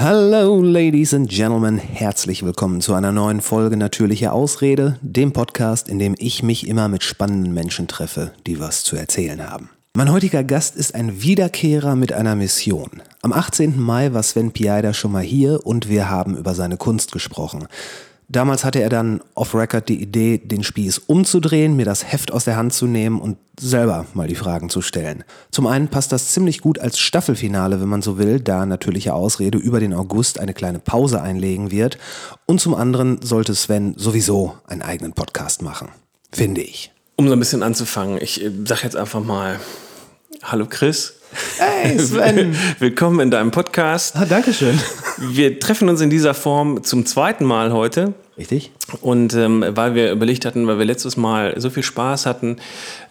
Hello, Ladies and Gentlemen, herzlich willkommen zu einer neuen Folge Natürliche Ausrede, dem Podcast, in dem ich mich immer mit spannenden Menschen treffe, die was zu erzählen haben. Mein heutiger Gast ist ein Wiederkehrer mit einer Mission. Am 18. Mai war Sven Piaida schon mal hier und wir haben über seine Kunst gesprochen. Damals hatte er dann off-Record die Idee, den Spieß umzudrehen, mir das Heft aus der Hand zu nehmen und selber mal die Fragen zu stellen. Zum einen passt das ziemlich gut als Staffelfinale, wenn man so will, da natürliche Ausrede über den August eine kleine Pause einlegen wird. Und zum anderen sollte Sven sowieso einen eigenen Podcast machen. Finde ich. Um so ein bisschen anzufangen, ich äh, sag jetzt einfach mal, hallo Chris. Hey Sven. Willkommen in deinem Podcast. Ah, Dankeschön. Wir treffen uns in dieser Form zum zweiten Mal heute. Richtig? Und ähm, weil wir überlegt hatten, weil wir letztes Mal so viel Spaß hatten,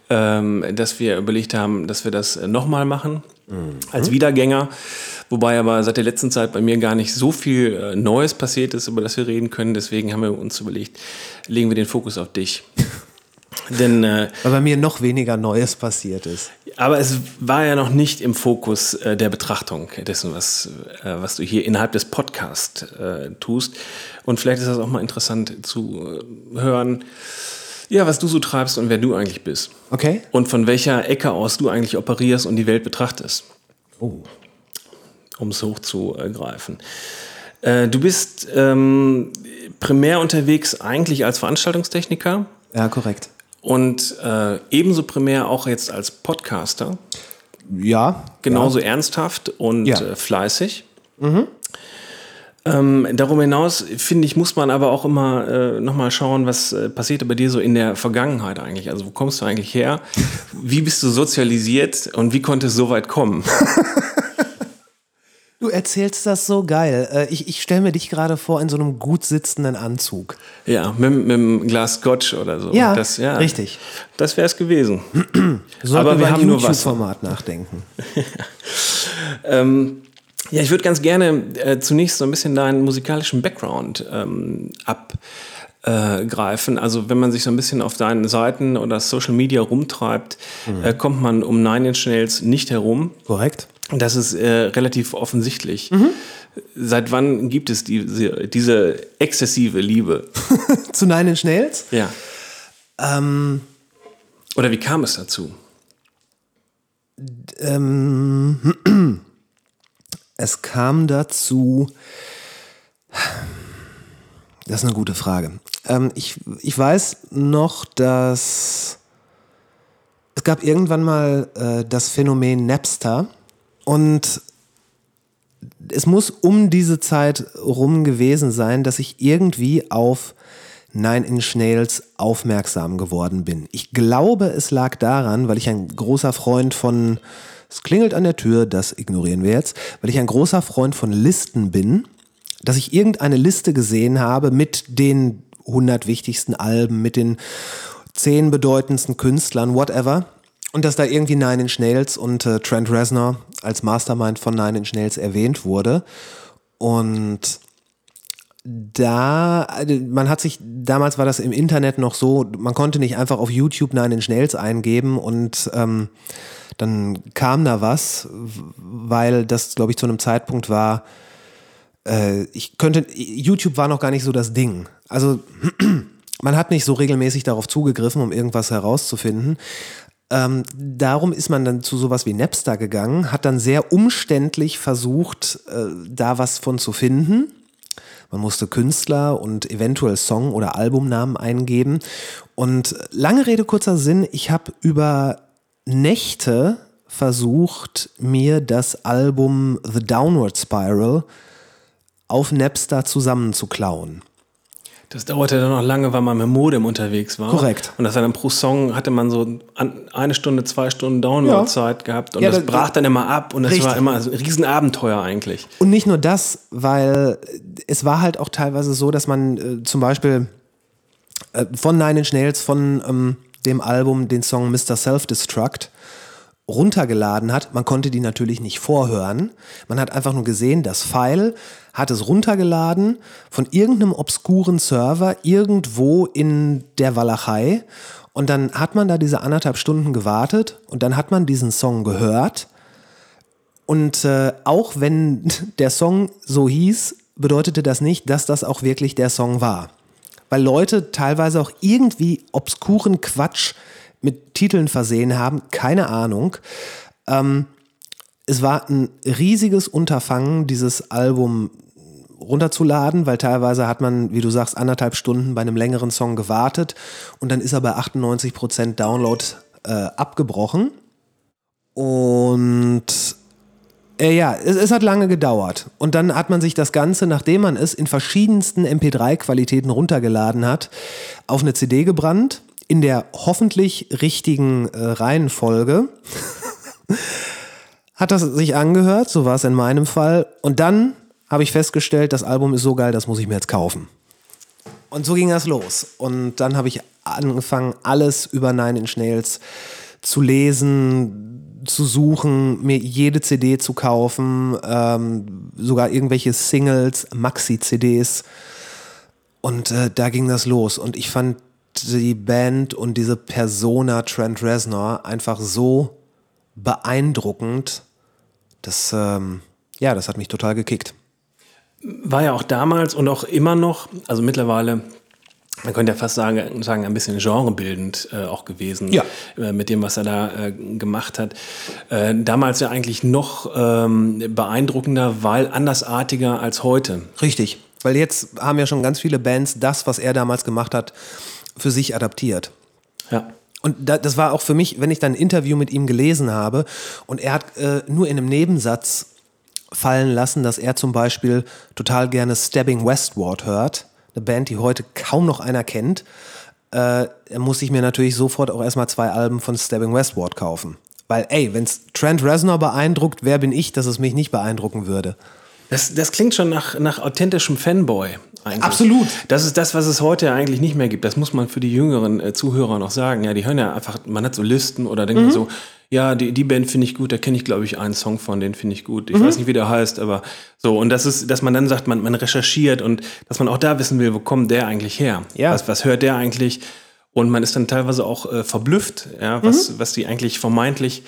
ähm, dass wir überlegt haben, dass wir das nochmal machen mhm. als Wiedergänger. Wobei aber seit der letzten Zeit bei mir gar nicht so viel äh, Neues passiert ist, über das wir reden können. Deswegen haben wir uns überlegt, legen wir den Fokus auf dich. Denn, äh, Weil bei mir noch weniger Neues passiert ist. Aber es war ja noch nicht im Fokus äh, der Betrachtung dessen, was, äh, was du hier innerhalb des Podcasts äh, tust. Und vielleicht ist das auch mal interessant zu äh, hören, ja, was du so treibst und wer du eigentlich bist. Okay. Und von welcher Ecke aus du eigentlich operierst und die Welt betrachtest. Oh. Um es hochzugreifen. Äh, du bist ähm, primär unterwegs eigentlich als Veranstaltungstechniker. Ja, korrekt. Und äh, ebenso primär auch jetzt als Podcaster. Ja. Genauso ja. ernsthaft und ja. äh, fleißig. Mhm. Ähm, darüber hinaus, finde ich, muss man aber auch immer äh, nochmal schauen, was äh, passiert bei dir so in der Vergangenheit eigentlich. Also wo kommst du eigentlich her? Wie bist du sozialisiert und wie konnte es so weit kommen? Du erzählst das so geil. Äh, ich, ich stelle mir dich gerade vor in so einem gut sitzenden Anzug. Ja, mit, mit einem Glas Scotch oder so. Ja, das, ja richtig. Das wäre es gewesen. Sollten Aber wir haben nur was. format nachdenken. ähm, ja, ich würde ganz gerne äh, zunächst so ein bisschen deinen musikalischen Background ähm, abgreifen. also wenn man sich so ein bisschen auf deinen Seiten oder Social Media rumtreibt, mhm. äh, kommt man um Nine Inch Nails nicht herum. Korrekt. Das ist äh, relativ offensichtlich. Mhm. Seit wann gibt es diese, diese exzessive Liebe? Zu Nine Inch Nails? Ja. Ähm, Oder wie kam es dazu? Ähm, es kam dazu. Das ist eine gute Frage. Ähm, ich, ich weiß noch, dass es gab irgendwann mal äh, das Phänomen Napster und es muss um diese Zeit rum gewesen sein, dass ich irgendwie auf Nine Inch Nails aufmerksam geworden bin. Ich glaube, es lag daran, weil ich ein großer Freund von, es klingelt an der Tür, das ignorieren wir jetzt, weil ich ein großer Freund von Listen bin, dass ich irgendeine Liste gesehen habe mit den 100 wichtigsten Alben, mit den 10 bedeutendsten Künstlern, whatever. Und dass da irgendwie Nine Inch Nails und äh, Trent Reznor als Mastermind von Nine Inch Nails erwähnt wurde. Und da, also man hat sich, damals war das im Internet noch so, man konnte nicht einfach auf YouTube Nine Inch Nails eingeben und ähm, dann kam da was, weil das, glaube ich, zu einem Zeitpunkt war, äh, ich könnte, YouTube war noch gar nicht so das Ding. Also man hat nicht so regelmäßig darauf zugegriffen, um irgendwas herauszufinden. Ähm, darum ist man dann zu sowas wie Napster gegangen, hat dann sehr umständlich versucht, äh, da was von zu finden. Man musste Künstler und eventuell Song- oder Albumnamen eingeben. Und lange Rede, kurzer Sinn, ich habe über Nächte versucht, mir das Album The Downward Spiral auf Napster zusammenzuklauen. Das dauerte dann noch lange, weil man mit Modem unterwegs war. Korrekt. Und das dann pro Song hatte man so eine Stunde, zwei Stunden Downloadzeit ja. gehabt. Und ja, das, das brach dann immer ab. Und das richtig. war immer ein Riesenabenteuer eigentlich. Und nicht nur das, weil es war halt auch teilweise so, dass man äh, zum Beispiel äh, von Nine Inch Nails, von ähm, dem Album, den Song Mr. Self-Destruct, runtergeladen hat. Man konnte die natürlich nicht vorhören. Man hat einfach nur gesehen, das File hat es runtergeladen von irgendeinem obskuren Server irgendwo in der Walachei. Und dann hat man da diese anderthalb Stunden gewartet und dann hat man diesen Song gehört. Und äh, auch wenn der Song so hieß, bedeutete das nicht, dass das auch wirklich der Song war. Weil Leute teilweise auch irgendwie obskuren Quatsch mit Titeln versehen haben, keine Ahnung. Ähm, es war ein riesiges Unterfangen, dieses Album runterzuladen, weil teilweise hat man, wie du sagst, anderthalb Stunden bei einem längeren Song gewartet und dann ist er bei 98% Download äh, abgebrochen. Und äh, ja, es, es, hat lange gedauert. Und dann hat man sich das Ganze, nachdem man es in verschiedensten MP3-Qualitäten runtergeladen hat, auf eine CD gebrannt, in der hoffentlich richtigen äh, Reihenfolge. hat das sich angehört, so war es in meinem Fall. Und dann habe ich festgestellt, das Album ist so geil, das muss ich mir jetzt kaufen. Und so ging das los. Und dann habe ich angefangen, alles über Nine Inch Nails zu lesen, zu suchen, mir jede CD zu kaufen, ähm, sogar irgendwelche Singles, Maxi-CDs. Und äh, da ging das los. Und ich fand die Band und diese Persona Trent Reznor einfach so beeindruckend. Das, ähm, ja, das hat mich total gekickt war ja auch damals und auch immer noch, also mittlerweile man könnte ja fast sagen, sagen ein bisschen genrebildend äh, auch gewesen ja. äh, mit dem, was er da äh, gemacht hat. Äh, damals ja eigentlich noch ähm, beeindruckender, weil andersartiger als heute. Richtig, weil jetzt haben ja schon ganz viele Bands das, was er damals gemacht hat, für sich adaptiert. Ja. Und da, das war auch für mich, wenn ich dann ein Interview mit ihm gelesen habe und er hat äh, nur in einem Nebensatz fallen lassen, dass er zum Beispiel total gerne Stabbing Westward hört. Eine Band, die heute kaum noch einer kennt. Äh, muss ich mir natürlich sofort auch erstmal zwei Alben von Stabbing Westward kaufen. Weil, ey, wenn es Trent Reznor beeindruckt, wer bin ich, dass es mich nicht beeindrucken würde? Das, das klingt schon nach, nach authentischem Fanboy. Eigentlich. Absolut. Das ist das, was es heute eigentlich nicht mehr gibt. Das muss man für die jüngeren äh, Zuhörer noch sagen. Ja, die hören ja einfach, man hat so Listen oder denkt mhm. so, ja, die, die Band finde ich gut, da kenne ich, glaube ich, einen Song von, den finde ich gut. Ich mhm. weiß nicht, wie der heißt, aber so. Und das ist, dass man dann sagt, man, man recherchiert und dass man auch da wissen will, wo kommt der eigentlich her? Ja. Was, was hört der eigentlich? Und man ist dann teilweise auch äh, verblüfft, ja, was, mhm. was die eigentlich vermeintlich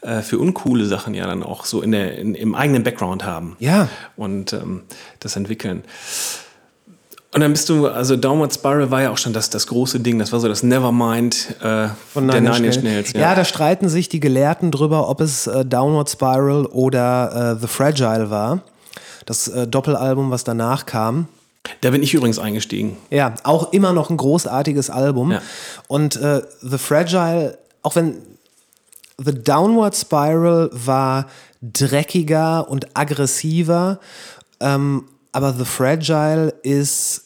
äh, für uncoole Sachen ja dann auch so in der, in, im eigenen Background haben. Ja. Und ähm, das entwickeln. Und dann bist du, also Downward Spiral war ja auch schon das, das große Ding, das war so das Nevermind äh, Von der Nine Inch Nails. Ja. ja. da streiten sich die Gelehrten drüber, ob es äh, Downward Spiral oder äh, The Fragile war. Das äh, Doppelalbum, was danach kam. Da bin ich übrigens eingestiegen. Ja, auch immer noch ein großartiges Album. Ja. Und äh, The Fragile, auch wenn The Downward Spiral war dreckiger und aggressiver, ähm, aber The Fragile ist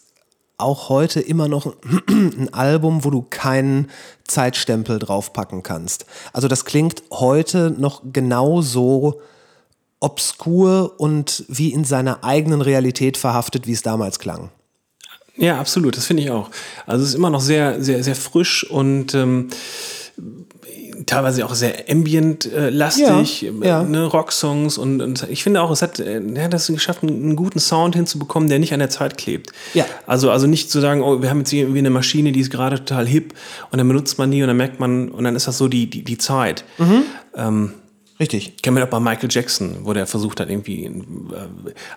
auch heute immer noch ein Album, wo du keinen Zeitstempel draufpacken kannst. Also das klingt heute noch genauso obskur und wie in seiner eigenen Realität verhaftet, wie es damals klang. Ja, absolut, das finde ich auch. Also es ist immer noch sehr, sehr, sehr frisch und ähm, teilweise auch sehr ambient-lastig, äh, ja, ja. ne, Rocksongs und, und, ich finde auch, es hat, äh, hat es geschafft, einen, guten Sound hinzubekommen, der nicht an der Zeit klebt. Ja. Also, also nicht zu sagen, oh, wir haben jetzt irgendwie eine Maschine, die ist gerade total hip und dann benutzt man die und dann merkt man, und dann ist das so die, die, die Zeit. Mhm. Ähm, Richtig. Kennen wir auch bei Michael Jackson, wo der versucht hat, irgendwie, äh,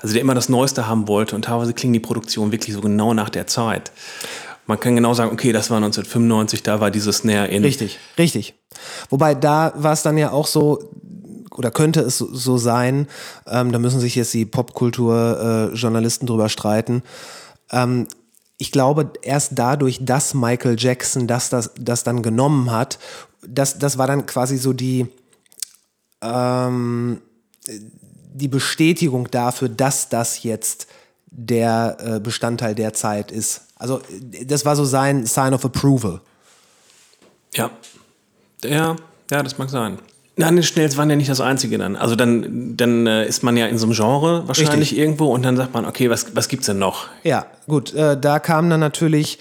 also der immer das Neueste haben wollte und teilweise klingen die Produktionen wirklich so genau nach der Zeit. Man kann genau sagen, okay, das war 1995, da war dieses Snare in. Richtig, richtig. Wobei da war es dann ja auch so, oder könnte es so sein, ähm, da müssen sich jetzt die Popkultur-Journalisten äh, drüber streiten. Ähm, ich glaube, erst dadurch, dass Michael Jackson das, das, das dann genommen hat, das, das war dann quasi so die, ähm, die Bestätigung dafür, dass das jetzt der äh, Bestandteil der Zeit ist. Also das war so sein Sign of Approval. Ja. Ja, ja, das mag sein. Nein, die Schnells waren ja nicht das Einzige dann. Also dann, dann äh, ist man ja in so einem Genre wahrscheinlich Richtig. irgendwo und dann sagt man, okay, was, was gibt's denn noch? Ja, gut. Äh, da kam dann natürlich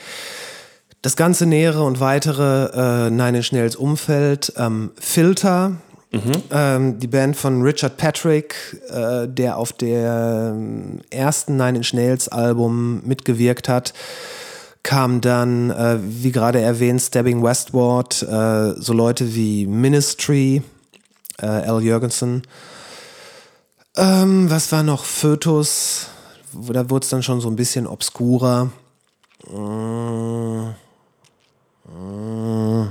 das ganze nähere und weitere äh, Nine Inch Nails Umfeld. Ähm, Filter, Mhm. Ähm, die Band von Richard Patrick, äh, der auf der äh, ersten Nine Inch Nails Album mitgewirkt hat, kam dann, äh, wie gerade erwähnt, Stabbing Westward, äh, so Leute wie Ministry, äh, Al Jurgensen. Ähm, was war noch? Fötus. Da wurde es dann schon so ein bisschen obskurer. Äh, äh,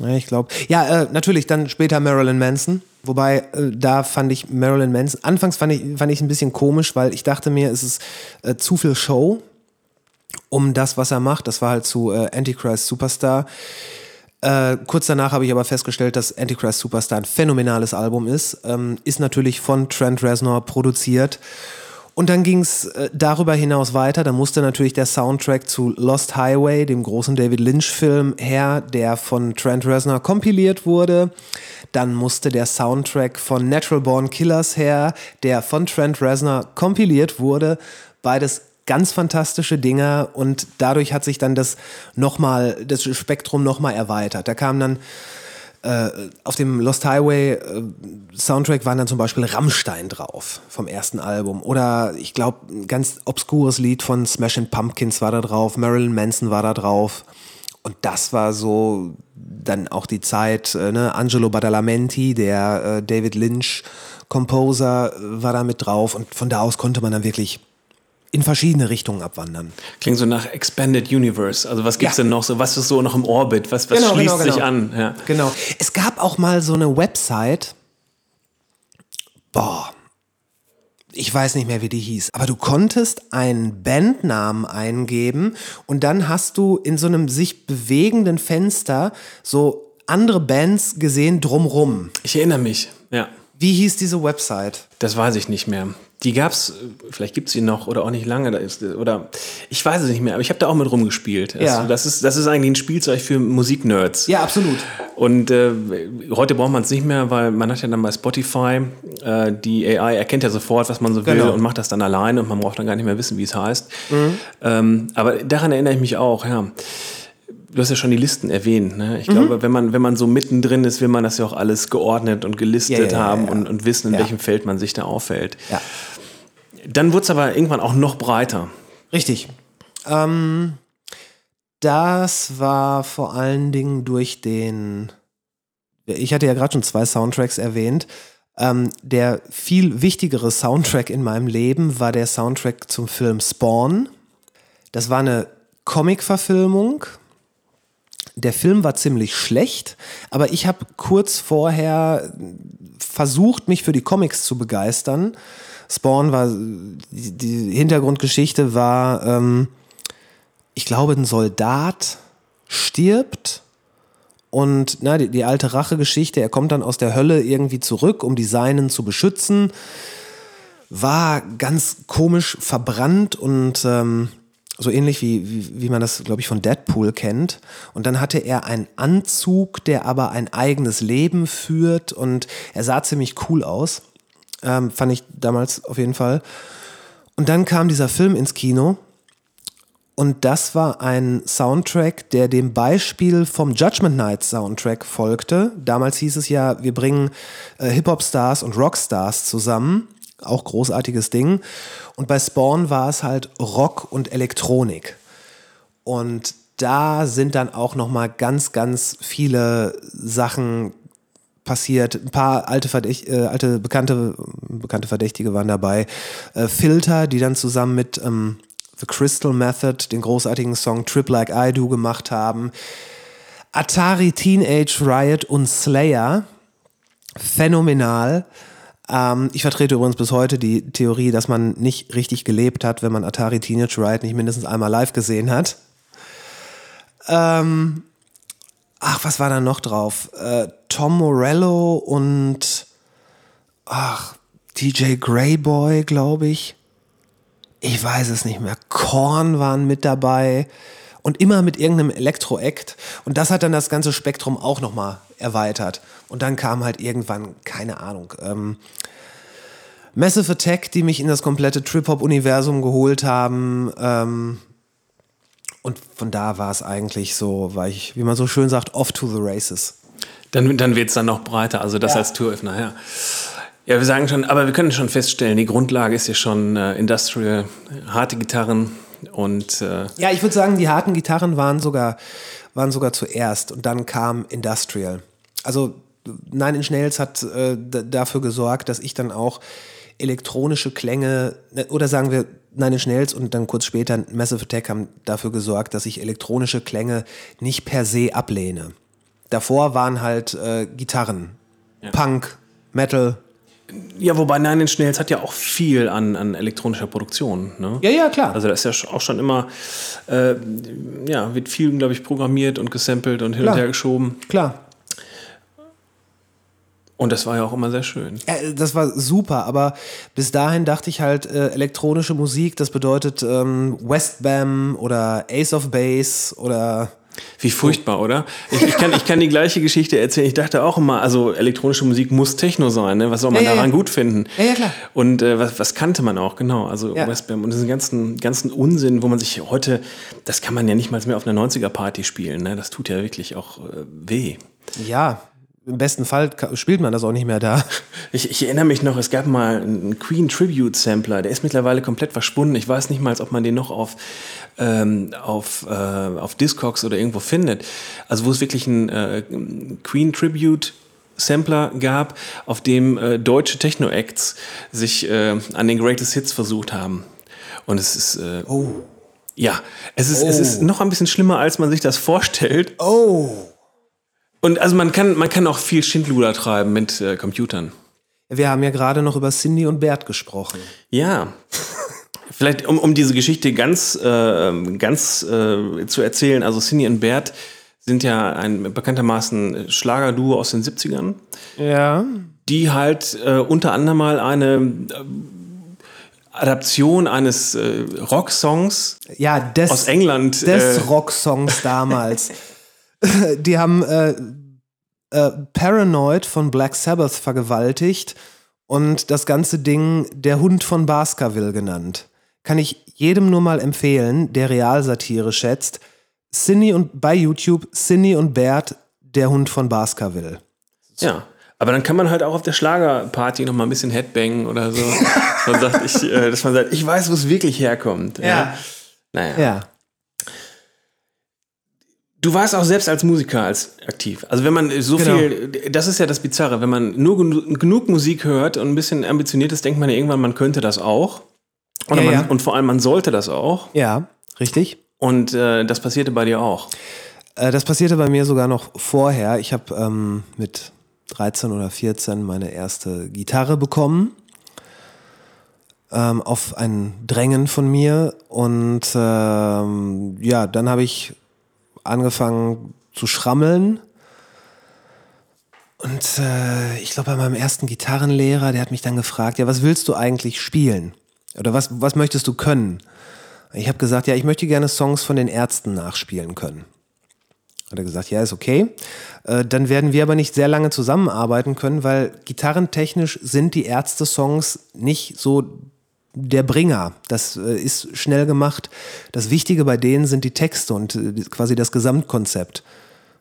ich glaube. Ja, äh, natürlich dann später Marilyn Manson. Wobei, äh, da fand ich Marilyn Manson, anfangs fand ich, fand ich ein bisschen komisch, weil ich dachte mir, es ist äh, zu viel Show um das, was er macht. Das war halt zu äh, Antichrist Superstar. Äh, kurz danach habe ich aber festgestellt, dass Antichrist Superstar ein phänomenales Album ist. Ähm, ist natürlich von Trent Reznor produziert. Und dann ging es äh, darüber hinaus weiter. Da musste natürlich der Soundtrack zu Lost Highway, dem großen David Lynch-Film, her, der von Trent Reznor kompiliert wurde. Dann musste der Soundtrack von Natural Born Killers her, der von Trent Reznor kompiliert wurde. Beides ganz fantastische Dinger und dadurch hat sich dann das nochmal, das Spektrum nochmal erweitert. Da kam dann äh, auf dem Lost Highway äh, Soundtrack waren dann zum Beispiel Rammstein drauf vom ersten Album. Oder ich glaube ein ganz obskures Lied von Smashing Pumpkins war da drauf, Marilyn Manson war da drauf. Und das war so dann auch die Zeit, äh, ne? Angelo Badalamenti, der äh, David Lynch Composer, äh, war da mit drauf. Und von da aus konnte man dann wirklich in verschiedene Richtungen abwandern. Klingt so nach Expanded Universe. Also was gibt's ja. denn noch so? Was ist so noch im Orbit? Was, was genau, schließt genau, genau. sich an? Ja. Genau. Es gab auch mal so eine Website. Boah. Ich weiß nicht mehr, wie die hieß. Aber du konntest einen Bandnamen eingeben und dann hast du in so einem sich bewegenden Fenster so andere Bands gesehen drumrum. Ich erinnere mich, ja. Wie hieß diese Website? Das weiß ich nicht mehr. Die gab's, vielleicht gibt's sie noch oder auch nicht lange. Oder ich weiß es nicht mehr, aber ich habe da auch mit rumgespielt. Das, ja. das, ist, das ist eigentlich ein Spielzeug für Musiknerds. Ja, absolut. Und äh, heute braucht man es nicht mehr, weil man hat ja dann bei Spotify, äh, die AI erkennt ja sofort, was man so will genau. und macht das dann alleine und man braucht dann gar nicht mehr wissen, wie es heißt. Mhm. Ähm, aber daran erinnere ich mich auch, ja du hast ja schon die Listen erwähnt. Ne? Ich mhm. glaube, wenn man, wenn man so mittendrin ist, will man das ja auch alles geordnet und gelistet ja, ja, haben ja, und, und wissen, in welchem Feld man sich da auffällt. Dann wurde es aber irgendwann auch noch breiter. Richtig. Ähm, das war vor allen Dingen durch den. Ich hatte ja gerade schon zwei Soundtracks erwähnt. Ähm, der viel wichtigere Soundtrack in meinem Leben war der Soundtrack zum Film Spawn. Das war eine Comic-Verfilmung der Film war ziemlich schlecht, aber ich habe kurz vorher versucht, mich für die Comics zu begeistern. Spawn war, die, Hintergrundgeschichte war, ähm, ich glaube, ein Soldat stirbt und na, die, die alte Rachegeschichte, er kommt dann aus der Hölle irgendwie zurück, um die Seinen zu beschützen, war ganz komisch verbrannt und ähm, so ähnlich wie, wie, wie man das, glaube ich, von Deadpool kennt. Und dann hatte er einen Anzug, der aber ein eigenes Leben führt und er sah ziemlich cool aus. Ähm, fand ich damals auf jeden Fall. Und dann kam dieser Film ins Kino und das war ein Soundtrack, der dem Beispiel vom Judgment Night Soundtrack folgte. Damals hieß es ja, wir bringen äh, Hip-Hop-Stars und Rockstars zusammen auch großartiges Ding. Und bei Spawn war es halt Rock und Elektronik. Und da sind dann auch noch mal ganz, ganz viele Sachen passiert. Ein paar alte, Verdächt äh, alte bekannte, bekannte Verdächtige waren dabei. Äh, Filter, die dann zusammen mit ähm, The Crystal Method den großartigen Song Trip Like I Do gemacht haben. Atari Teenage Riot und Slayer. Phänomenal. Ähm, ich vertrete übrigens bis heute die Theorie, dass man nicht richtig gelebt hat, wenn man Atari Teenage Riot nicht mindestens einmal live gesehen hat. Ähm, ach, was war da noch drauf? Äh, Tom Morello und ach, DJ Greyboy, glaube ich. Ich weiß es nicht mehr. Korn waren mit dabei und immer mit irgendeinem Elektro-Act. Und das hat dann das ganze Spektrum auch nochmal erweitert. Und dann kam halt irgendwann, keine Ahnung, ähm, Massive Attack, die mich in das komplette Trip-Hop-Universum geholt haben. Ähm, und von da war es eigentlich so, war ich, wie man so schön sagt, off to the races. Dann, dann wird es dann noch breiter, also das ja. als Türöffner, ja. Ja, wir sagen schon, aber wir können schon feststellen, die Grundlage ist ja schon äh, Industrial, harte Gitarren, und, äh ja, ich würde sagen, die harten Gitarren waren sogar, waren sogar zuerst und dann kam Industrial. Also Nine Inch Nails hat äh, dafür gesorgt, dass ich dann auch elektronische Klänge, äh, oder sagen wir Nine Inch Nails und dann kurz später Massive Attack haben dafür gesorgt, dass ich elektronische Klänge nicht per se ablehne. Davor waren halt äh, Gitarren, ja. Punk, Metal, ja, wobei Nine Inch Nails hat ja auch viel an, an elektronischer Produktion. Ne? Ja, ja, klar. Also da ist ja auch schon immer, äh, ja, wird viel, glaube ich, programmiert und gesampelt und hin klar. und her geschoben. Klar. Und das war ja auch immer sehr schön. Ja, das war super, aber bis dahin dachte ich halt, äh, elektronische Musik, das bedeutet ähm, Westbam oder Ace of Base oder wie furchtbar, oder? Ich, ich, kann, ich kann die gleiche Geschichte erzählen. Ich dachte auch immer, also elektronische Musik muss Techno sein. Ne? Was soll man ja, daran ja. gut finden? Ja, ja, klar. Und äh, was, was kannte man auch, genau. Also ja. Westbam und diesen ganzen, ganzen Unsinn, wo man sich heute, das kann man ja nicht mal mehr auf einer 90er-Party spielen. Ne? Das tut ja wirklich auch äh, weh. Ja, im besten Fall spielt man das auch nicht mehr da. Ich, ich, erinnere mich noch, es gab mal einen Queen Tribute Sampler, der ist mittlerweile komplett verschwunden. Ich weiß nicht mal, ob man den noch auf, ähm, auf, äh, auf Discogs oder irgendwo findet. Also wo es wirklich einen äh, Queen Tribute Sampler gab, auf dem äh, deutsche Techno-Acts sich äh, an den Greatest Hits versucht haben. Und es ist. Äh, oh. Ja, es ist, oh. es ist oh. noch ein bisschen schlimmer, als man sich das vorstellt. Oh. Und also man kann, man kann auch viel Schindluder treiben mit äh, Computern. Wir haben ja gerade noch über Cindy und Bert gesprochen. Ja. Vielleicht, um, um diese Geschichte ganz, äh, ganz äh, zu erzählen, also Cindy und Bert sind ja ein bekanntermaßen Schlagerduo aus den 70ern. Ja. Die halt äh, unter anderem mal eine äh, Adaption eines äh, Rocksongs ja, des, aus England. Des äh, Rocksongs damals. die haben äh, äh, Paranoid von Black Sabbath vergewaltigt und das ganze Ding der Hund von Baskerville genannt. Kann ich jedem nur mal empfehlen, der Realsatire schätzt. Cindy und bei YouTube Cindy und Bert, der Hund von Baskerville. Ja. Aber dann kann man halt auch auf der Schlagerparty noch mal ein bisschen Headbangen oder so. man sagt, ich, äh, dass man sagt, ich weiß, wo es wirklich herkommt. Ja. ja. Naja. Ja. Du warst auch selbst als Musiker als aktiv. Also wenn man so genau. viel, das ist ja das Bizarre, wenn man nur genug, genug Musik hört und ein bisschen ambitioniert ist, denkt man ja irgendwann, man könnte das auch. Ja, man, ja. Und vor allem, man sollte das auch. Ja, richtig. Und äh, das passierte bei dir auch. Äh, das passierte bei mir sogar noch vorher. Ich habe ähm, mit 13 oder 14 meine erste Gitarre bekommen. Ähm, auf ein Drängen von mir. Und ähm, ja, dann habe ich angefangen zu schrammeln. Und äh, ich glaube, bei meinem ersten Gitarrenlehrer, der hat mich dann gefragt, ja, was willst du eigentlich spielen? Oder was, was möchtest du können? Ich habe gesagt, ja, ich möchte gerne Songs von den Ärzten nachspielen können. Hat er gesagt, ja, ist okay. Äh, dann werden wir aber nicht sehr lange zusammenarbeiten können, weil gitarrentechnisch sind die Ärzte-Songs nicht so der Bringer. Das äh, ist schnell gemacht. Das Wichtige bei denen sind die Texte und äh, quasi das Gesamtkonzept.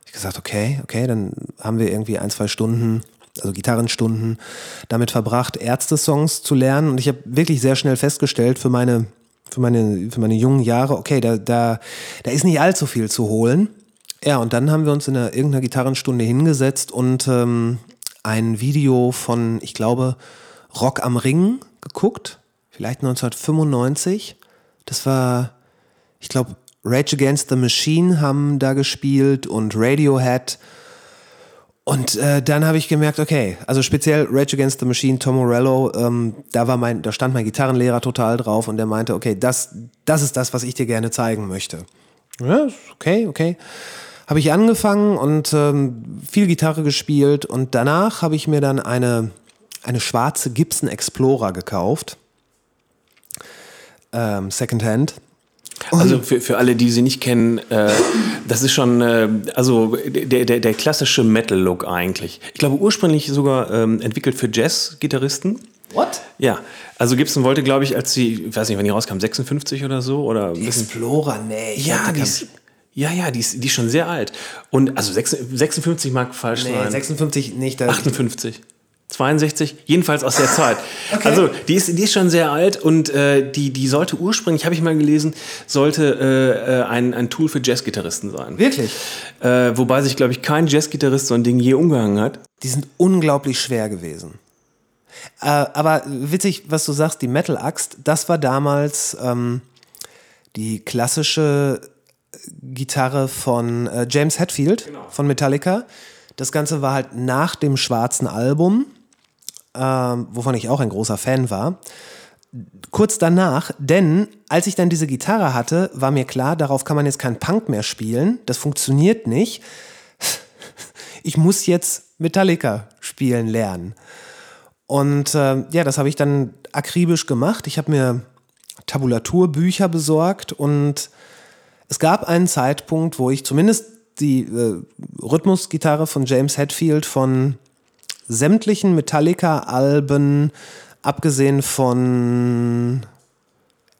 Ich gesagt, okay, okay, dann haben wir irgendwie ein, zwei Stunden, also Gitarrenstunden, damit verbracht, Ärzte-Songs zu lernen. Und ich habe wirklich sehr schnell festgestellt für meine, für meine, für meine jungen Jahre, okay, da, da, da ist nicht allzu viel zu holen. Ja, und dann haben wir uns in einer, irgendeiner Gitarrenstunde hingesetzt und ähm, ein Video von, ich glaube, Rock am Ring geguckt vielleicht 1995. Das war, ich glaube, Rage Against the Machine haben da gespielt und Radiohead. Und äh, dann habe ich gemerkt, okay, also speziell Rage Against the Machine, Tom Morello, ähm, da war mein, da stand mein Gitarrenlehrer total drauf und der meinte, okay, das, das ist das, was ich dir gerne zeigen möchte. Ja, okay, okay. Habe ich angefangen und ähm, viel Gitarre gespielt und danach habe ich mir dann eine, eine schwarze Gibson Explorer gekauft ähm, Secondhand. Also für, für alle, die sie nicht kennen, äh, das ist schon äh, also der, der, der klassische Metal-Look eigentlich. Ich glaube ursprünglich sogar ähm, entwickelt für Jazz-Gitarristen. What? Ja, also Gibson wollte, glaube ich, als sie, ich weiß nicht, wann die rauskam, 56 oder so oder die Explorer, nee. Ja, die ist, ja, ja, die ist, die ist schon sehr alt. Und also 56 mag falsch nee, sein. 56 nicht. 58. 62, jedenfalls aus der Zeit. Okay. Also die ist, die ist schon sehr alt und äh, die, die sollte ursprünglich, habe ich mal gelesen, sollte äh, ein, ein Tool für Jazzgitarristen sein. Wirklich? Äh, wobei sich, glaube ich, kein Jazzgitarrist so ein Ding je umgehangen hat. Die sind unglaublich schwer gewesen. Äh, aber witzig, was du sagst, die Metal-Axt, das war damals ähm, die klassische Gitarre von äh, James Hetfield von Metallica. Das Ganze war halt nach dem schwarzen Album, ähm, wovon ich auch ein großer Fan war. Kurz danach, denn als ich dann diese Gitarre hatte, war mir klar, darauf kann man jetzt kein Punk mehr spielen. Das funktioniert nicht. Ich muss jetzt Metallica spielen lernen. Und äh, ja, das habe ich dann akribisch gemacht. Ich habe mir Tabulaturbücher besorgt und es gab einen Zeitpunkt, wo ich zumindest die äh, Rhythmusgitarre von James Hetfield von sämtlichen Metallica-Alben, abgesehen von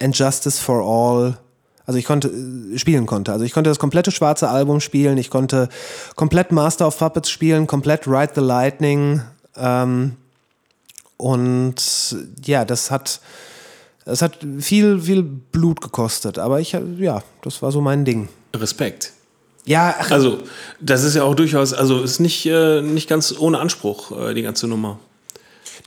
And Justice for All, also ich konnte äh, spielen konnte. Also ich konnte das komplette schwarze Album spielen, ich konnte komplett Master of Puppets spielen, komplett Ride the Lightning. Ähm, und ja, das hat, das hat viel, viel Blut gekostet. Aber ich, ja, das war so mein Ding. Respekt. Ja, ach, Also, das ist ja auch durchaus, also ist nicht, äh, nicht ganz ohne Anspruch, äh, die ganze Nummer.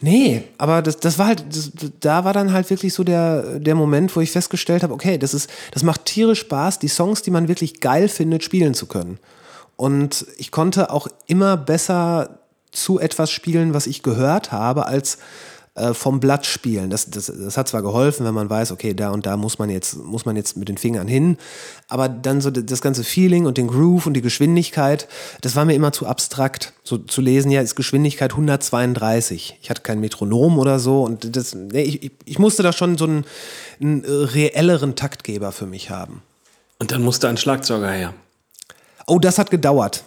Nee, aber das, das war halt, das, da war dann halt wirklich so der, der Moment, wo ich festgestellt habe, okay, das ist, das macht tierisch Spaß, die Songs, die man wirklich geil findet, spielen zu können. Und ich konnte auch immer besser zu etwas spielen, was ich gehört habe, als äh, vom Blatt spielen. Das, das, das hat zwar geholfen, wenn man weiß, okay, da und da muss man jetzt, muss man jetzt mit den Fingern hin, aber dann so das ganze Feeling und den Groove und die Geschwindigkeit, das war mir immer zu abstrakt. So zu lesen, ja, ist Geschwindigkeit 132. Ich hatte kein Metronom oder so und das, nee, ich, ich musste da schon so einen, einen äh, reelleren Taktgeber für mich haben. Und dann musste ein Schlagzeuger her. Oh, das hat gedauert.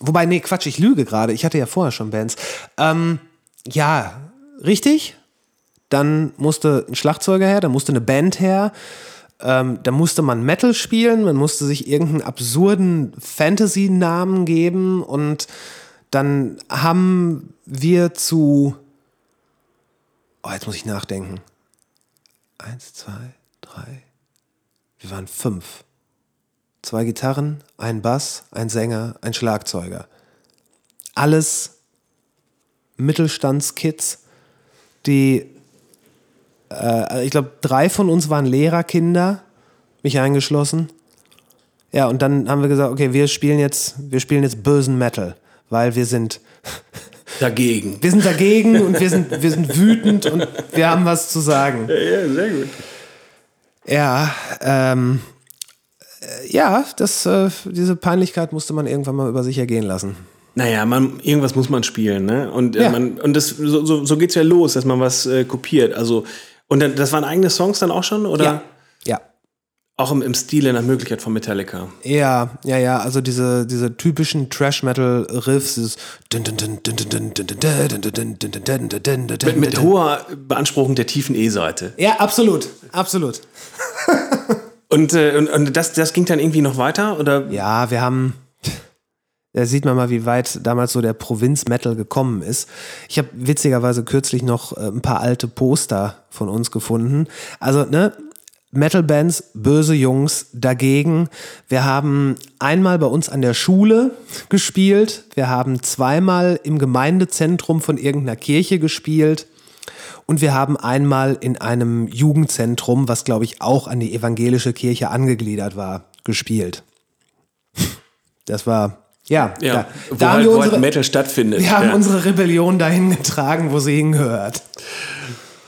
Wobei, nee, Quatsch, ich lüge gerade. Ich hatte ja vorher schon Bands. Ähm, ja, richtig. Dann musste ein Schlagzeuger her, dann musste eine Band her. Ähm, da musste man Metal spielen, man musste sich irgendeinen absurden Fantasy-Namen geben und dann haben wir zu. Oh, jetzt muss ich nachdenken. Eins, zwei, drei. Wir waren fünf. Zwei Gitarren, ein Bass, ein Sänger, ein Schlagzeuger. Alles Mittelstandskids, die, äh, ich glaube, drei von uns waren Lehrerkinder, mich eingeschlossen. Ja, und dann haben wir gesagt, okay, wir spielen jetzt, wir spielen jetzt bösen Metal, weil wir sind, Dagegen. wir sind dagegen und wir sind, wir sind wütend und wir haben was zu sagen. Ja, sehr gut. Ja, ähm, äh, ja, das, äh, diese Peinlichkeit musste man irgendwann mal über sich ergehen lassen. Naja, man, irgendwas muss man spielen, ne? Und, äh, Ja. man, und das, so, so, so geht's ja los, dass man was äh, kopiert. Also, und dann, das waren eigene Songs dann auch schon, oder? Ja, ja. Auch im, im Stile nach Möglichkeit von Metallica. Ja, ja, ja, also diese, diese typischen Trash-Metal-Riffs, dieses Mit, mit hoher Beanspruchung der tiefen E-Seite. Ja, absolut, absolut. Und, äh, und, und das, das ging dann irgendwie noch weiter? Oder? Ja, wir haben, da sieht man mal, wie weit damals so der Provinz-Metal gekommen ist. Ich habe witzigerweise kürzlich noch äh, ein paar alte Poster von uns gefunden. Also, ne, Metal-Bands, böse Jungs dagegen. Wir haben einmal bei uns an der Schule gespielt. Wir haben zweimal im Gemeindezentrum von irgendeiner Kirche gespielt. Und wir haben einmal in einem Jugendzentrum, was glaube ich auch an die evangelische Kirche angegliedert war, gespielt. Das war, ja, Ja, da, wo, da haben halt, wir wo halt unsere, Metal stattfindet. wir haben ja. unsere Rebellion dahin getragen, wo sie hingehört.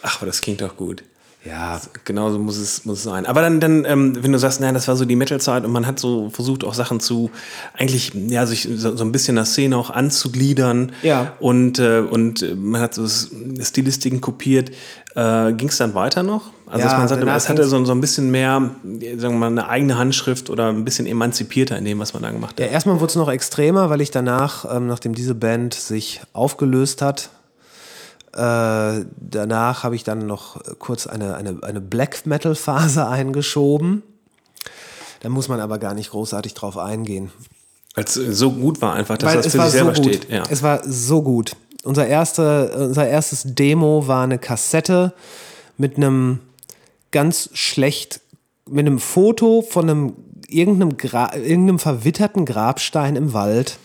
Ach, aber das klingt doch gut. Ja, Genau so muss es, muss es sein. Aber dann, dann ähm, wenn du sagst, nein, das war so die Metal-Zeit und man hat so versucht, auch Sachen zu, eigentlich, ja, sich so, so ein bisschen der Szene auch anzugliedern. Ja. Und, äh, und äh, man hat so Stilistiken kopiert. Äh, Ging es dann weiter noch? Also, Ja, dass man danach es hatte so, so ein bisschen mehr, sagen wir mal, eine eigene Handschrift oder ein bisschen emanzipierter in dem, was man da gemacht hat. Ja, erstmal wurde es noch extremer, weil ich danach, ähm, nachdem diese Band sich aufgelöst hat, äh, danach habe ich dann noch kurz eine, eine, eine Black Metal Phase eingeschoben. Da muss man aber gar nicht großartig drauf eingehen. Weil es so gut war einfach, dass Weil das es für sich selber so steht. Ja. Es war so gut. Unser, erste, unser erstes Demo war eine Kassette mit einem ganz schlecht, mit einem Foto von einem irgendeinem, Gra irgendeinem verwitterten Grabstein im Wald.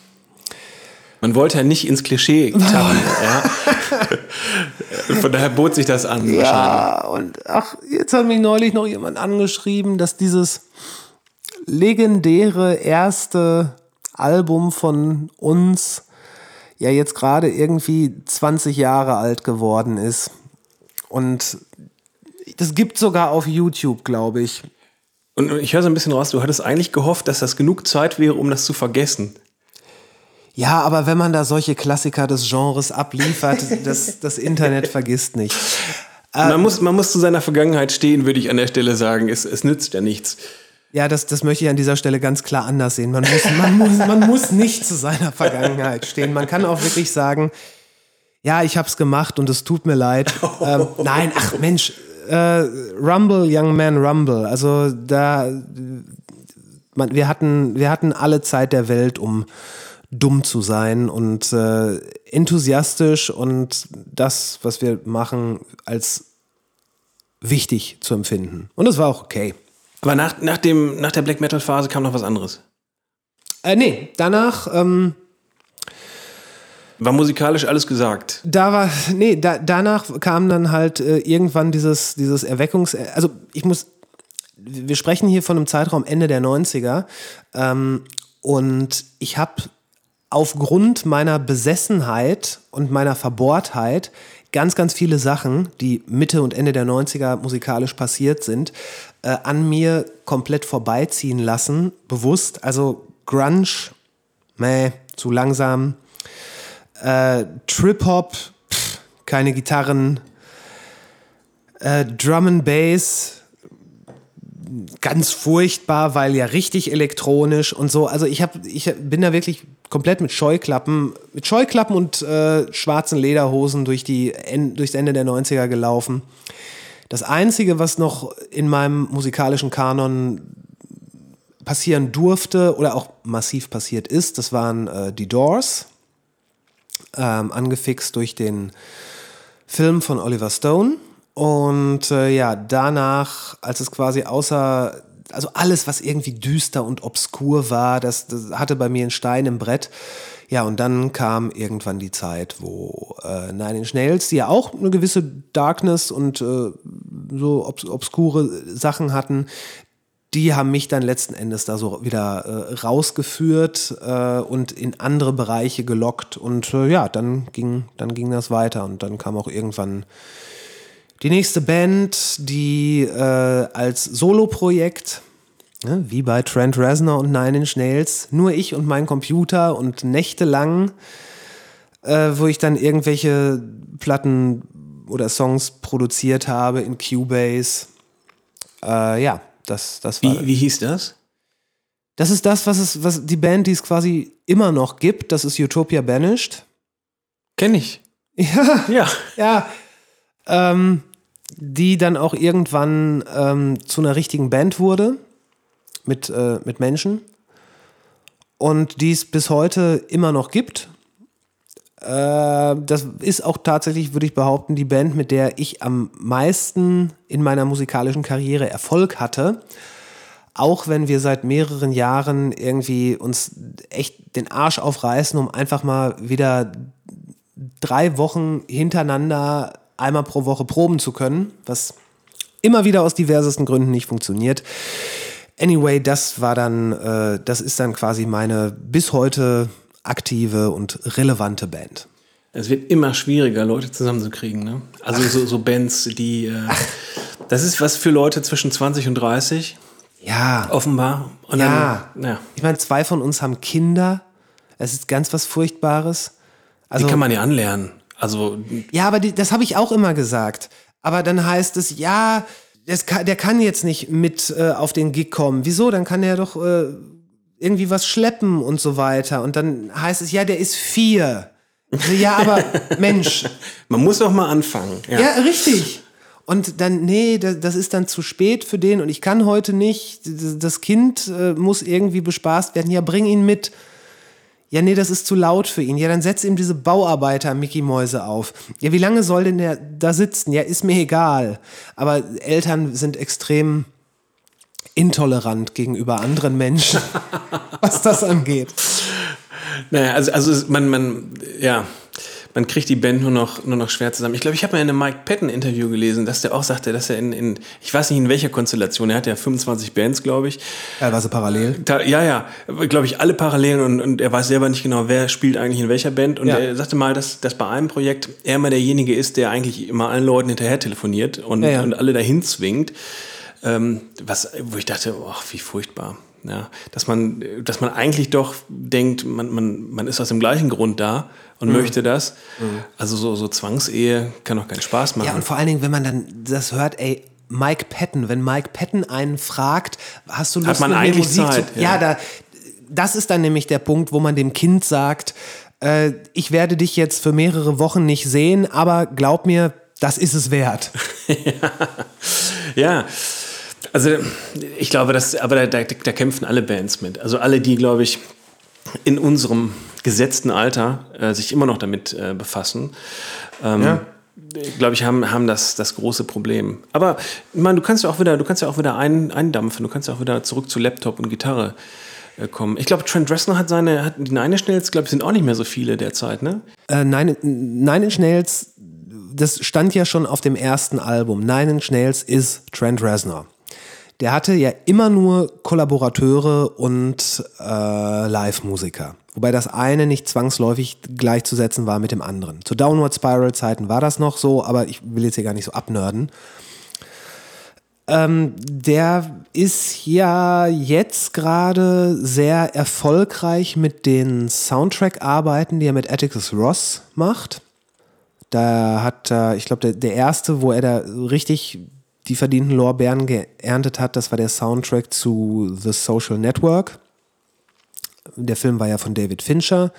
Man wollte ja nicht ins Klischee tappen. ja. Von daher bot sich das an. Ja, und ach, jetzt hat mich neulich noch jemand angeschrieben, dass dieses legendäre erste Album von uns ja jetzt gerade irgendwie 20 Jahre alt geworden ist. Und das gibt sogar auf YouTube, glaube ich. Und ich höre so ein bisschen raus, du hattest eigentlich gehofft, dass das genug Zeit wäre, um das zu vergessen. Ja, aber wenn man da solche Klassiker des Genres abliefert, das, das Internet vergisst nicht. Man, muss, man muss zu seiner Vergangenheit stehen, würde ich an der Stelle sagen. Es, es nützt ja nichts. Ja, das, das möchte ich an dieser Stelle ganz klar anders sehen. Man muss, man, muss, man muss nicht zu seiner Vergangenheit stehen. Man kann auch wirklich sagen, ja, ich habe es gemacht und es tut mir leid. Ähm, nein, ach Mensch, äh, Rumble, Young Man Rumble. Also da, man, wir, hatten, wir hatten alle Zeit der Welt, um dumm zu sein und äh, enthusiastisch und das, was wir machen, als wichtig zu empfinden. Und das war auch okay. Aber nach, nach, dem, nach der Black Metal Phase kam noch was anderes. Äh, nee, danach. Ähm, war musikalisch alles gesagt? Da war, nee, da, danach kam dann halt äh, irgendwann dieses, dieses Erweckungs-, also ich muss, wir sprechen hier von einem Zeitraum Ende der 90er ähm, und ich habe aufgrund meiner Besessenheit und meiner Verbohrtheit ganz, ganz viele Sachen, die Mitte und Ende der 90er musikalisch passiert sind, äh, an mir komplett vorbeiziehen lassen, bewusst. Also Grunge, meh, zu langsam. Äh, Trip-Hop, keine Gitarren. Äh, Drum and Bass, ganz furchtbar, weil ja richtig elektronisch und so. Also ich, hab, ich bin da wirklich komplett mit Scheuklappen, mit Scheuklappen und äh, schwarzen Lederhosen durch die, durchs Ende der 90er gelaufen. Das Einzige, was noch in meinem musikalischen Kanon passieren durfte oder auch massiv passiert ist, das waren äh, die Doors, ähm, angefixt durch den Film von Oliver Stone. Und äh, ja, danach, als es quasi außer, also alles, was irgendwie düster und obskur war, das, das hatte bei mir einen Stein im Brett. Ja, und dann kam irgendwann die Zeit, wo äh, Nine Inch Nails, die ja auch eine gewisse Darkness und äh, so obs obskure Sachen hatten, die haben mich dann letzten Endes da so wieder äh, rausgeführt äh, und in andere Bereiche gelockt. Und äh, ja, dann ging, dann ging das weiter. Und dann kam auch irgendwann die nächste Band, die äh, als Soloprojekt Ne, wie bei Trent Reznor und Nine Inch Nails, nur ich und mein Computer und nächtelang, äh, wo ich dann irgendwelche Platten oder Songs produziert habe in Cubase. Äh, ja, das, das war. Wie, wie hieß das? Das ist das, was es, was die Band, die es quasi immer noch gibt. Das ist Utopia Banished. Kenn ich. Ja. Ja. Ja. Ähm, die dann auch irgendwann ähm, zu einer richtigen Band wurde mit, äh, mit Menschen und die es bis heute immer noch gibt. Äh, das ist auch tatsächlich, würde ich behaupten, die Band, mit der ich am meisten in meiner musikalischen Karriere Erfolg hatte. Auch wenn wir seit mehreren Jahren irgendwie uns echt den Arsch aufreißen, um einfach mal wieder drei Wochen hintereinander einmal pro Woche proben zu können, was immer wieder aus diversesten Gründen nicht funktioniert. Anyway, das war dann, äh, das ist dann quasi meine bis heute aktive und relevante Band. Es wird immer schwieriger, Leute zusammenzukriegen. Ne? Also so, so, Bands, die. Äh, das ist was für Leute zwischen 20 und 30. Ja. Offenbar. Und ja. Dann, ja. Ich meine, zwei von uns haben Kinder. Es ist ganz was Furchtbares. Also, die kann man ja anlernen. Also. Ja, aber die, das habe ich auch immer gesagt. Aber dann heißt es, ja, kann, der kann jetzt nicht mit äh, auf den Gig kommen. Wieso? Dann kann er doch äh, irgendwie was schleppen und so weiter. Und dann heißt es, ja, der ist vier. Ja, aber Mensch. Man muss doch mal anfangen. Ja, ja richtig. Und dann, nee, das ist dann zu spät für den und ich kann heute nicht. Das Kind äh, muss irgendwie bespaßt werden. Ja, bring ihn mit. Ja, nee, das ist zu laut für ihn. Ja, dann setz ihm diese Bauarbeiter-Mickey-Mäuse auf. Ja, wie lange soll denn der da sitzen? Ja, ist mir egal. Aber Eltern sind extrem intolerant gegenüber anderen Menschen, was das angeht. Naja, also, also man, man, ja, man kriegt die Band nur noch, nur noch schwer zusammen. Ich glaube, ich habe mal in einem Mike Patton-Interview gelesen, dass der auch sagte, dass er in, in, ich weiß nicht in welcher Konstellation, er hat ja 25 Bands, glaube ich. Teilweise parallel. Da, ja, ja, glaube ich, alle parallel und, und er weiß selber nicht genau, wer spielt eigentlich in welcher Band. Und ja. er sagte mal, dass, dass bei einem Projekt er immer derjenige ist, der eigentlich immer allen Leuten hinterher telefoniert und, ja, ja. und alle dahin zwingt. Ähm, was, wo ich dachte, oh, wie furchtbar. Ja, dass man, dass man eigentlich doch denkt, man, man, man ist aus dem gleichen Grund da und mhm. möchte das. Mhm. Also so, so Zwangsehe kann doch keinen Spaß machen. Ja, und vor allen Dingen, wenn man dann das hört, ey, Mike Patton, wenn Mike Patton einen fragt, hast du Lust, Hat man eigentlich Musik Zeit, zu, ja, ja da, das ist dann nämlich der Punkt, wo man dem Kind sagt, äh, ich werde dich jetzt für mehrere Wochen nicht sehen, aber glaub mir, das ist es wert. ja. ja. Also ich glaube, dass, aber da, da, da kämpfen alle Bands mit. Also alle, die, glaube ich, in unserem gesetzten Alter äh, sich immer noch damit äh, befassen. Ähm, ja. glaube ich, haben, haben das, das große Problem. Aber meine, du kannst ja auch wieder, du kannst ja auch wieder ein, eindampfen, du kannst ja auch wieder zurück zu Laptop und Gitarre äh, kommen. Ich glaube, Trent Reznor hat seine, hat die Nine Inch Nails, glaube ich, sind auch nicht mehr so viele derzeit, ne? Äh, Nine, Nine Inch Nails, das stand ja schon auf dem ersten Album. Nine Inch Nails ist Trent Reznor der hatte ja immer nur Kollaborateure und äh, Live-Musiker. Wobei das eine nicht zwangsläufig gleichzusetzen war mit dem anderen. Zu Downward Spiral-Zeiten war das noch so, aber ich will jetzt hier gar nicht so abnörden. Ähm, der ist ja jetzt gerade sehr erfolgreich mit den Soundtrack-Arbeiten, die er mit Atticus Ross macht. Da hat er, ich glaube, der, der erste, wo er da richtig die verdienten Lorbeeren geerntet hat, das war der Soundtrack zu The Social Network. Der Film war ja von David Fincher.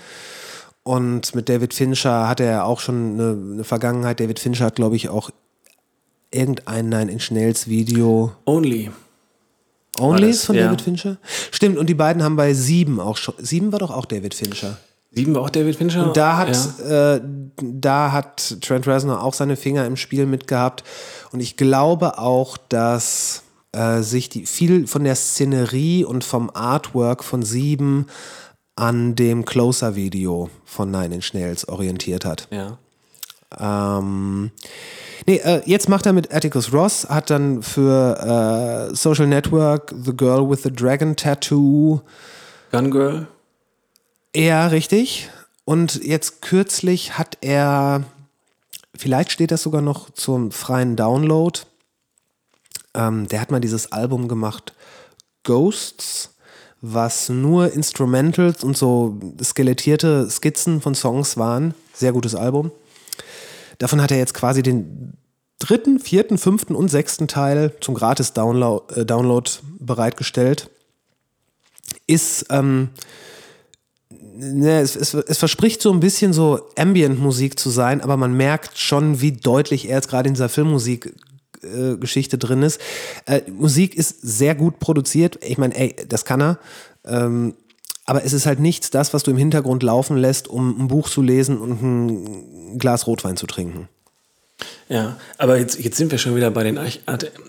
Und mit David Fincher hat er auch schon eine, eine Vergangenheit. David Fincher hat, glaube ich, auch irgendein Nine Inch Nails Video. Only. Only ist von ja. David Fincher? Stimmt, und die beiden haben bei Sieben auch schon. Sieben war doch auch David Fincher. Sieben war auch David Fincher. Und da hat, ja. äh, da hat Trent Reznor auch seine Finger im Spiel mitgehabt. Und ich glaube auch, dass äh, sich die, viel von der Szenerie und vom Artwork von Sieben an dem Closer-Video von Nine Inch Nails orientiert hat. Ja. Ähm, nee, äh, jetzt macht er mit Atticus Ross, hat dann für äh, Social Network The Girl with the Dragon Tattoo. Gun Girl? Ja, richtig. Und jetzt kürzlich hat er, vielleicht steht das sogar noch zum freien Download. Ähm, der hat mal dieses Album gemacht, Ghosts, was nur Instrumentals und so skelettierte Skizzen von Songs waren. Sehr gutes Album. Davon hat er jetzt quasi den dritten, vierten, fünften und sechsten Teil zum gratis Download, äh, bereitgestellt. Ist ähm, ne, es, es, es, verspricht so ein bisschen so Ambient-Musik zu sein, aber man merkt schon, wie deutlich er jetzt gerade in dieser Filmmusik äh, Geschichte drin ist. Äh, Musik ist sehr gut produziert. Ich meine, ey, das kann er. Ähm, aber es ist halt nichts das, was du im Hintergrund laufen lässt, um ein Buch zu lesen und ein Glas Rotwein zu trinken. Ja, aber jetzt, jetzt sind wir schon wieder bei den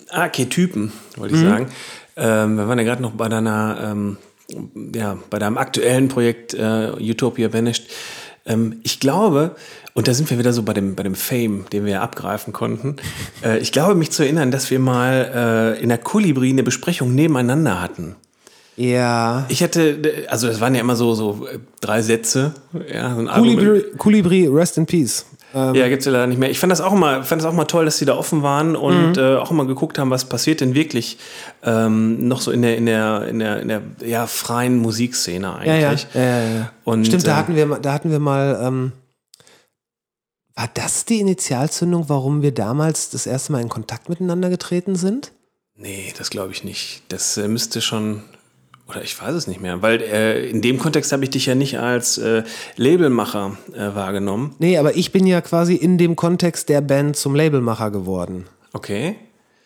Archetypen, wollte ich mhm. sagen. Ähm, wir waren ja gerade noch bei deiner ähm, ja, bei deinem aktuellen Projekt äh, Utopia Vanished. Ähm, ich glaube, und da sind wir wieder so bei dem, bei dem Fame, den wir abgreifen konnten. Äh, ich glaube, mich zu erinnern, dass wir mal äh, in der Kolibri eine Besprechung nebeneinander hatten. Ja. Ich hatte, also das waren ja immer so, so äh, drei Sätze. Ja, so Kolibri, Kolibri, Rest in Peace. Ähm ja, gibt es ja leider nicht mehr. Ich fand das auch immer, fand das auch mal toll, dass sie da offen waren und mhm. äh, auch immer geguckt haben, was passiert denn wirklich ähm, noch so in der, in der, in der, in der ja, freien Musikszene eigentlich. Ja, ja. ja, und, Stimmt, da äh, hatten wir, da hatten wir mal. Ähm, war das die Initialzündung, warum wir damals das erste Mal in Kontakt miteinander getreten sind? Nee, das glaube ich nicht. Das äh, müsste schon oder ich weiß es nicht mehr, weil äh, in dem Kontext habe ich dich ja nicht als äh, Labelmacher äh, wahrgenommen. Nee, aber ich bin ja quasi in dem Kontext der Band zum Labelmacher geworden. Okay.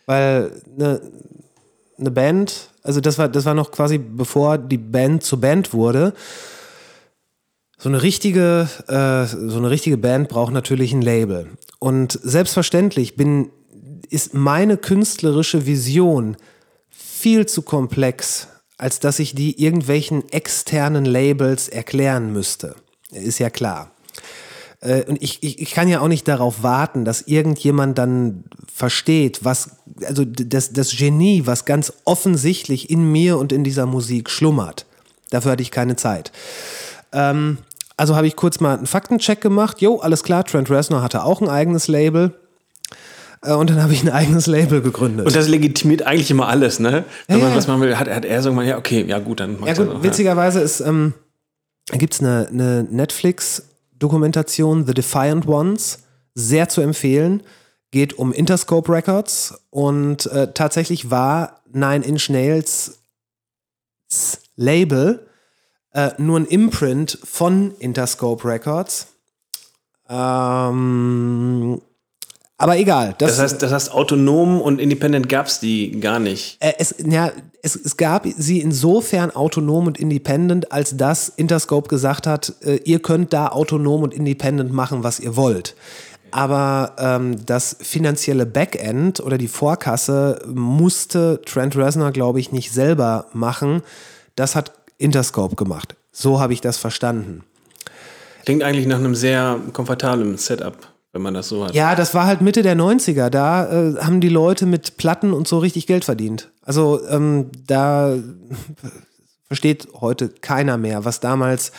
Weil eine ne Band, also das war, das war noch quasi bevor die Band zur Band wurde. So eine richtige, äh, so eine richtige Band braucht natürlich ein Label. Und selbstverständlich bin, ist meine künstlerische Vision viel zu komplex, als dass ich die irgendwelchen externen Labels erklären müsste. Ist ja klar. Äh, und ich, ich, ich kann ja auch nicht darauf warten, dass irgendjemand dann versteht, was, also das, das Genie, was ganz offensichtlich in mir und in dieser Musik schlummert. Dafür hatte ich keine Zeit. Ähm, also habe ich kurz mal einen Faktencheck gemacht. Jo, alles klar, Trent Reznor hatte auch ein eigenes Label. Äh, und dann habe ich ein eigenes Label gegründet. Und das legitimiert eigentlich immer alles, ne? Wenn ja, man was machen will, hat, hat er so mal, ja, okay, ja gut, dann Ja gut, auch, witzigerweise ja. ist, ähm, gibt es eine, eine Netflix-Dokumentation, The Defiant Ones, sehr zu empfehlen. Geht um Interscope Records und äh, tatsächlich war Nine Inch Nails Label äh, nur ein Imprint von Interscope Records. Ähm, aber egal. Das, das, heißt, das heißt, autonom und independent gab es die gar nicht. Äh, es, ja, es, es gab sie insofern autonom und independent, als dass Interscope gesagt hat, äh, ihr könnt da autonom und independent machen, was ihr wollt. Aber ähm, das finanzielle Backend oder die Vorkasse musste Trent Reznor, glaube ich, nicht selber machen. Das hat Interscope gemacht. So habe ich das verstanden. Klingt eigentlich nach einem sehr komfortablen Setup, wenn man das so hat. Ja, das war halt Mitte der 90er. Da äh, haben die Leute mit Platten und so richtig Geld verdient. Also ähm, da versteht heute keiner mehr, was damals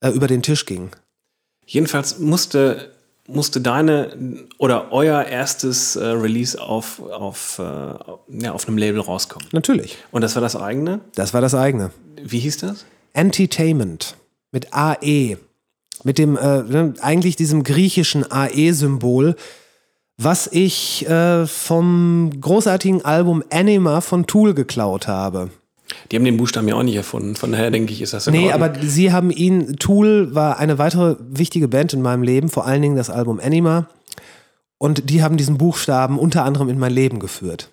äh, über den Tisch ging. Jedenfalls musste musste deine oder euer erstes äh, Release auf, auf, äh, ja, auf einem Label rauskommen? Natürlich. Und das war das eigene? Das war das eigene. Wie hieß das? Entertainment mit AE. Mit dem, äh, ne, eigentlich diesem griechischen AE-Symbol, was ich äh, vom großartigen Album Anima von Tool geklaut habe. Die haben den Buchstaben ja auch nicht erfunden, von daher denke ich, ist das in Nee, Ordnung. aber sie haben ihn, Tool war eine weitere wichtige Band in meinem Leben, vor allen Dingen das Album Anima. Und die haben diesen Buchstaben unter anderem in mein Leben geführt.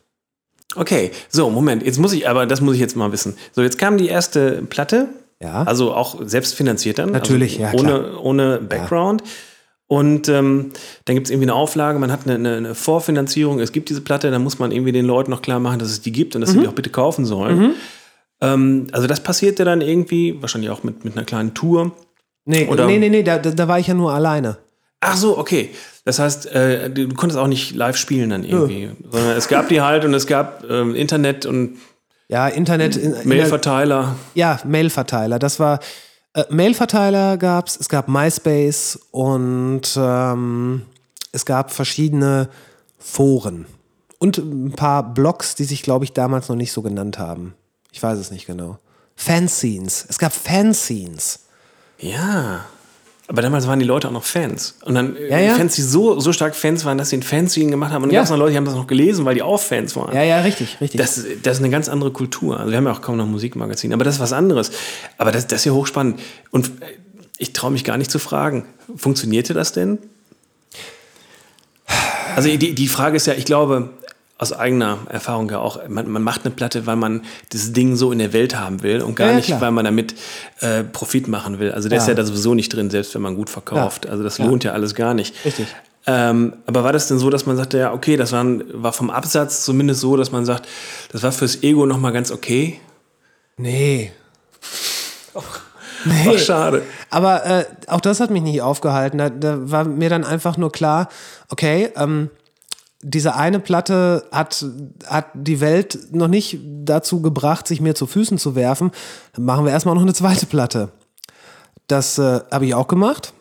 Okay, so, Moment, jetzt muss ich, aber das muss ich jetzt mal wissen. So, jetzt kam die erste Platte. Ja. Also auch selbstfinanziert dann. Natürlich, also ja. Ohne, ohne Background. Ja. Und ähm, dann gibt es irgendwie eine Auflage, man hat eine, eine, eine, Vorfinanzierung, es gibt diese Platte, dann muss man irgendwie den Leuten noch klar machen, dass es die gibt und dass mhm. sie die auch bitte kaufen sollen. Mhm. Ähm, also das passierte dann irgendwie, wahrscheinlich auch mit, mit einer kleinen Tour. Nee, Oder, nee, nee, nee da, da war ich ja nur alleine. Ach so, okay. Das heißt, äh, du konntest auch nicht live spielen dann irgendwie. Nö. Sondern es gab die halt und es gab ähm, Internet und ja, Internet. In, Mailverteiler. Ja, Mailverteiler. Das war. Äh, Mailverteiler gab es, es gab MySpace und ähm, es gab verschiedene Foren. Und ein paar Blogs, die sich, glaube ich, damals noch nicht so genannt haben. Ich weiß es nicht genau. Fanscenes. Es gab Fanscenes. Ja. Aber damals waren die Leute auch noch Fans. Und dann ja, ja. Fans, die so, so stark Fans waren, dass sie ein Fanscene gemacht haben. Und dann ja. gab es noch Leute, die haben das noch gelesen, weil die auch Fans waren. Ja, ja, richtig, richtig. Das, das ist eine ganz andere Kultur. Also wir haben ja auch kaum noch Musikmagazine, aber das ist was anderes. Aber das, das ist ja hochspannend. Und äh, ich traue mich gar nicht zu fragen, funktionierte das denn? Also die, die Frage ist ja, ich glaube, aus eigener Erfahrung ja auch, man, man, macht eine Platte, weil man das Ding so in der Welt haben will und gar ja, ja, nicht, klar. weil man damit äh, Profit machen will. Also der ja. ist ja da sowieso nicht drin, selbst wenn man gut verkauft. Also das lohnt ja alles gar nicht. Richtig. Ähm, aber war das denn so, dass man sagte, ja, okay, das war, war vom Absatz zumindest so, dass man sagt, das war fürs Ego nochmal ganz okay? Nee. Nee. Ach, schade. Aber äh, auch das hat mich nicht aufgehalten. Da, da, war mir dann einfach nur klar, okay, ähm, diese eine Platte hat, hat die Welt noch nicht dazu gebracht, sich mir zu Füßen zu werfen. Dann machen wir erstmal noch eine zweite Platte. Das äh, habe ich auch gemacht.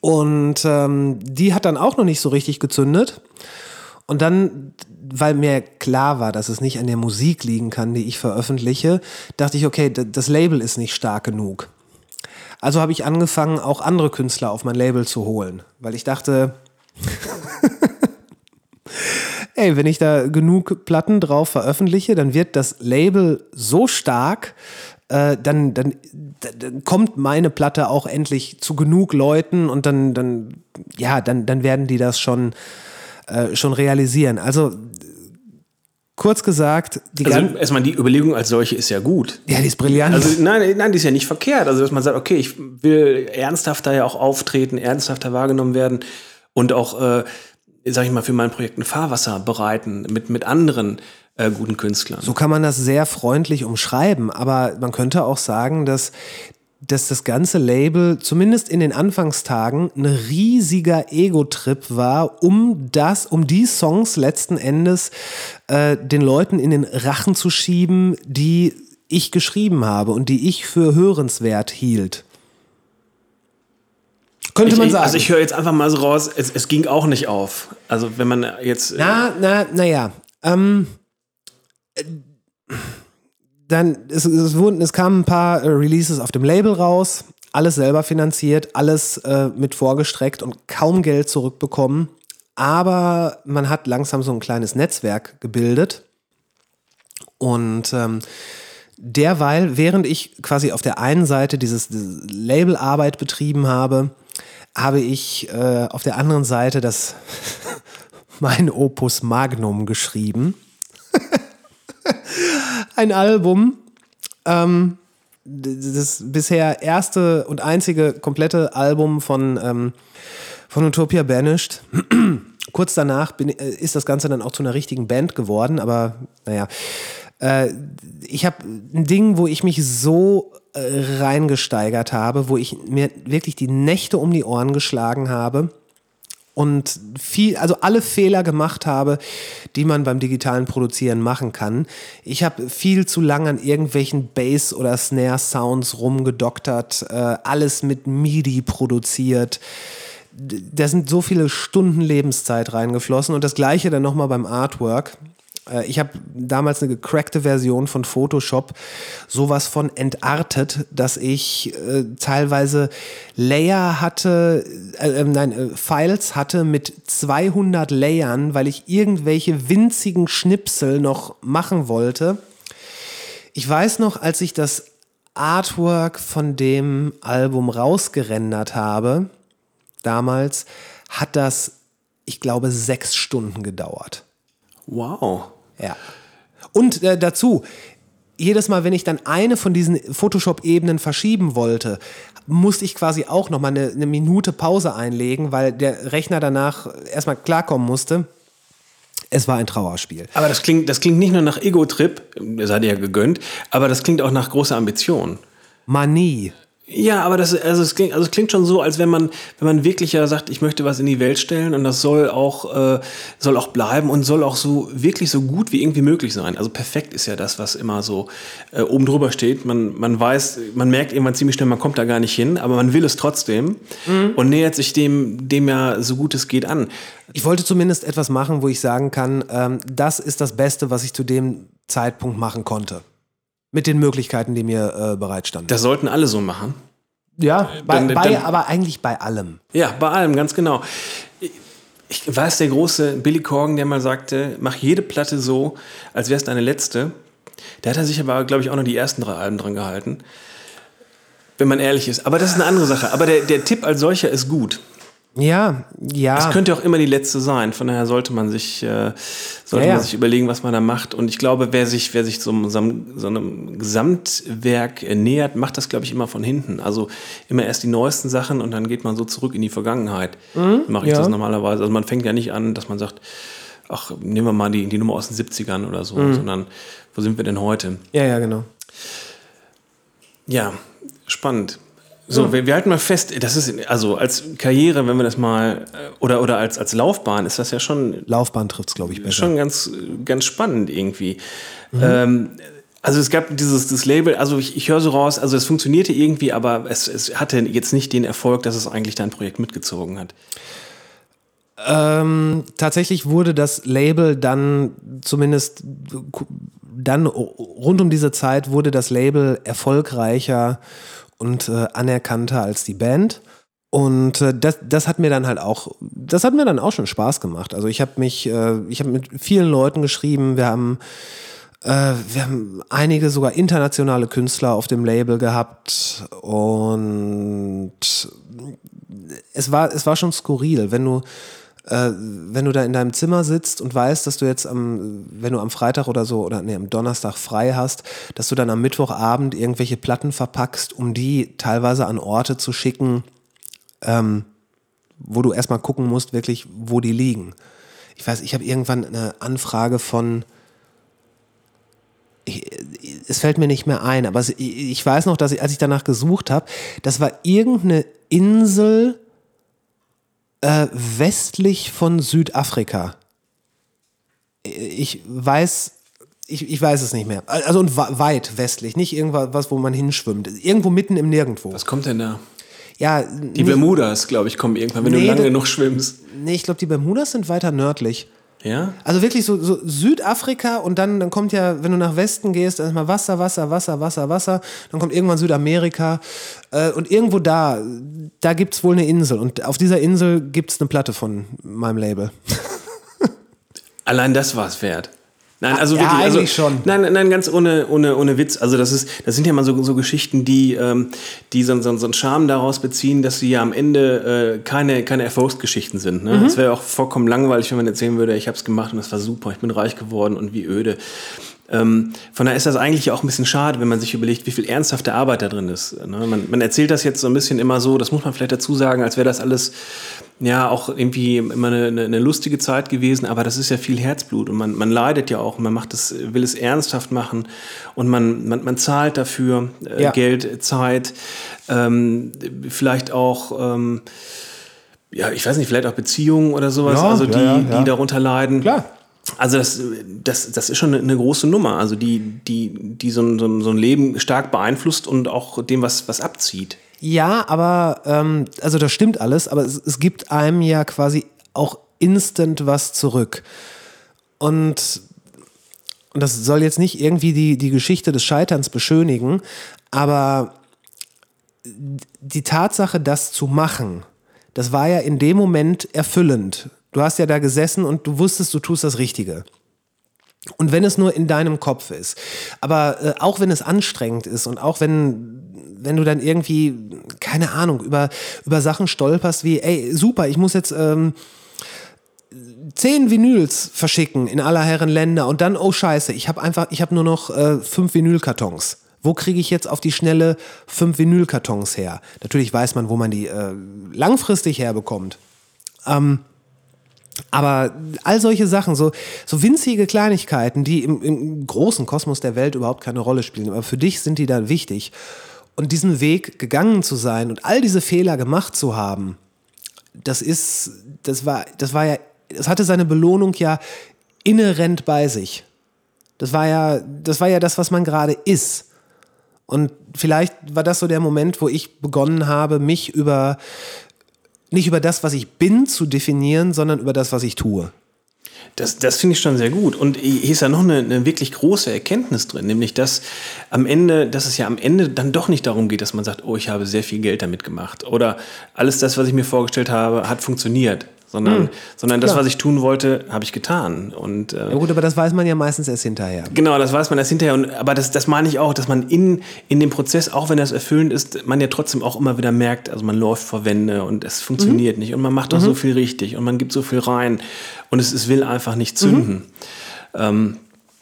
Und ähm, die hat dann auch noch nicht so richtig gezündet. Und dann, weil mir klar war, dass es nicht an der Musik liegen kann, die ich veröffentliche, dachte ich, okay, das Label ist nicht stark genug. Also habe ich angefangen, auch andere Künstler auf mein Label zu holen, weil ich dachte, ey, wenn ich da genug Platten drauf veröffentliche, dann wird das Label so stark, äh, dann, dann, dann kommt meine Platte auch endlich zu genug Leuten und dann, dann, ja, dann, dann werden die das schon, äh, schon realisieren. Also kurz gesagt, die also erstmal die Überlegung als solche ist ja gut. Ja, die ist brillant. Also nein, nein, die ist ja nicht verkehrt. Also dass man sagt, okay, ich will ernsthafter ja auch auftreten, ernsthafter wahrgenommen werden und auch, äh, sag ich mal, für mein Projekt ein Fahrwasser bereiten mit mit anderen äh, guten Künstlern. So kann man das sehr freundlich umschreiben, aber man könnte auch sagen, dass dass das ganze Label zumindest in den Anfangstagen ein riesiger Ego-Trip war, um das, um die Songs letzten Endes äh, den Leuten in den Rachen zu schieben, die ich geschrieben habe und die ich für hörenswert hielt. Könnte ich, man sagen. Also ich höre jetzt einfach mal so raus, es, es, ging auch nicht auf. Also wenn man jetzt. Na, na, naja. Ähm, dann, es, es, wurden, es kamen ein paar äh, Releases auf dem Label raus, alles selber finanziert, alles äh, mit vorgestreckt und kaum Geld zurückbekommen. Aber man hat langsam so ein kleines Netzwerk gebildet. Und ähm, derweil, während ich quasi auf der einen Seite dieses, diese Labelarbeit betrieben habe, habe ich äh, auf der anderen Seite das mein Opus Magnum geschrieben. ein Album, ähm, das bisher erste und einzige komplette Album von, ähm, von Utopia Banished. Kurz danach bin, äh, ist das Ganze dann auch zu einer richtigen Band geworden, aber naja. Äh, ich habe ein Ding, wo ich mich so reingesteigert habe, wo ich mir wirklich die Nächte um die Ohren geschlagen habe und viel, also alle Fehler gemacht habe, die man beim digitalen Produzieren machen kann. Ich habe viel zu lange an irgendwelchen Bass- oder Snare-Sounds rumgedoktert, äh, alles mit MIDI produziert. Da sind so viele Stunden Lebenszeit reingeflossen und das gleiche dann nochmal beim Artwork. Äh, ich habe damals eine gecrackte Version von Photoshop sowas von entartet, dass ich äh, teilweise Layer hatte, äh, äh nein, äh, Files hatte mit 200 Layern, weil ich irgendwelche winzigen Schnipsel noch machen wollte. Ich weiß noch, als ich das Artwork von dem Album rausgerendert habe, damals, hat das, ich glaube, sechs Stunden gedauert. Wow. Ja. Und äh, dazu, jedes Mal, wenn ich dann eine von diesen Photoshop-Ebenen verschieben wollte, musste ich quasi auch noch mal eine, eine Minute Pause einlegen, weil der Rechner danach erstmal klarkommen musste. Es war ein Trauerspiel. Aber das klingt, das klingt nicht nur nach Ego-Trip, das hat ja gegönnt, aber das klingt auch nach großer Ambition. Manie. Ja, aber das, also es, klingt, also es klingt schon so, als wenn man, wenn man wirklich ja sagt, ich möchte was in die Welt stellen und das soll auch, äh, soll auch bleiben und soll auch so wirklich so gut wie irgendwie möglich sein. Also perfekt ist ja das, was immer so äh, oben drüber steht. Man, man weiß, man merkt irgendwann ziemlich schnell, man kommt da gar nicht hin, aber man will es trotzdem mhm. und nähert sich dem, dem ja so gut es geht an. Ich wollte zumindest etwas machen, wo ich sagen kann, ähm, das ist das Beste, was ich zu dem Zeitpunkt machen konnte mit den Möglichkeiten, die mir äh, bereitstanden. Das sollten alle so machen. Ja, bei, dann, bei dann, aber eigentlich bei allem. Ja, bei allem, ganz genau. Ich weiß, der große Billy Corgan, der mal sagte, mach jede Platte so, als wäre es deine letzte. Der hat sich aber, glaube ich, auch noch die ersten drei Alben dran gehalten. Wenn man ehrlich ist. Aber das ist eine andere Sache. Aber der, der Tipp als solcher ist gut. Ja, ja. Es könnte auch immer die letzte sein. Von daher sollte man sich, äh, sollte ja, ja. man sich überlegen, was man da macht. Und ich glaube, wer sich, wer sich so, so einem Gesamtwerk nähert, macht das, glaube ich, immer von hinten. Also immer erst die neuesten Sachen und dann geht man so zurück in die Vergangenheit. Mhm, Mache ich ja. das normalerweise. Also man fängt ja nicht an, dass man sagt, ach, nehmen wir mal die, die Nummer aus den 70ern oder so, mhm. sondern wo sind wir denn heute? Ja, ja, genau. Ja, spannend. So, wir, wir, halten mal fest, das ist also als Karriere, wenn wir das mal äh, oder oder als als Laufbahn ist das ja schon Laufbahn trifft es, glaube ich, besser. Schon ganz ganz spannend irgendwie. Mhm. Ähm, also es gab dieses das Label, also ich, ich höre so raus, also es funktionierte irgendwie, aber es, es hatte jetzt nicht den Erfolg, dass es eigentlich dein Projekt mitgezogen hat. Ähm, tatsächlich wurde das Label dann zumindest dann rund um diese Zeit wurde das Label erfolgreicher und äh, anerkannter als die Band. Und äh, das, das hat mir dann halt auch, das hat mir dann auch schon Spaß gemacht. Also ich habe mich, äh, ich habe mit vielen Leuten geschrieben, wir haben, äh, wir haben einige sogar internationale Künstler auf dem Label gehabt und es war, es war schon skurril, wenn du äh, wenn du da in deinem Zimmer sitzt und weißt, dass du jetzt am, wenn du am Freitag oder so oder nee, am Donnerstag frei hast, dass du dann am Mittwochabend irgendwelche Platten verpackst, um die teilweise an Orte zu schicken, ähm, wo du erstmal gucken musst, wirklich, wo die liegen. Ich weiß, ich habe irgendwann eine Anfrage von, ich, es fällt mir nicht mehr ein, aber ich weiß noch, dass ich, als ich danach gesucht habe, das war irgendeine Insel äh, westlich von Südafrika. Ich weiß, ich, ich weiß es nicht mehr. Also und weit westlich, nicht irgendwas, wo man hinschwimmt. Irgendwo mitten im Nirgendwo. Was kommt denn da? Ja, die Bermudas, glaube ich, kommen irgendwann, wenn nee, du lange genug schwimmst. Nee, ich glaube, die Bermudas sind weiter nördlich. Ja? Also wirklich so, so, Südafrika und dann, dann kommt ja, wenn du nach Westen gehst, dann ist mal Wasser, Wasser, Wasser, Wasser, Wasser. Dann kommt irgendwann Südamerika. Äh, und irgendwo da, da gibt es wohl eine Insel. Und auf dieser Insel gibt es eine Platte von meinem Label. Allein das war es wert. Nein, also ja, wirklich, also, schon. Nein, nein, ganz ohne, ohne, ohne Witz. Also das ist, das sind ja mal so, so Geschichten, die, ähm, die so, so, so einen Charme daraus beziehen, dass sie ja am Ende äh, keine, keine Erfolgsgeschichten sind. Ne? Mhm. Es wäre auch vollkommen langweilig, wenn man erzählen würde, ich habe es gemacht und es war super, ich bin reich geworden und wie öde. Ähm, von daher ist das eigentlich auch ein bisschen schade, wenn man sich überlegt, wie viel ernsthafte Arbeit da drin ist. Ne? Man, man, erzählt das jetzt so ein bisschen immer so, das muss man vielleicht dazu sagen, als wäre das alles ja auch irgendwie immer eine, eine, lustige Zeit gewesen, aber das ist ja viel Herzblut und man, man leidet ja auch, man macht das, will es ernsthaft machen und man, man, man zahlt dafür äh, ja. Geld, Zeit, ähm, vielleicht auch ähm, ja, ich weiß nicht, vielleicht auch Beziehungen oder sowas, ja, also die, ja, die darunter leiden. Klar. Also das, das, das ist schon eine große Nummer, also die, die, die so, ein, so ein Leben stark beeinflusst und auch dem was, was abzieht. Ja, aber ähm, also das stimmt alles, aber es, es gibt einem ja quasi auch instant was zurück. Und, und das soll jetzt nicht irgendwie die, die Geschichte des Scheiterns beschönigen, aber die Tatsache, das zu machen, das war ja in dem Moment erfüllend. Du hast ja da gesessen und du wusstest, du tust das Richtige. Und wenn es nur in deinem Kopf ist. Aber äh, auch wenn es anstrengend ist und auch wenn, wenn du dann irgendwie, keine Ahnung, über, über Sachen stolperst wie, ey, super, ich muss jetzt ähm, zehn Vinyls verschicken in aller Herren Länder und dann, oh scheiße, ich habe einfach, ich habe nur noch äh, fünf Vinylkartons. Wo kriege ich jetzt auf die Schnelle fünf Vinylkartons her? Natürlich weiß man, wo man die äh, langfristig herbekommt. Ähm, aber all solche Sachen, so, so winzige Kleinigkeiten, die im, im, großen Kosmos der Welt überhaupt keine Rolle spielen, aber für dich sind die da wichtig. Und diesen Weg gegangen zu sein und all diese Fehler gemacht zu haben, das ist, das war, das war ja, das hatte seine Belohnung ja inhärent bei sich. Das war ja, das war ja das, was man gerade ist. Und vielleicht war das so der Moment, wo ich begonnen habe, mich über nicht über das, was ich bin, zu definieren, sondern über das, was ich tue. Das, das finde ich schon sehr gut. Und hier ist ja noch eine, eine, wirklich große Erkenntnis drin, nämlich dass am Ende, dass es ja am Ende dann doch nicht darum geht, dass man sagt, oh, ich habe sehr viel Geld damit gemacht. Oder alles das, was ich mir vorgestellt habe, hat funktioniert sondern, mhm. sondern das, was ich tun wollte, habe ich getan. Und, äh, ja gut, aber das weiß man ja meistens erst hinterher. Genau, das weiß man erst hinterher. Und, aber das, das meine ich auch, dass man in, in dem Prozess, auch wenn das erfüllend ist, man ja trotzdem auch immer wieder merkt, also man läuft vor Wände und es funktioniert mhm. nicht und man macht doch mhm. so viel richtig und man gibt so viel rein und es, es will einfach nicht zünden. Mhm. Ähm,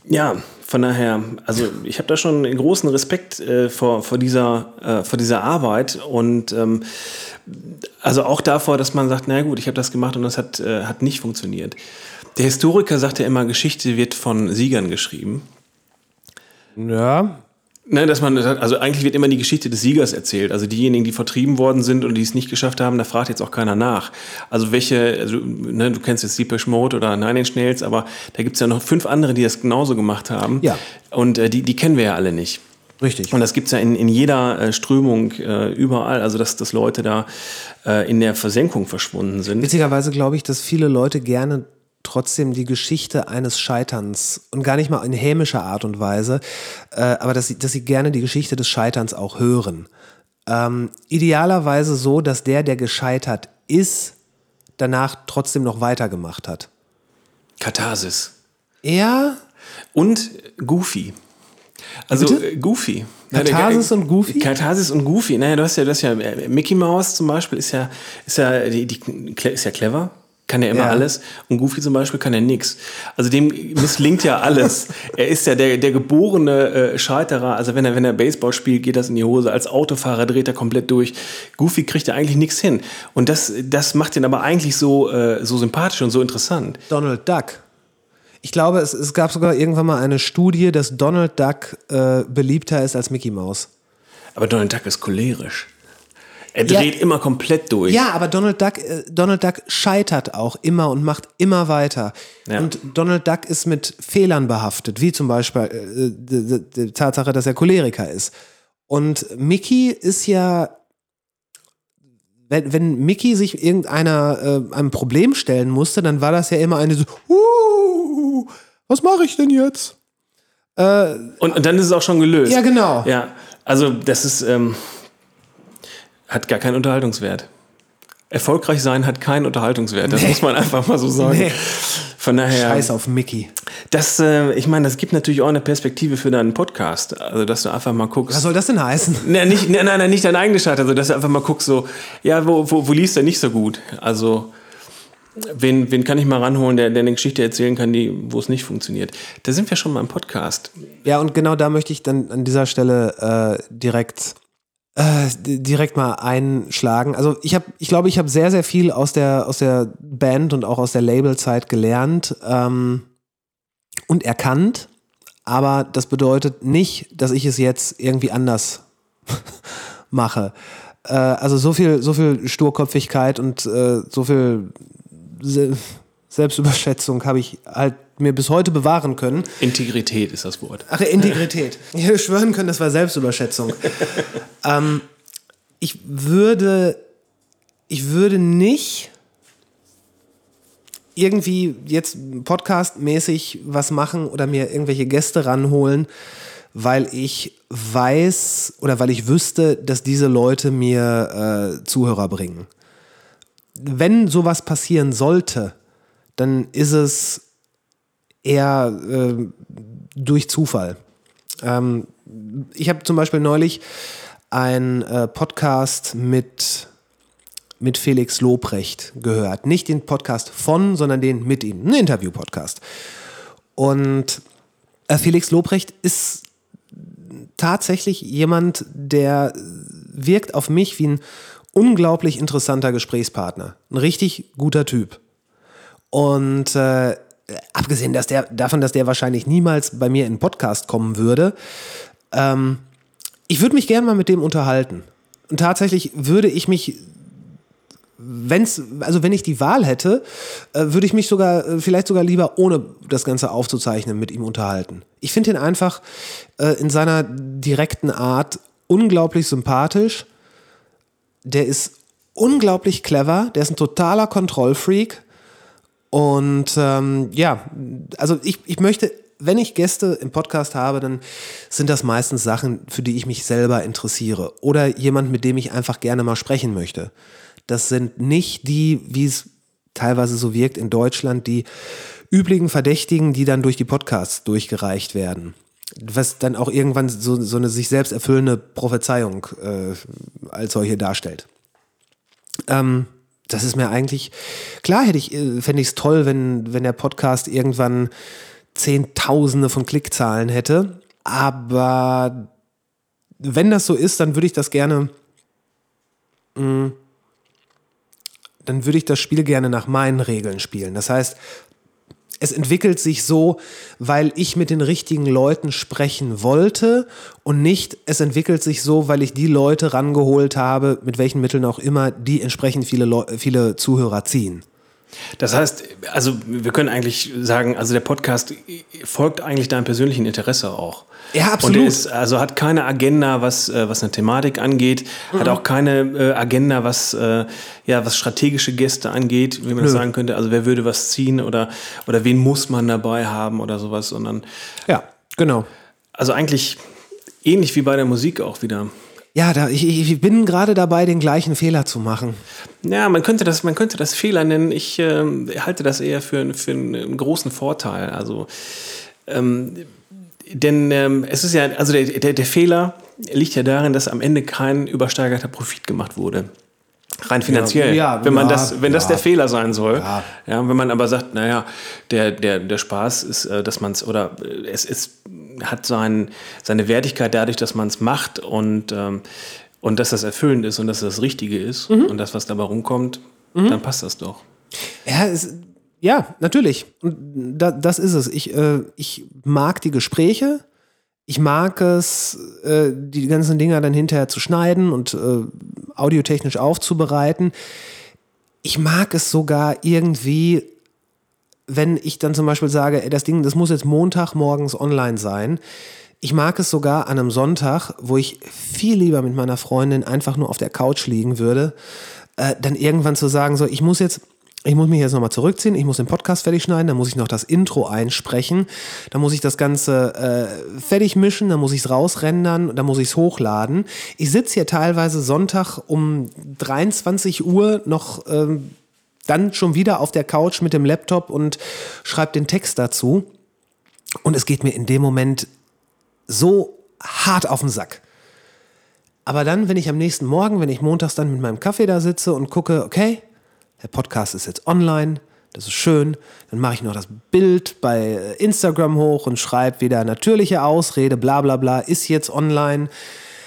ja, von daher, also ich habe da schon großen Respekt äh, vor, vor, dieser, äh, vor dieser Arbeit und ähm, also auch davor, dass man sagt, na gut, ich habe das gemacht und das hat, äh, hat nicht funktioniert. Der Historiker sagt ja immer, Geschichte wird von Siegern geschrieben. Ja. Ne, dass man, also eigentlich wird immer die Geschichte des Siegers erzählt. Also diejenigen, die vertrieben worden sind und die es nicht geschafft haben, da fragt jetzt auch keiner nach. Also welche, also, ne, du kennst jetzt Deepish Mode oder Nine Inch Nails, aber da gibt es ja noch fünf andere, die das genauso gemacht haben. Ja. Und äh, die, die kennen wir ja alle nicht. Richtig. Und das gibt es ja in, in jeder äh, Strömung äh, überall, also dass, dass Leute da äh, in der Versenkung verschwunden sind. Witzigerweise glaube ich, dass viele Leute gerne trotzdem die Geschichte eines Scheiterns und gar nicht mal in hämischer Art und Weise, äh, aber dass sie, dass sie gerne die Geschichte des Scheiterns auch hören. Ähm, idealerweise so, dass der, der gescheitert ist, danach trotzdem noch weitergemacht hat. Katharsis. Ja. Und Goofy. Also Bitte? Äh, Goofy. Katharsis und Goofy? Katharsis und Goofy. Naja, du hast ja, du hast ja äh, Mickey Mouse zum Beispiel ist ja, ist ja, die, die, ist ja clever. Kann er immer Ja. alles und Goofy zum Beispiel kann er nix. Also dem misslingt ja alles. er ist ja der, der geborene äh, Scheiterer. Also wenn er, wenn er Baseball spielt, geht das in die Hose. Als Autofahrer dreht er komplett durch. Goofy kriegt ja eigentlich nichts hin. Und das, das macht ihn aber eigentlich so, äh, so sympathisch und so interessant. Donald Duck. Ich glaube, es, es gab sogar irgendwann mal eine Studie, dass Donald Duck äh, beliebter ist als Mickey Mouse. Aber Donald Duck ist cholerisch. Er Ja. dreht immer komplett durch. Ja, aber Donald Duck, äh, Donald Duck scheitert auch immer und macht immer weiter. Ja. Und Donald Duck ist mit Fehlern behaftet, wie zum Beispiel äh, die, die, die Tatsache, dass er Choleriker ist. Und Mickey ist ja, wenn, wenn Mickey sich irgendeiner äh, einem Problem stellen musste, dann war das ja immer eine so, uh, was mache ich denn jetzt? Äh, Und, und dann ist es auch schon gelöst. ja, genau. Ja, also das ist, ähm, hat gar keinen Unterhaltungswert. Erfolgreich sein hat keinen Unterhaltungswert. Das muss man einfach mal so sagen. Nee. Von daher, Scheiß auf Mickey. das, äh, ich meine, das gibt natürlich auch eine Perspektive für deinen Podcast. Also, dass du einfach mal guckst. Was soll das denn heißen? Nee, nicht, nee, nein, nein, nicht dein eigenes Scheitern, also dass du einfach mal guckst, so, ja, wo, wo, wo liest er nicht so gut? Also, wen, wen kann ich mal ranholen, der, der eine Geschichte erzählen kann, die, wo es nicht funktioniert? Da sind wir schon mal im Podcast. Ja, und genau da möchte ich dann an dieser Stelle äh, direkt äh, direkt mal einschlagen. Also ich habe, ich glaube, ich habe sehr, sehr viel aus der aus der Band und auch aus der Labelzeit gelernt ähm, und erkannt. Aber das bedeutet nicht, dass ich es jetzt irgendwie anders mache. Äh, also so viel, so viel Sturköpfigkeit und äh, so viel Se Selbstüberschätzung habe ich halt mir bis heute bewahren können. Integrität ist das Wort. Ach, Integrität. Ich hätte schwören können, das war Selbstüberschätzung. ähm, ich würde, ich würde nicht irgendwie jetzt podcastmäßig was machen oder mir irgendwelche Gäste ranholen, weil ich weiß oder weil ich wüsste, dass diese Leute mir äh, Zuhörer bringen. Wenn sowas passieren sollte, dann ist es eher äh, durch Zufall. Ähm, ich habe zum Beispiel neulich einen äh, Podcast mit, mit Felix Lobrecht gehört. Nicht den Podcast von, sondern den mit ihm. Ein Interview-Podcast. Und äh, Felix Lobrecht ist tatsächlich jemand, der wirkt auf mich wie ein unglaublich interessanter Gesprächspartner. Ein richtig guter Typ. Und äh, abgesehen dass der, davon, dass der wahrscheinlich niemals bei mir in Podcast kommen würde, ähm, ich würde mich gerne mal mit dem unterhalten. Und tatsächlich würde ich mich, wenn's, also wenn ich die Wahl hätte, äh, würde ich mich sogar, äh, vielleicht sogar lieber ohne das Ganze aufzuzeichnen, mit ihm unterhalten. Ich finde ihn einfach äh, in seiner direkten Art unglaublich sympathisch. Der ist unglaublich clever, der ist ein totaler Kontrollfreak. Und ähm, ja, also ich, ich möchte, wenn ich Gäste im Podcast habe, dann sind das meistens Sachen, für die ich mich selber interessiere. Oder jemand, mit dem ich einfach gerne mal sprechen möchte. Das sind nicht die, wie es teilweise so wirkt in Deutschland, die üblichen Verdächtigen, die dann durch die Podcasts durchgereicht werden. Was dann auch irgendwann so, so eine sich selbst erfüllende Prophezeiung äh, als solche darstellt. Ähm, das ist mir eigentlich, klar hätte ich, äh, fände ich es toll, wenn, wenn der Podcast irgendwann Zehntausende von Klickzahlen hätte. Aber wenn das so ist, dann würde ich das gerne, mh, dann würde ich das Spiel gerne nach meinen Regeln spielen. Das heißt, es entwickelt sich so, weil ich mit den richtigen Leuten sprechen wollte und nicht, es entwickelt sich so, weil ich die Leute rangeholt habe, mit welchen Mitteln auch immer, die entsprechend viele, Leu viele Zuhörer ziehen. Das heißt, also wir können eigentlich sagen, also der Podcast folgt eigentlich deinem persönlichen Interesse auch. Ja, absolut. Und er ist, also hat keine Agenda, was, äh, was eine Thematik angeht, hat Mhm. auch keine äh, Agenda, was, äh, ja, was strategische Gäste angeht, wie man das sagen könnte. Also wer würde was ziehen oder, oder wen muss man dabei haben oder sowas, sondern Ja, genau. also eigentlich ähnlich wie bei der Musik auch wieder. Ja, da, ich, ich bin gerade dabei, den gleichen Fehler zu machen. Ja, man könnte das, man könnte das Fehler nennen. Ich ähm, halte das eher für, für einen großen Vorteil. Also, ähm, denn ähm, es ist ja, also der, der, der Fehler liegt ja darin, dass am Ende kein übersteigerter Profit gemacht wurde. Rein finanziell. Ja, wenn man ja, das, wenn das ja. der Fehler sein soll. Ja. Ja. wenn man aber sagt, naja, der, der, der Spaß ist, äh, dass man es, oder äh, es ist, hat sein, seine Wertigkeit dadurch, dass man es macht und, ähm, und dass das erfüllend ist und dass das Richtige ist Mhm. und das, was dabei rumkommt, dann passt das doch. Ja, es, ja natürlich. Und da, das ist es. Ich, äh, ich mag die Gespräche. Ich mag es, äh, die ganzen Dinger dann hinterher zu schneiden und äh, audiotechnisch aufzubereiten. Ich mag es sogar irgendwie, wenn ich dann zum Beispiel sage, ey, das Ding, das muss jetzt Montag morgens online sein. Ich mag es sogar an einem Sonntag, wo ich viel lieber mit meiner Freundin einfach nur auf der Couch liegen würde, äh, dann irgendwann zu sagen, so, ich muss jetzt, ich muss mich jetzt nochmal zurückziehen, ich muss den Podcast fertig schneiden, dann muss ich noch das Intro einsprechen, dann muss ich das Ganze äh, fertig mischen, dann muss ich es rausrendern, dann muss ich es hochladen. Ich sitze hier teilweise Sonntag um 23 Uhr noch ähm, dann schon wieder auf der Couch mit dem Laptop und schreibe den Text dazu. Und es geht mir in dem Moment so hart auf den Sack. Aber dann, wenn ich am nächsten Morgen, wenn ich montags dann mit meinem Kaffee da sitze und gucke, okay, der Podcast ist jetzt online, das ist schön, dann mache ich noch das Bild bei Instagram hoch und schreibe wieder natürliche Ausrede, bla bla bla, ist jetzt online.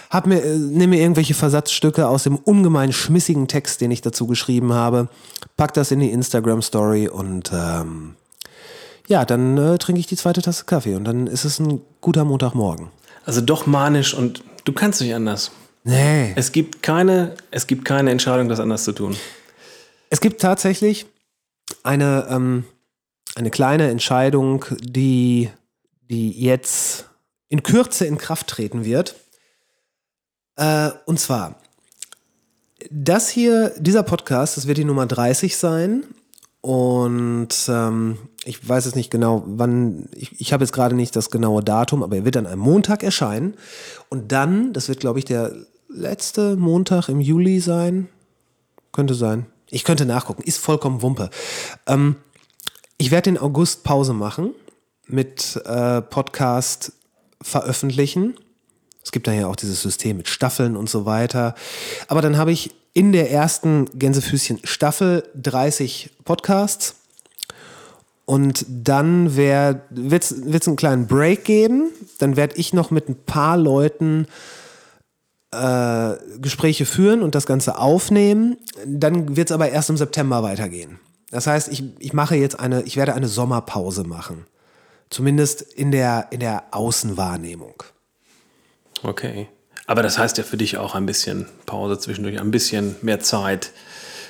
Hab mir, äh, nehme mir irgendwelche Versatzstücke aus dem ungemein schmissigen Text, den ich dazu geschrieben habe, pack das in die Instagram-Story und ähm, ja, dann äh, trinke ich die zweite Tasse Kaffee und dann ist es ein guter Montagmorgen. Also doch manisch und du kannst nicht anders. Nee. Es gibt keine, es gibt keine Entscheidung, das anders zu tun. Es gibt tatsächlich eine, ähm, eine kleine Entscheidung, die, die jetzt in Kürze in Kraft treten wird. Äh, und zwar, das hier, dieser Podcast, das wird die Nummer 30 sein. Und ähm, ich weiß jetzt nicht genau, wann, ich, ich habe jetzt gerade nicht das genaue Datum, aber er wird an einem Montag erscheinen. Und dann, das wird, glaube ich, der letzte Montag im Juli sein. Könnte sein. Ich könnte nachgucken. Ist vollkommen Wumpe. Ähm, ich werde in August Pause machen mit äh, Podcast veröffentlichen. Es gibt da ja auch dieses System mit Staffeln und so weiter. Aber dann habe ich in der ersten Gänsefüßchen Staffel 30 Podcasts. Und dann wird es einen kleinen Break geben. Dann werde ich noch mit ein paar Leuten äh, Gespräche führen und das Ganze aufnehmen. Dann wird es aber erst im September weitergehen. Das heißt, ich, ich mache jetzt eine, ich werde eine Sommerpause machen. Zumindest in der, in der Außenwahrnehmung. Okay. Aber das heißt ja für dich auch ein bisschen Pause zwischendurch, ein bisschen mehr Zeit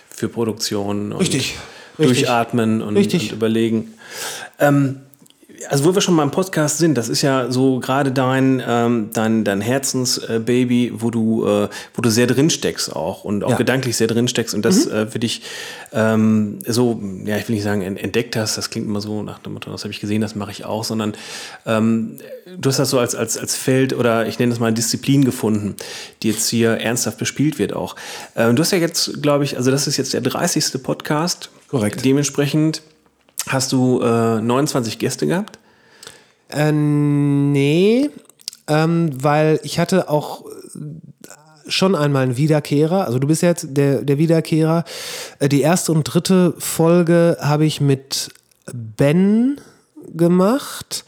für Produktion und Richtig, durchatmen und, und überlegen. Ähm, also wo wir schon beim Podcast sind, das ist ja so gerade dein, ähm, dein, dein Herzensbaby, wo du, äh, wo du sehr drin steckst auch und auch Ja. Mhm. gedanklich sehr drin steckst und das äh, für dich ähm, so, ja, ich will nicht sagen, en- entdeckt hast, das klingt immer so nach dem Motto, das habe ich gesehen, das mache ich auch, sondern ähm, du hast das so als, als, als Feld oder ich nenne das mal Disziplin gefunden, die jetzt hier ernsthaft bespielt wird auch. Ähm, du hast ja jetzt, glaube ich, also das ist jetzt der 30. Podcast. Korrekt. Dementsprechend hast du äh, 29 Gäste gehabt. Äh, nee, ähm, weil ich hatte auch äh, schon einmal einen Wiederkehrer. Also du bist jetzt der, der Wiederkehrer. Äh, die erste und dritte Folge habe ich mit Ben gemacht.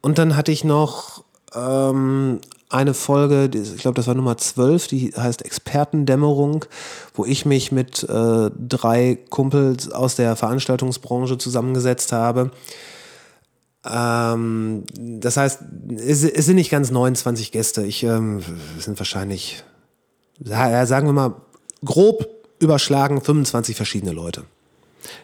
Und dann hatte ich noch ähm, eine Folge, ich glaube, das war Nummer 12, die heißt Expertendämmerung, wo ich mich mit äh, drei Kumpels aus der Veranstaltungsbranche zusammengesetzt habe. Ähm, das heißt, es, es sind nicht ganz 29 Gäste. Ich ähm, es sind wahrscheinlich, sagen wir mal, grob überschlagen 25 verschiedene Leute.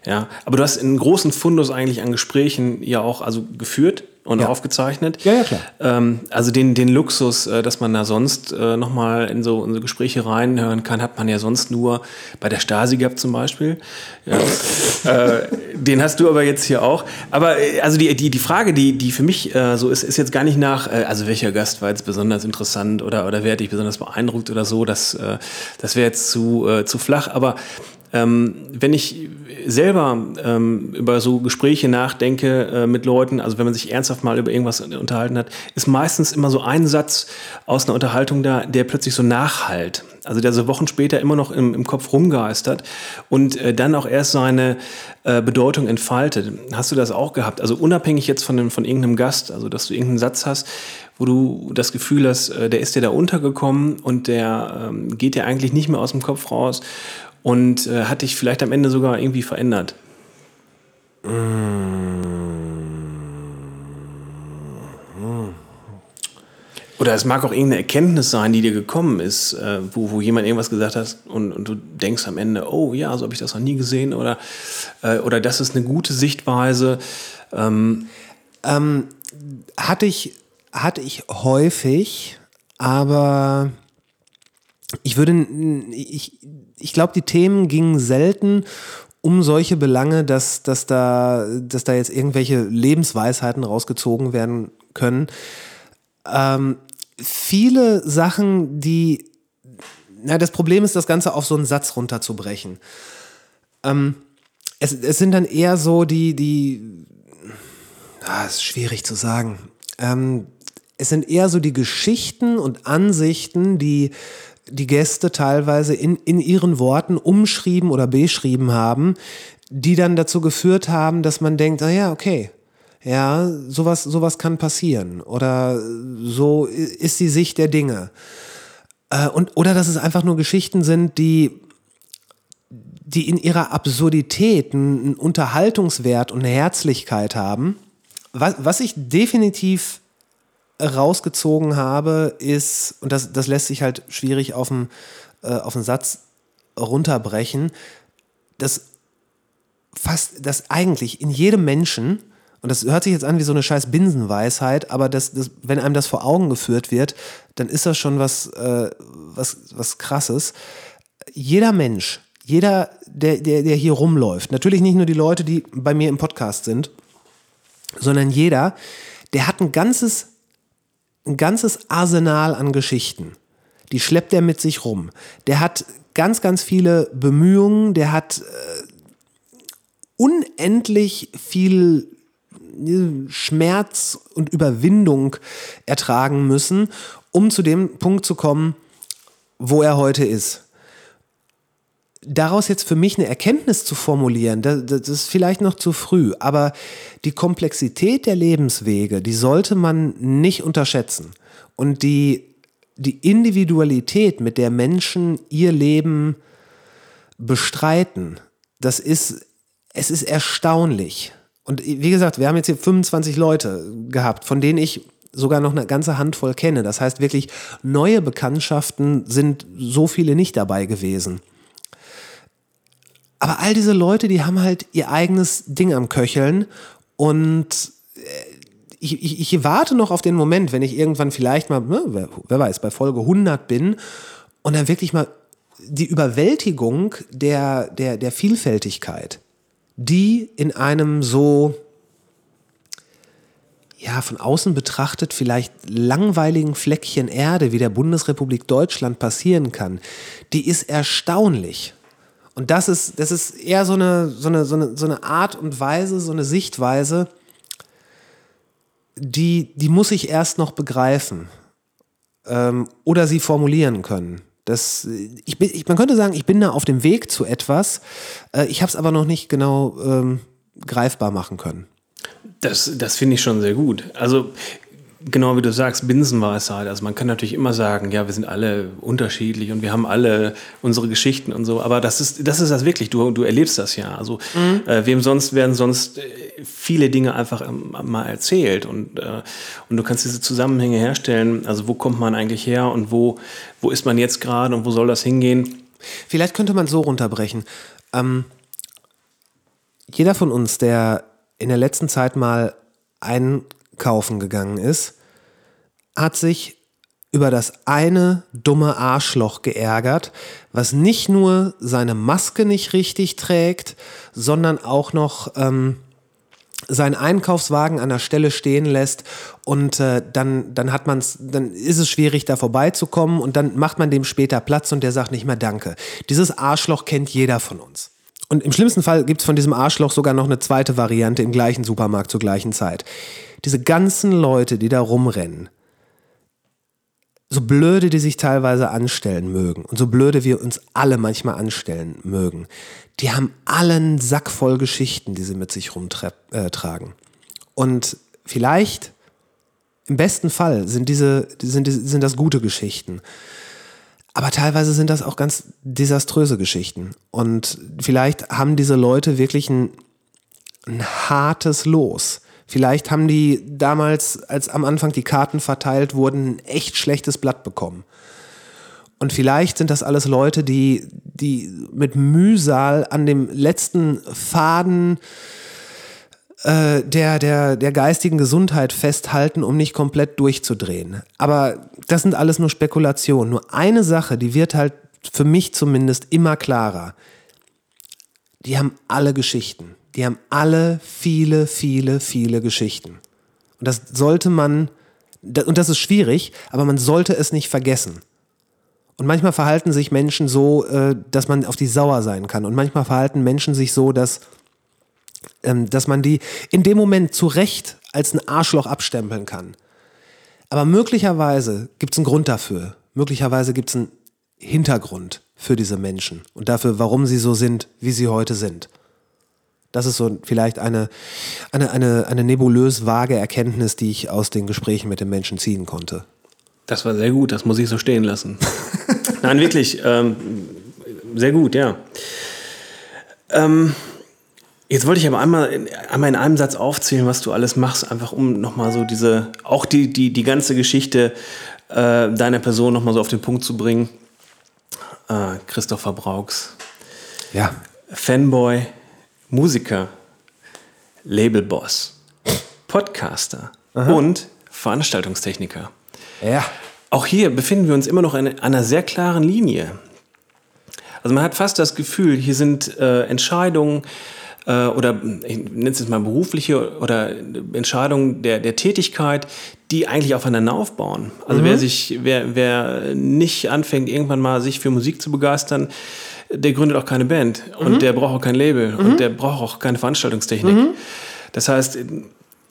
Ja, aber du hast einen großen Fundus eigentlich an Gesprächen ja auch also geführt und Ja. aufgezeichnet. Ja, ja, klar. Ähm, also den, den Luxus, äh, dass man da sonst äh, nochmal in so, in so Gespräche reinhören kann, hat man ja sonst nur bei der Stasi gehabt zum Beispiel. Ja. äh, den hast du aber jetzt hier auch. Aber äh, also die, die, die Frage, die, die für mich äh, so ist, ist jetzt gar nicht nach, äh, also welcher Gast war jetzt besonders interessant oder, oder wer hat dich besonders beeindruckt oder so. Das, äh, das wäre jetzt zu, zu flach. Aber ähm, wenn ich selber ähm, über so Gespräche nachdenke äh, mit Leuten, also wenn man sich ernsthaft mal über irgendwas unterhalten hat, ist meistens immer so ein Satz aus einer Unterhaltung da, der plötzlich so nachhalt. Also der so Wochen später immer noch im, im Kopf rumgeistert und äh, dann auch erst seine äh, Bedeutung entfaltet. Hast du das auch gehabt? Also unabhängig jetzt von, dem, von irgendeinem Gast, also dass du irgendeinen Satz hast, wo du das Gefühl hast, äh, der ist dir da untergekommen und der ähm, geht dir eigentlich nicht mehr aus dem Kopf raus und äh, hat dich vielleicht am Ende sogar irgendwie verändert? Oder es mag auch irgendeine Erkenntnis sein, die dir gekommen ist, äh, wo, wo jemand irgendwas gesagt hat und, und, du denkst am Ende, oh ja, so habe ich das noch nie gesehen oder, äh, oder das ist eine gute Sichtweise. Ähm, ähm, hatte, ich, hatte ich häufig, aber ich würde, ich, ich glaube, die Themen gingen selten um solche Belange, dass, dass, da, dass da jetzt irgendwelche Lebensweisheiten rausgezogen werden können. Ähm, viele Sachen, die, na, das Problem ist, das Ganze auf so einen Satz runterzubrechen. Ähm, es, es sind dann eher so die, die, ah, ist schwierig zu sagen. Ähm, es sind eher so die Geschichten und Ansichten, die die Gäste teilweise in, in ihren Worten umschrieben oder beschrieben haben, die dann dazu geführt haben, dass man denkt, ah ja, okay, ja, sowas, sowas kann passieren oder so ist die Sicht der Dinge. Äh, und, oder dass es einfach nur Geschichten sind, die, die in ihrer Absurdität einen Unterhaltungswert und eine Herzlichkeit haben. Was, was ich definitiv rausgezogen habe, ist, und das, das lässt sich halt schwierig auf den, äh, auf den Satz runterbrechen, dass fast, dass eigentlich in jedem Menschen, und das hört sich jetzt an wie so eine scheiß Binsenweisheit, aber das, das, wenn einem das vor Augen geführt wird, dann ist das schon was, äh, was, was krasses. Jeder Mensch, jeder, der, der, der hier rumläuft, natürlich nicht nur die Leute, die bei mir im Podcast sind, sondern jeder, der hat ein ganzes ein ganzes Arsenal an Geschichten. Die schleppt er mit sich rum. Der hat ganz, ganz viele Bemühungen, der hat äh, unendlich viel äh, Schmerz und Überwindung ertragen müssen, um zu dem Punkt zu kommen, wo er heute ist daraus jetzt für mich eine Erkenntnis zu formulieren, das, das, ist vielleicht noch zu früh, aber die Komplexität der Lebenswege, die sollte man nicht unterschätzen. Und die, die Individualität, mit der Menschen ihr Leben bestreiten, das ist, es ist erstaunlich. Und wie gesagt, wir haben jetzt hier 25 Leute gehabt, von denen ich sogar noch eine ganze Handvoll kenne. Das heißt wirklich, neue Bekanntschaften sind so viele nicht dabei gewesen. Aber all diese Leute, die haben halt ihr eigenes Ding am Köcheln und äh, ich, ich, ich warte noch auf den Moment, wenn ich irgendwann vielleicht mal, ne, wer, wer weiß, bei Folge 100 bin und dann wirklich mal die Überwältigung der, der, der Vielfältigkeit, die in einem so, ja, von außen betrachtet vielleicht langweiligen Fleckchen Erde wie der Bundesrepublik Deutschland passieren kann, die ist erstaunlich. Und das ist, das ist eher so eine, so, eine, so, eine, so eine Art und Weise, so eine Sichtweise, die, die muss ich erst noch begreifen ähm, oder sie formulieren können. Das, ich bin, ich, man könnte sagen, ich bin da auf dem Weg zu etwas, äh, ich habe es aber noch nicht genau ähm, greifbar machen können. Das, das finde ich schon sehr gut. Also Genau wie du sagst, Binsenweisheit. Also man kann natürlich immer sagen, ja, wir sind alle unterschiedlich und wir haben alle unsere Geschichten und so. Aber das ist das, ist das wirklich. Du, du erlebst das ja. Also mhm. äh, wem sonst werden sonst äh, viele Dinge einfach ähm, mal erzählt und, äh, und du kannst diese Zusammenhänge herstellen. Also wo kommt man eigentlich her und wo, wo ist man jetzt gerade und wo soll das hingehen? Vielleicht könnte man so runterbrechen. Ähm, jeder von uns, der in der letzten Zeit mal einen kaufen gegangen ist, hat sich über das eine dumme Arschloch geärgert, was nicht nur seine Maske nicht richtig trägt, sondern auch noch ähm, seinen Einkaufswagen an der Stelle stehen lässt und äh, dann, dann hat man's, dann ist es schwierig, da vorbeizukommen und dann macht man dem später Platz und der sagt nicht mehr Danke. Dieses Arschloch kennt jeder von uns. Und im schlimmsten Fall gibt es von diesem Arschloch sogar noch eine zweite Variante im gleichen Supermarkt zur gleichen Zeit. Diese ganzen Leute, die da rumrennen, so blöde die sich teilweise anstellen mögen und so blöde wir uns alle manchmal anstellen mögen, die haben allen Sack voll Geschichten, die sie mit sich rumtragen. Äh, und vielleicht, im besten Fall, sind, diese, sind, sind das gute Geschichten. Aber teilweise sind das auch ganz desaströse Geschichten. Und vielleicht haben diese Leute wirklich ein, ein hartes Los. Vielleicht haben die damals, als am Anfang die Karten verteilt wurden, ein echt schlechtes Blatt bekommen. Und vielleicht sind das alles Leute, die, die mit Mühsal an dem letzten Faden äh, der, der, der geistigen Gesundheit festhalten, um nicht komplett durchzudrehen. Aber das sind alles nur Spekulationen. Nur eine Sache, die wird halt für mich zumindest immer klarer. Die haben alle Geschichten. Die haben alle viele, viele, viele Geschichten. Und das sollte man, und das ist schwierig, aber man sollte es nicht vergessen. Und manchmal verhalten sich Menschen so, äh, dass man auf die sauer sein kann. Und manchmal verhalten Menschen sich so, dass, ähm, dass man die in dem Moment zu Recht als ein Arschloch abstempeln kann. Aber möglicherweise gibt es einen Grund dafür. Möglicherweise gibt es einen Hintergrund für diese Menschen und dafür, warum sie so sind, wie sie heute sind. Das ist so vielleicht eine, eine, eine, eine nebulös vage Erkenntnis, die ich aus den Gesprächen mit den Menschen ziehen konnte. Das war sehr gut, das muss ich so stehen lassen. Nein, wirklich, ähm, sehr gut, ja. Ähm, jetzt wollte ich aber einmal, einmal in einem Satz aufzählen, was du alles machst, einfach um nochmal so diese, auch die, die, die ganze Geschichte äh, deiner Person nochmal so auf den Punkt zu bringen. Äh, Christopher Brauchs. Ja. Fanboy, Musiker, Labelboss, Podcaster Aha. und Veranstaltungstechniker. Ja. Auch hier befinden wir uns immer noch an einer sehr klaren Linie. Also man hat fast das Gefühl, hier sind äh, Entscheidungen äh, oder ich nenne es jetzt mal berufliche oder Entscheidungen der, der Tätigkeit, die eigentlich aufeinander aufbauen. Also mhm. wer sich, wer, wer nicht anfängt, irgendwann mal sich für Musik zu begeistern, der gründet auch keine Band und mhm. der braucht auch kein Label mhm. und der braucht auch keine Veranstaltungstechnik. Mhm. Das heißt,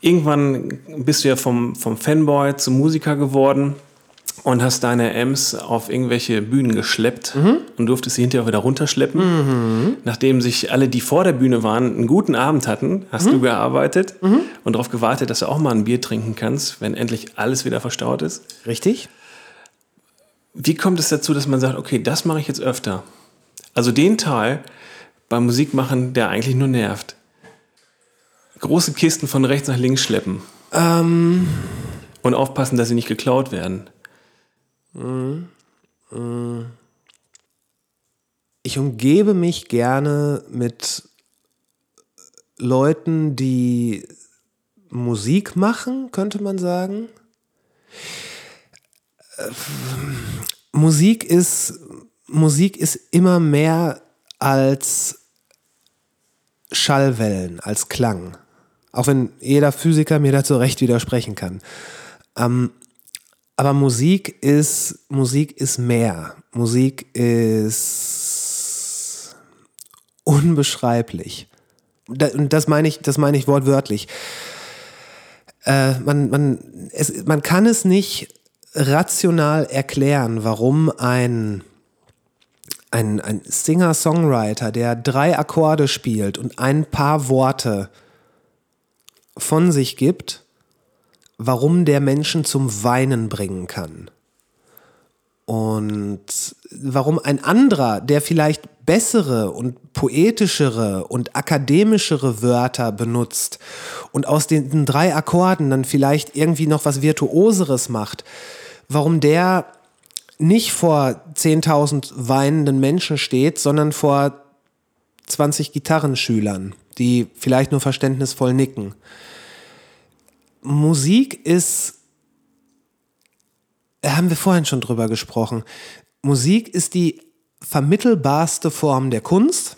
irgendwann bist du ja vom, vom Fanboy zum Musiker geworden und hast deine Amps auf irgendwelche Bühnen geschleppt mhm. und durftest sie hinterher wieder runterschleppen. Mhm. Nachdem sich alle, die vor der Bühne waren, einen guten Abend hatten, hast mhm. du gearbeitet mhm. und darauf gewartet, dass du auch mal ein Bier trinken kannst, wenn endlich alles wieder verstaut ist. Richtig. Wie kommt es dazu, dass man sagt, okay, das mache ich jetzt öfter? Also den Teil beim Musikmachen, der eigentlich nur nervt. Große Kisten von rechts nach links schleppen. Ähm. Und aufpassen, dass sie nicht geklaut werden. Ich umgebe mich gerne mit Leuten, die Musik machen, könnte man sagen. Äh, Musik ist Musik ist immer mehr als Schallwellen, als Klang. Auch wenn jeder Physiker mir dazu recht widersprechen kann. Ähm, aber Musik ist, Musik ist mehr. Musik ist unbeschreiblich. Und das meine ich, das meine ich wortwörtlich. Äh, man, man, es, man kann es nicht rational erklären, warum ein ein, ein Singer-Songwriter, der drei Akkorde spielt und ein paar Worte von sich gibt, warum der Menschen zum Weinen bringen kann. Und warum ein anderer, der vielleicht bessere und poetischere und akademischere Wörter benutzt und aus den drei Akkorden dann vielleicht irgendwie noch was Virtuoseres macht, warum der nicht vor 10.000 weinenden Menschen steht, sondern vor 20 Gitarrenschülern, die vielleicht nur verständnisvoll nicken. Musik ist, da haben wir vorhin schon drüber gesprochen, Musik ist die vermittelbarste Form der Kunst,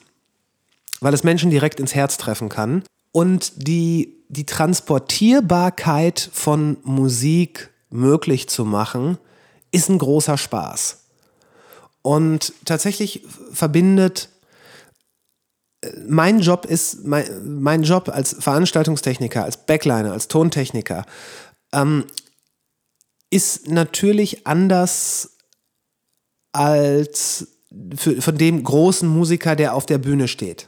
weil es Menschen direkt ins Herz treffen kann und die die Transportierbarkeit von Musik möglich zu machen, ist ein großer Spaß. Und tatsächlich verbindet äh, mein Job ist, mein, mein Job als Veranstaltungstechniker, als Backliner, als Tontechniker, ähm, ist natürlich anders als für, von dem großen Musiker, der auf der Bühne steht.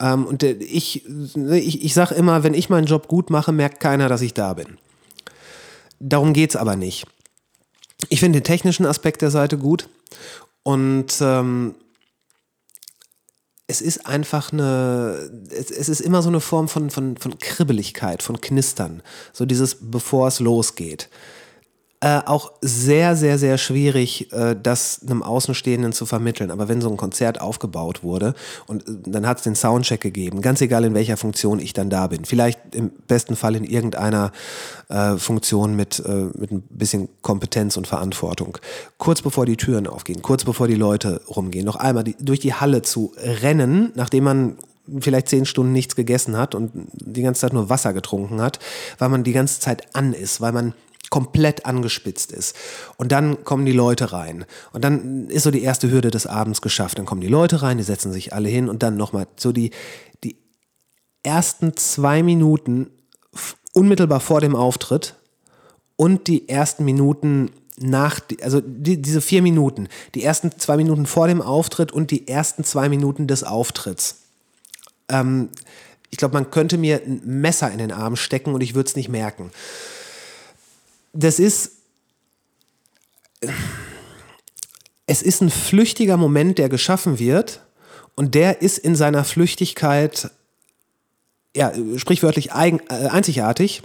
Ähm, und ich, ich, ich sage immer, wenn ich meinen Job gut mache, merkt keiner, dass ich da bin. Darum geht es aber nicht. Ich finde den technischen Aspekt der Seite gut und ähm, es ist einfach eine, es, es, ist immer so eine Form von, von, von Kribbeligkeit, von Knistern. So dieses, bevor es losgeht äh, auch sehr, sehr, sehr schwierig, äh, das einem Außenstehenden zu vermitteln. Aber wenn so ein Konzert aufgebaut wurde und äh, dann hat es den Soundcheck gegeben, ganz egal in welcher Funktion ich dann da bin, vielleicht im besten Fall in irgendeiner äh, Funktion mit, äh, mit ein bisschen Kompetenz und Verantwortung. Kurz bevor die Türen aufgehen, kurz bevor die Leute rumgehen, noch einmal die, durch die Halle zu rennen, nachdem man vielleicht zehn Stunden nichts gegessen hat und die ganze Zeit nur Wasser getrunken hat, weil man die ganze Zeit an ist, weil man komplett angespitzt ist. Und dann kommen die Leute rein. Und dann ist so die erste Hürde des Abends geschafft. Dann kommen die Leute rein, die setzen sich alle hin und dann nochmal so die, die ersten zwei Minuten unmittelbar vor dem Auftritt und die ersten Minuten nach, also die, diese vier Minuten, die ersten zwei Minuten vor dem Auftritt und die ersten zwei Minuten des Auftritts. Ähm, ich glaube, man könnte mir ein Messer in den Arm stecken und ich würde es nicht merken das ist, es ist ein flüchtiger Moment, der geschaffen wird und der ist in seiner Flüchtigkeit, ja, sprichwörtlich eigen, äh, einzigartig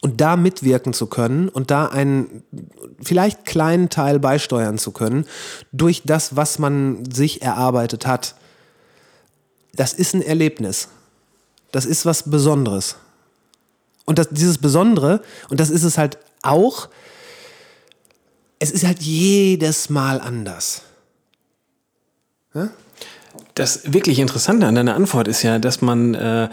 und da mitwirken zu können und da einen vielleicht kleinen Teil beisteuern zu können durch das, was man sich erarbeitet hat. Das ist ein Erlebnis. Das ist was Besonderes. Und das, dieses Besondere, und das ist es halt auch, es ist halt jedes Mal anders. Ja? Das wirklich Interessante an deiner Antwort ist ja, dass man, äh,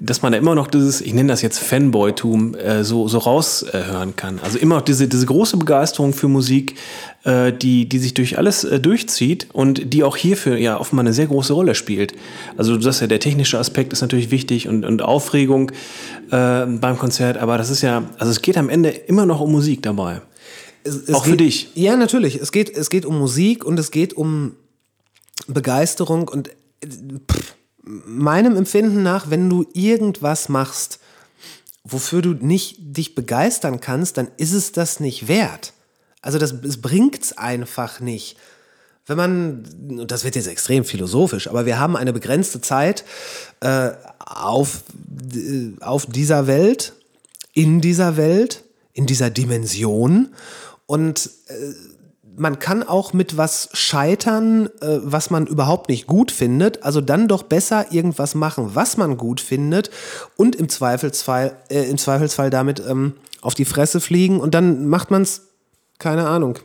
dass man da immer noch dieses, ich nenne das jetzt Fanboytum, äh, so, so raushören äh, kann. Also immer noch diese, diese große Begeisterung für Musik, äh, die, die sich durch alles äh, durchzieht und die auch hierfür ja offenbar eine sehr große Rolle spielt. Also du sagst ja, der technische Aspekt ist natürlich wichtig und, und Aufregung äh, beim Konzert, aber das ist ja, also es geht am Ende immer noch um Musik dabei. Es, es auch geht, für dich. Ja, natürlich. Es geht, es geht um Musik und es geht um Begeisterung und pff, meinem Empfinden nach, wenn du irgendwas machst, wofür du nicht dich begeistern kannst, dann ist es das nicht wert. Also das, es einfach nicht. Wenn man, und das wird jetzt extrem philosophisch, aber wir haben eine begrenzte Zeit äh, auf, äh, auf dieser Welt, in dieser Welt, in dieser Dimension und äh, man kann auch mit was scheitern, äh, was man überhaupt nicht gut findet. Also dann doch besser irgendwas machen, was man gut findet und im Zweifelsfall, äh, im Zweifelsfall damit ähm, auf die Fresse fliegen und dann macht man es, keine Ahnung.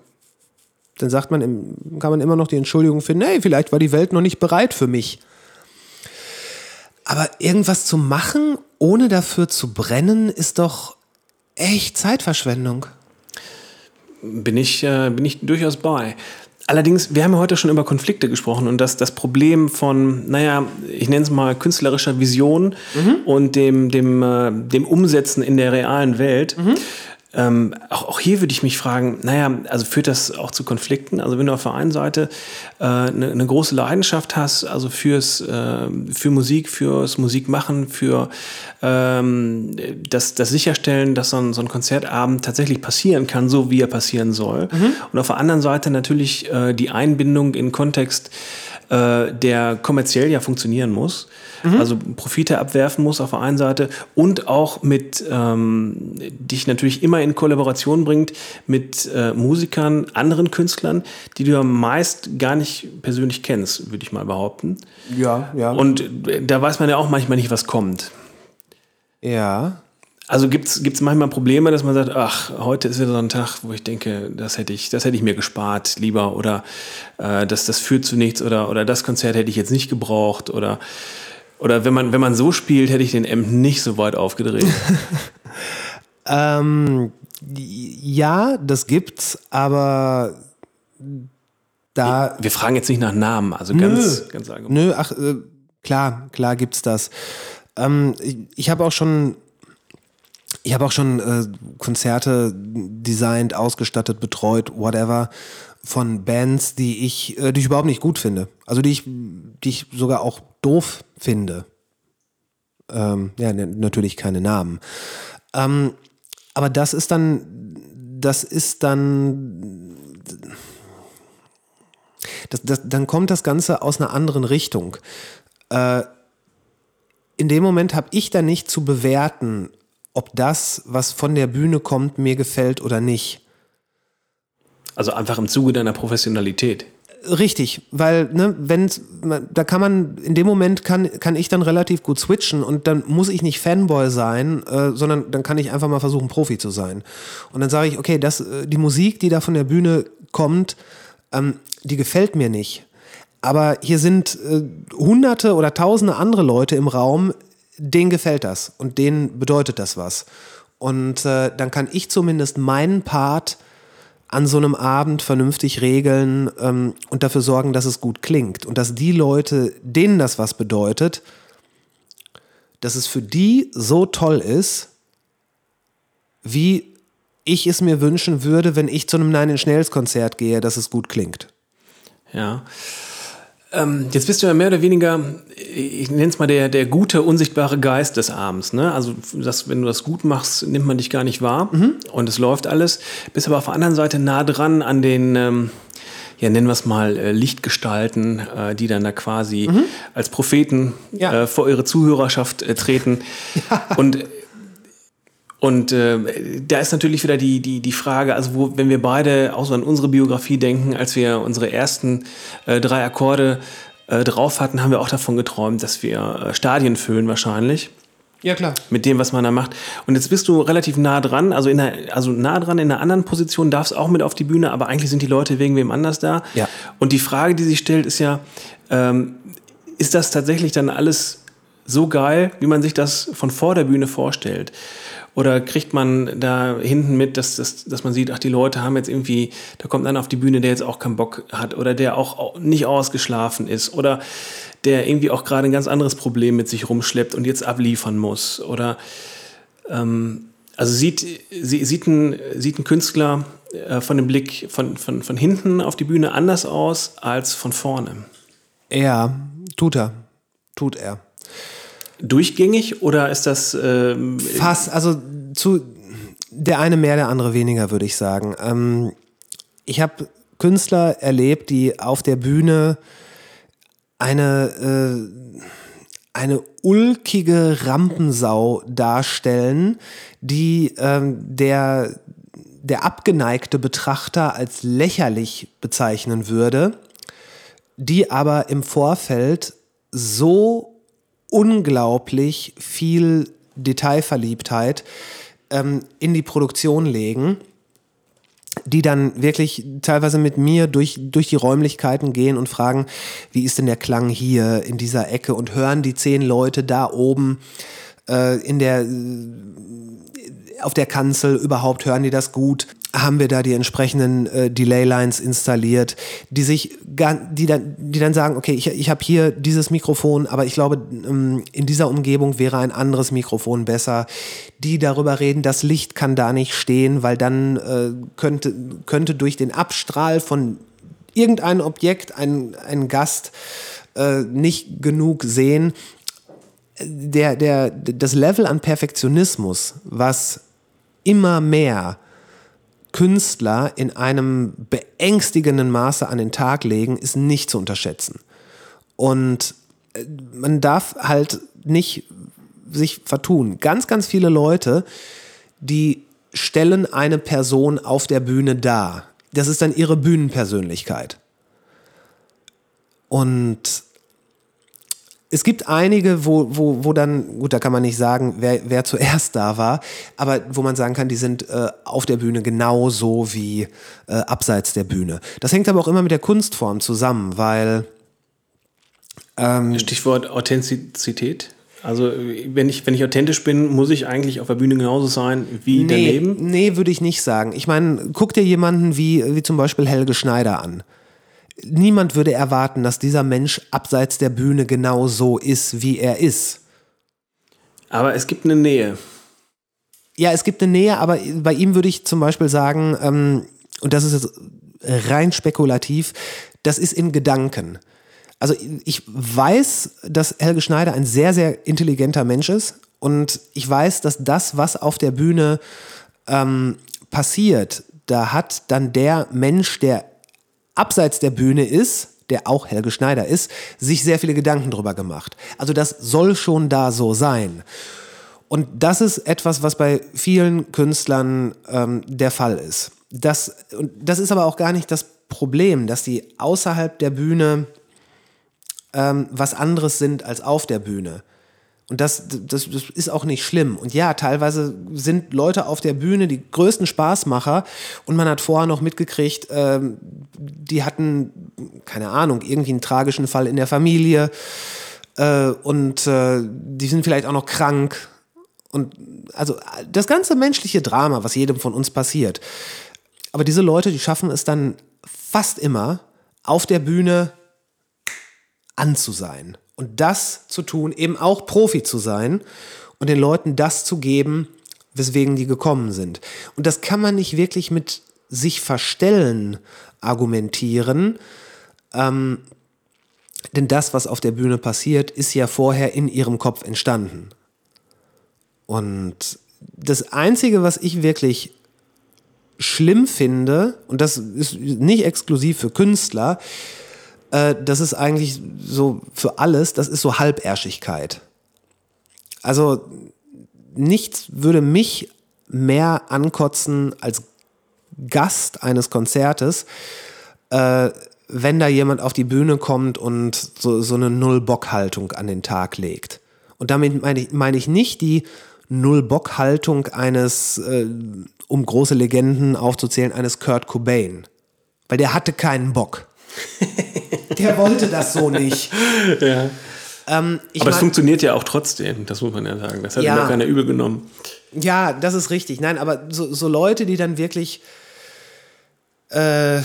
Dann sagt man, kann man immer noch die Entschuldigung finden, hey, vielleicht war die Welt noch nicht bereit für mich. Aber irgendwas zu machen, ohne dafür zu brennen, ist doch echt Zeitverschwendung bin ich, äh, bin ich durchaus bei. Allerdings, wir haben ja heute schon über Konflikte gesprochen und das, das Problem von, naja, ich nenne es mal künstlerischer Vision mhm. und dem, dem, äh, dem Umsetzen in der realen Welt. Mhm. Ähm, auch, auch, hier würde ich mich fragen, naja, also führt das auch zu Konflikten? Also wenn du auf der einen Seite äh, eine, eine große Leidenschaft hast, also fürs, äh, für Musik, fürs Musikmachen, für ähm, das, das Sicherstellen, dass so ein, so ein Konzertabend tatsächlich passieren kann, so wie er passieren soll. Mhm. Und auf der anderen Seite natürlich äh, die Einbindung in Kontext, äh, der kommerziell ja funktionieren muss mhm. also Profite abwerfen muss auf der einen Seite und auch mit ähm, dich natürlich immer in Kollaboration bringt mit äh, Musikern, anderen Künstlern, die du ja meist gar nicht persönlich kennst, würde ich mal behaupten. Ja, ja. Und da weiß man ja auch manchmal nicht, was kommt. Ja. Also gibt es manchmal Probleme, dass man sagt, ach, heute ist wieder so ein Tag, wo ich denke, das hätte ich, das hätte ich mir gespart lieber oder äh, das, das führt zu nichts oder, oder das Konzert hätte ich jetzt nicht gebraucht oder Oder wenn man, wenn man so spielt, hätte ich den Amp nicht so weit aufgedreht. ähm, ja, das gibt's, aber da. Wir fragen jetzt nicht nach Namen, also ganz, nö, ganz allgemein. Nö, ach, äh, klar, klar gibt's das. Ähm, ich ich habe auch schon ich habe auch schon äh, Konzerte designt, ausgestattet, betreut, whatever, von Bands, die ich, äh, die ich überhaupt nicht gut finde. Also die ich, die ich sogar auch doof finde. Ähm, ja, natürlich keine Namen. Ähm, aber das ist dann, das ist dann, das, das, dann kommt das Ganze aus einer anderen Richtung. Äh, in dem Moment habe ich dann nicht zu bewerten, ob das, was von der Bühne kommt, mir gefällt oder nicht. Also einfach im Zuge deiner Professionalität. Richtig, weil, ne, wenn, da kann man, in dem Moment kann, kann ich dann relativ gut switchen und dann muss ich nicht Fanboy sein, äh, sondern dann kann ich einfach mal versuchen, Profi zu sein. Und dann sage ich, okay, das, äh, die Musik, die da von der Bühne kommt, ähm, die gefällt mir nicht. Aber hier sind äh, hunderte oder tausende andere Leute im Raum, denen gefällt das und denen bedeutet das was. Und äh, dann kann ich zumindest meinen Part an so einem Abend vernünftig regeln ähm, und dafür sorgen, dass es gut klingt. Und dass die Leute, denen das was bedeutet, dass es für die so toll ist, wie ich es mir wünschen würde, wenn ich zu einem Nine Inch Nails Konzert gehe, dass es gut klingt. Ja. Ähm, jetzt bist du ja mehr oder weniger, ich nenne es mal der, der gute, unsichtbare Geist des Abends. Ne? Also, das, wenn du das gut machst, nimmt man dich gar nicht wahr mhm. und es läuft alles. Bist aber auf der anderen Seite nah dran an den, ähm, ja, nennen wir es mal, äh, Lichtgestalten, äh, die dann da quasi mhm. als Propheten ja. äh, vor ihre Zuhörerschaft äh, treten. Ja. Und und äh, da ist natürlich wieder die, die, die Frage, also wo, wenn wir beide auch so an unsere Biografie denken, als wir unsere ersten äh, drei Akkorde äh, drauf hatten, haben wir auch davon geträumt, dass wir äh, Stadien füllen wahrscheinlich. Ja, klar. Mit dem, was man da macht. Und jetzt bist du relativ nah dran, also, in der, also nah dran in einer anderen Position, darfst auch mit auf die Bühne, aber eigentlich sind die Leute wegen wem anders da. Ja. Und die Frage, die sich stellt, ist ja, ähm, ist das tatsächlich dann alles so geil, wie man sich das von vor der Bühne vorstellt? Oder kriegt man da hinten mit, dass, dass, dass man sieht, ach, die Leute haben jetzt irgendwie, da kommt einer auf die Bühne, der jetzt auch keinen Bock hat oder der auch nicht ausgeschlafen ist oder der irgendwie auch gerade ein ganz anderes Problem mit sich rumschleppt und jetzt abliefern muss. Oder ähm, also sieht, sieht, ein, sieht ein Künstler äh, von dem Blick von, von, von hinten auf die Bühne anders aus als von vorne? Ja, tut er. Tut er durchgängig oder ist das ähm fast also zu der eine mehr, der andere weniger, würde ich sagen. Ähm, ich habe Künstler erlebt, die auf der Bühne eine äh, eine ulkige Rampensau darstellen, die ähm, der der abgeneigte Betrachter als lächerlich bezeichnen würde, die aber im Vorfeld so unglaublich viel Detailverliebtheit ähm, in die Produktion legen, die dann wirklich teilweise mit mir durch, durch die Räumlichkeiten gehen und fragen, wie ist denn der Klang hier in dieser Ecke und hören die zehn Leute da oben äh, in der auf der Kanzel überhaupt hören die das gut? Haben wir da die entsprechenden äh, Delay-Lines installiert, die sich die dann, die dann sagen, okay, ich, ich habe hier dieses Mikrofon, aber ich glaube, ähm, in dieser Umgebung wäre ein anderes Mikrofon besser. Die darüber reden, das Licht kann da nicht stehen, weil dann äh, könnte, könnte durch den Abstrahl von irgendeinem Objekt ein, ein Gast äh, nicht genug sehen der, der, das Level an Perfektionismus, was immer mehr Künstler in einem beängstigenden Maße an den Tag legen, ist nicht zu unterschätzen. Und äh, man darf halt nicht sich vertun. Ganz, ganz viele Leute, die stellen eine Person auf der Bühne dar. Das ist dann ihre Bühnenpersönlichkeit. Und es gibt einige, wo, wo, wo dann, gut, da kann man nicht sagen, wer, wer zuerst da war, aber wo man sagen kann, die sind äh, auf der Bühne genauso wie äh, abseits der Bühne. Das hängt aber auch immer mit der Kunstform zusammen, weil Ähm, Stichwort Authentizität. Also wenn ich, wenn ich authentisch bin, muss ich eigentlich auf der Bühne genauso sein wie nee, daneben? Nee, würde ich nicht sagen. Ich meine, guck dir jemanden wie, wie zum Beispiel Helge Schneider an. Niemand würde erwarten, dass dieser Mensch abseits der Bühne genau so ist, wie er ist. Aber es gibt eine Nähe. Ja, es gibt eine Nähe, aber bei ihm würde ich zum Beispiel sagen, ähm, und das ist jetzt rein spekulativ, das ist in Gedanken. Also ich weiß, dass Helge Schneider ein sehr, sehr intelligenter Mensch ist und ich weiß, dass das, was auf der Bühne ähm, passiert, da hat dann der Mensch, der abseits der Bühne ist, der auch Helge Schneider ist, sich sehr viele Gedanken drüber gemacht. Also das soll schon da so sein. Und das ist etwas, was bei vielen Künstlern ähm, der Fall ist. Das, und das ist aber auch gar nicht das Problem, dass die außerhalb der Bühne ähm, was anderes sind als auf der Bühne. Und das, das, das ist auch nicht schlimm. Und ja, teilweise sind Leute auf der Bühne die größten Spaßmacher und man hat vorher noch mitgekriegt, ähm, die hatten, keine Ahnung, irgendwie einen tragischen Fall in der Familie äh, und äh, die sind vielleicht auch noch krank. Und also das ganze menschliche Drama, was jedem von uns passiert. Aber diese Leute, die schaffen es dann fast immer, auf der Bühne an zu sein und das zu tun, eben auch Profi zu sein und den Leuten das zu geben, weswegen die gekommen sind. Und das kann man nicht wirklich mit sich verstellen argumentieren, ähm, denn das, was auf der Bühne passiert, ist ja vorher in ihrem Kopf entstanden. Und das Einzige, was ich wirklich schlimm finde, und das ist nicht exklusiv für Künstler, äh, das ist eigentlich so für alles, das ist so Halbärschigkeit. Also nichts würde mich mehr ankotzen als Gast eines Konzertes, äh, wenn da jemand auf die Bühne kommt und so, so eine Null-Bock-Haltung an den Tag legt. Und damit meine ich, meine ich nicht die Null-Bock-Haltung eines, äh, um große Legenden aufzuzählen, eines Kurt Cobain. Weil der hatte keinen Bock. Der wollte das so nicht. Ja. Ähm, Aber es funktioniert ja auch trotzdem, das muss man ja sagen. Das hat ja, ja keiner übel genommen. Ja, das ist richtig. Nein, aber so, so Leute, die dann wirklich äh,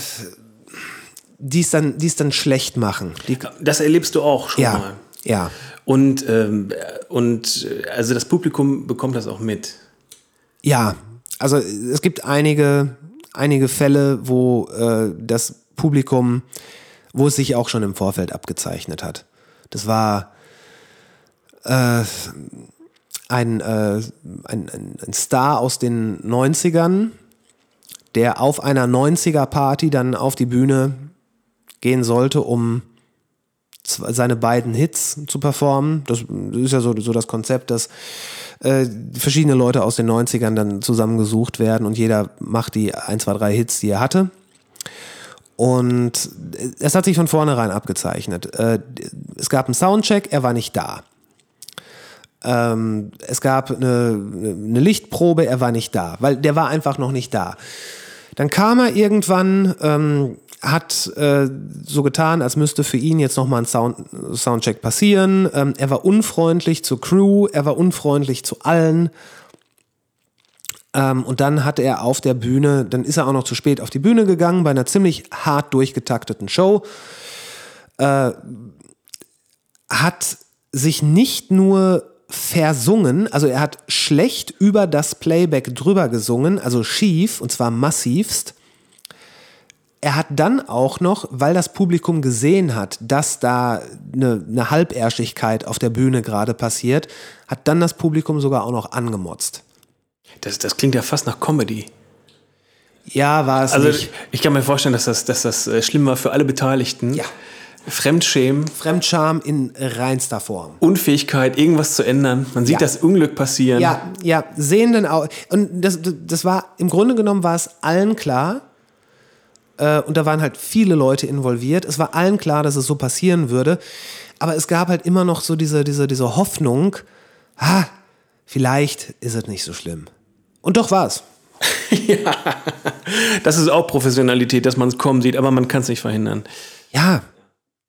die es dann, dann schlecht machen. Die, das erlebst du auch schon ja, mal. Ja. Und, ähm, und also das Publikum bekommt das auch mit. Ja, also es gibt einige, einige Fälle, wo äh, das Publikum, wo es sich auch schon im Vorfeld abgezeichnet hat. Das war äh, ein, äh, ein, ein, Star aus den 90ern, der auf einer 90er-Party dann auf die Bühne gehen sollte, um seine beiden Hits zu performen. Das ist ja so, so das Konzept, dass äh, verschiedene Leute aus den 90ern dann zusammengesucht werden und jeder macht die 1, 2, 3 Hits, die er hatte. Und es hat sich von vornherein abgezeichnet. Äh, es gab einen Soundcheck, er war nicht da. Ähm, es gab eine, eine, Lichtprobe, er war nicht da, weil der war einfach noch nicht da. Dann kam er irgendwann, ähm, hat äh, so getan, als müsste für ihn jetzt nochmal ein Sound, Soundcheck passieren. Ähm, er war unfreundlich zur Crew, er war unfreundlich zu allen. Ähm, und dann hat er auf der Bühne, dann ist er auch noch zu spät auf die Bühne gegangen bei einer ziemlich hart durchgetakteten Show. Äh, hat sich nicht nur versungen, also er hat schlecht über das Playback drüber gesungen, also schief und zwar massivst. Er hat dann auch noch, weil das Publikum gesehen hat, dass da eine, eine Halbärschigkeit auf der Bühne gerade passiert, hat dann das Publikum sogar auch noch angemotzt. Das, das klingt ja fast nach Comedy. Ja, war es also nicht. Ich, ich kann mir vorstellen, dass das, dass das äh, schlimm war für alle Beteiligten. Ja. Fremdschämen. Fremdscham in reinster Form. Unfähigkeit, irgendwas zu ändern. Man sieht ja. das Unglück passieren. Ja, ja, sehenden Augen. Und das, das war, im Grunde genommen war es allen klar, äh, und da waren halt viele Leute involviert. Es war allen klar, dass es so passieren würde. Aber es gab halt immer noch so diese, diese, diese Hoffnung, ah, vielleicht ist es nicht so schlimm. Und doch war es. ja, das ist auch Professionalität, dass man es kommen sieht, aber man kann es nicht verhindern. Ja,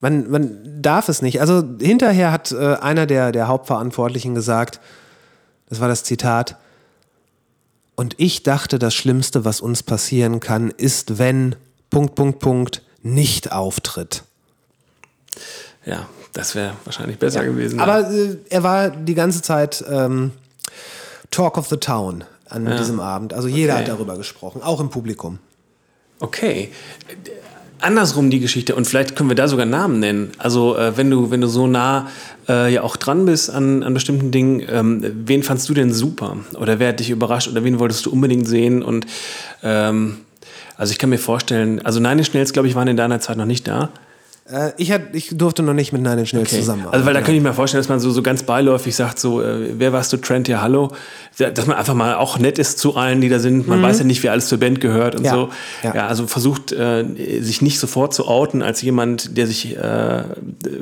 Man, man darf es nicht. Also hinterher hat äh, einer der, der Hauptverantwortlichen gesagt, das war das Zitat, und ich dachte, das Schlimmste, was uns passieren kann, ist, wenn Punkt, Punkt, Punkt nicht auftritt. Ja, das wäre wahrscheinlich besser Ja. gewesen. Aber äh, er war die ganze Zeit ähm, Talk of the Town an Ja. diesem Abend. Also jeder Okay. hat darüber gesprochen, auch im Publikum. Okay. Andersrum die Geschichte und vielleicht können wir da sogar Namen nennen. Also äh, wenn du wenn du so nah äh, ja auch dran bist an, an bestimmten Dingen, ähm, wen fandst du denn super oder wer hat dich überrascht oder wen wolltest du unbedingt sehen und ähm, also ich kann mir vorstellen, also Nine Inch Nails glaube ich waren in deiner Zeit noch nicht da. Äh, ich, hat, ich durfte noch nicht mit Nine Inch Nails Okay. zusammenarbeiten. Also weil da könnte ich mir vorstellen, dass man so, so ganz beiläufig sagt, so, äh, wer warst du, Trent, ja, hallo. Dass man einfach mal auch nett ist zu allen, die da sind. Man weiß ja nicht, wer alles zur Band gehört und Mhm. Ja. so. Ja. Ja. also versucht, äh, sich nicht sofort zu outen als jemand, der sich äh,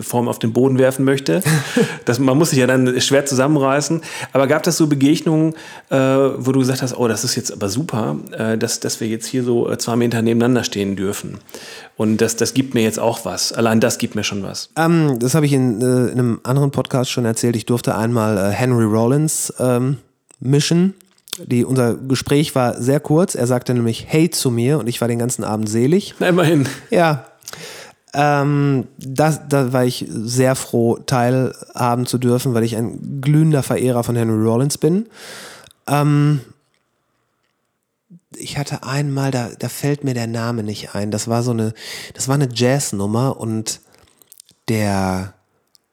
Form auf den Boden werfen möchte. das, man muss sich ja dann schwer zusammenreißen. Aber gab das so Begegnungen, äh, wo du gesagt hast, oh, das ist jetzt aber super, äh, dass, dass wir jetzt hier so äh, zwei Meter nebeneinander stehen dürfen. Und das, das gibt mir jetzt auch was. Allein das gibt mir schon was. Ähm, das habe ich in, äh, in einem anderen Podcast schon erzählt. Ich durfte einmal äh, Henry Rollins ähm, mischen. Die, unser Gespräch war sehr kurz. Er sagte nämlich Hey zu mir und ich war den ganzen Abend selig. Na, immerhin. Ja. Ähm, das, da war ich sehr froh, teilhaben zu dürfen, weil ich ein glühender Verehrer von Henry Rollins bin. Ähm, ich hatte einmal, da, da fällt mir der Name nicht ein. Das war so eine, das war eine Jazznummer und der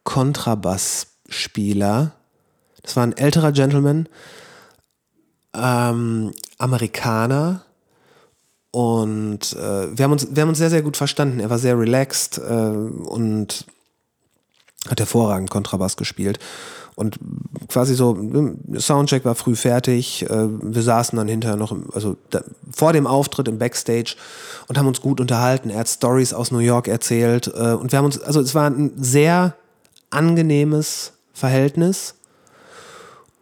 Kontrabassspieler, das war ein älterer Gentleman, ähm, Amerikaner, und äh, wir, haben uns, wir haben uns sehr, sehr gut verstanden. Er war sehr relaxed äh, und hat hervorragend Kontrabass gespielt. Und quasi so, der Soundcheck war früh fertig. Äh, wir saßen dann hinterher noch, also da, vor dem Auftritt im Backstage und haben uns gut unterhalten. Er hat Stories aus New York erzählt. Äh, und wir haben uns, also es war ein sehr angenehmes Verhältnis.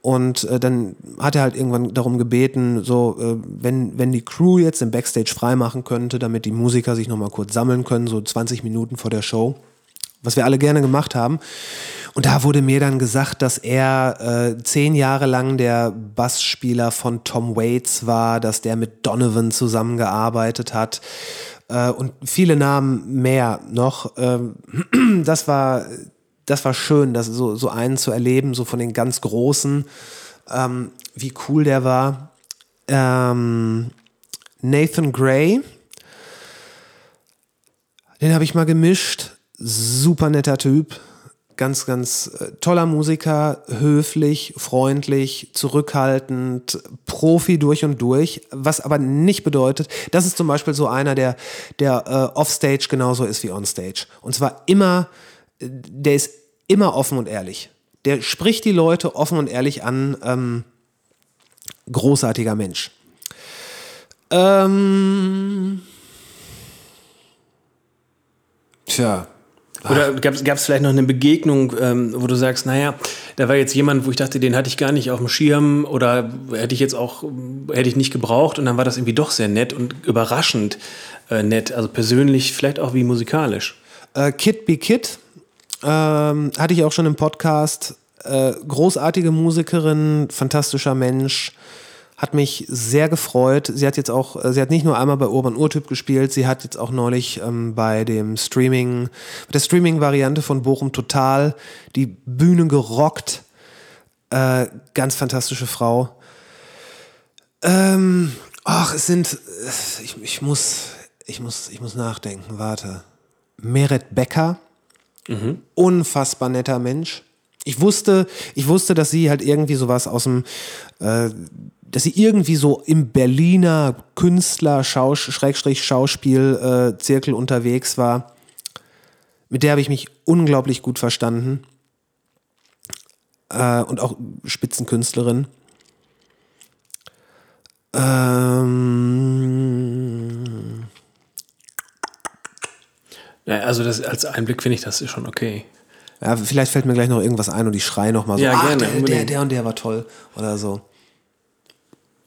Und äh, dann hat er halt irgendwann darum gebeten, so, äh, wenn, wenn die Crew jetzt den Backstage freimachen könnte, damit die Musiker sich nochmal kurz sammeln können, so 20 Minuten vor der Show. Was wir alle gerne gemacht haben. Und da wurde mir dann gesagt, dass er äh, zehn Jahre lang der Bassspieler von Tom Waits war, dass der mit Donovan zusammengearbeitet hat äh, und viele Namen mehr noch. Ähm, das war das war schön, das so, so einen zu erleben, so von den ganz Großen, ähm, wie cool der war. Ähm, Nathan Gray, den habe ich mal gemischt. Super netter Typ. Ganz, ganz äh, toller Musiker, höflich, freundlich, zurückhaltend, Profi durch und durch, was aber nicht bedeutet, das ist zum Beispiel so einer, der, der äh, offstage genauso ist wie onstage. Und zwar immer der ist immer offen und ehrlich. Der spricht die Leute offen und ehrlich an. Ähm, großartiger Mensch. Ähm, tja. Oder gab es vielleicht noch eine Begegnung, ähm, wo du sagst, naja, da war jetzt jemand, wo ich dachte, den hatte ich gar nicht auf dem Schirm oder hätte ich jetzt auch, hätte ich nicht gebraucht und dann war das irgendwie doch sehr nett und überraschend äh, nett, also persönlich, vielleicht auch wie musikalisch. Äh, Kid Be Kid ähm, hatte ich auch schon im Podcast. Äh, großartige Musikerin, fantastischer Mensch. Hat mich sehr gefreut. Sie hat jetzt auch, äh, sie hat nicht nur einmal bei Urban Urtyp gespielt, sie hat jetzt auch neulich ähm, bei dem Streaming, der Streaming-Variante von Bochum Total die Bühne gerockt. Äh, ganz fantastische Frau. Ähm, ach, es sind, äh, ich, ich muss, ich muss, ich muss nachdenken, warte. Meret Becker, unfassbar netter Mensch. Ich wusste, ich wusste, dass sie halt irgendwie sowas aus dem, äh, dass sie irgendwie so im Berliner Künstler, Schrägstrich Schauspiel äh, Zirkel unterwegs war. Mit der habe ich mich unglaublich gut verstanden. Äh, und auch Spitzenkünstlerin. Ähm, also das, als Einblick finde ich das schon okay. Ja, vielleicht fällt mir gleich noch irgendwas ein und ich schreie noch mal so, Ja, ach, gerne, der, der, der und der war toll oder so.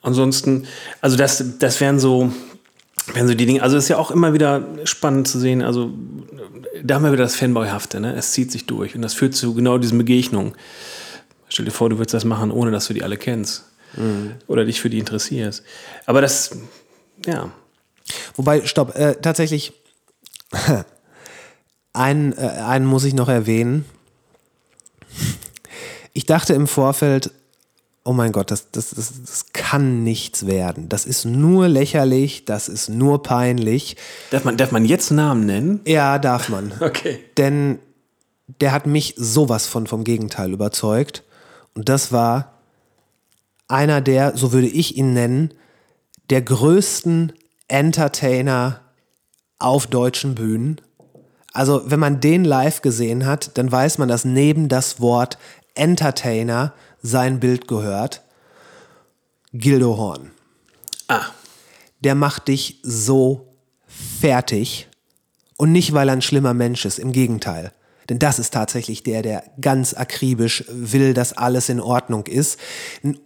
Ansonsten, also das, das wären so, Wenn so die Dinge, also ist ja auch immer wieder spannend zu sehen, also da haben wir wieder das Fanboyhafte, ne? Es zieht sich durch und das führt zu genau diesen Begegnungen. Stell dir vor, du würdest das machen, ohne dass du die alle kennst. Mhm. Oder dich für die interessierst. Aber das, ja. Wobei, stopp, äh, tatsächlich, einen, äh, einen muss ich noch erwähnen. Ich dachte im Vorfeld, oh mein Gott, das, das, das, das kann nichts werden. Das ist nur lächerlich, das ist nur peinlich. Darf man, darf man jetzt Namen nennen? Ja, darf man. Okay. Denn der hat mich sowas von vom Gegenteil überzeugt. Und das war einer der, so würde ich ihn nennen, der größten Entertainer auf deutschen Bühnen. Also wenn man den live gesehen hat, dann weiß man, dass neben das Wort Entertainer sein Bild gehört. Gildo Horn. Ah. Der macht dich so fertig. Und nicht, weil er ein schlimmer Mensch ist, im Gegenteil. Denn das ist tatsächlich der, der ganz akribisch will, dass alles in Ordnung ist. Ein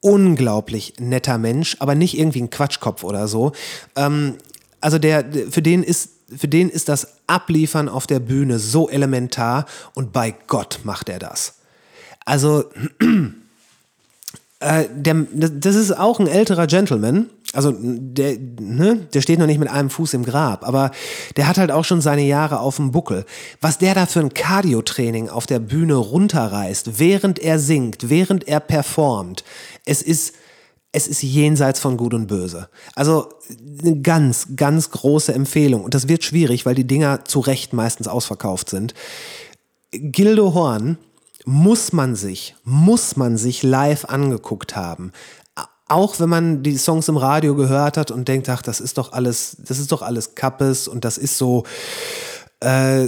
unglaublich netter Mensch, aber nicht irgendwie ein Quatschkopf oder so. Ähm, also der, für den ist für den ist das Abliefern auf der Bühne so elementar und bei Gott macht er das. Also, äh, der, das ist auch ein älterer Gentleman. Also, der, ne, der steht noch nicht mit einem Fuß im Grab, aber der hat halt auch schon seine Jahre auf dem Buckel. Was der da für ein Cardio-Training auf der Bühne runterreißt, während er singt, während er performt, es ist, es ist jenseits von Gut und Böse. Also eine ganz, ganz große Empfehlung. Und das wird schwierig, weil die Dinger zu Recht meistens ausverkauft sind. Gildo Horn muss man sich, muss man sich live angeguckt haben. Auch wenn man die Songs im Radio gehört hat und denkt, ach, das ist doch alles, das ist doch alles Kappes und das ist so, äh,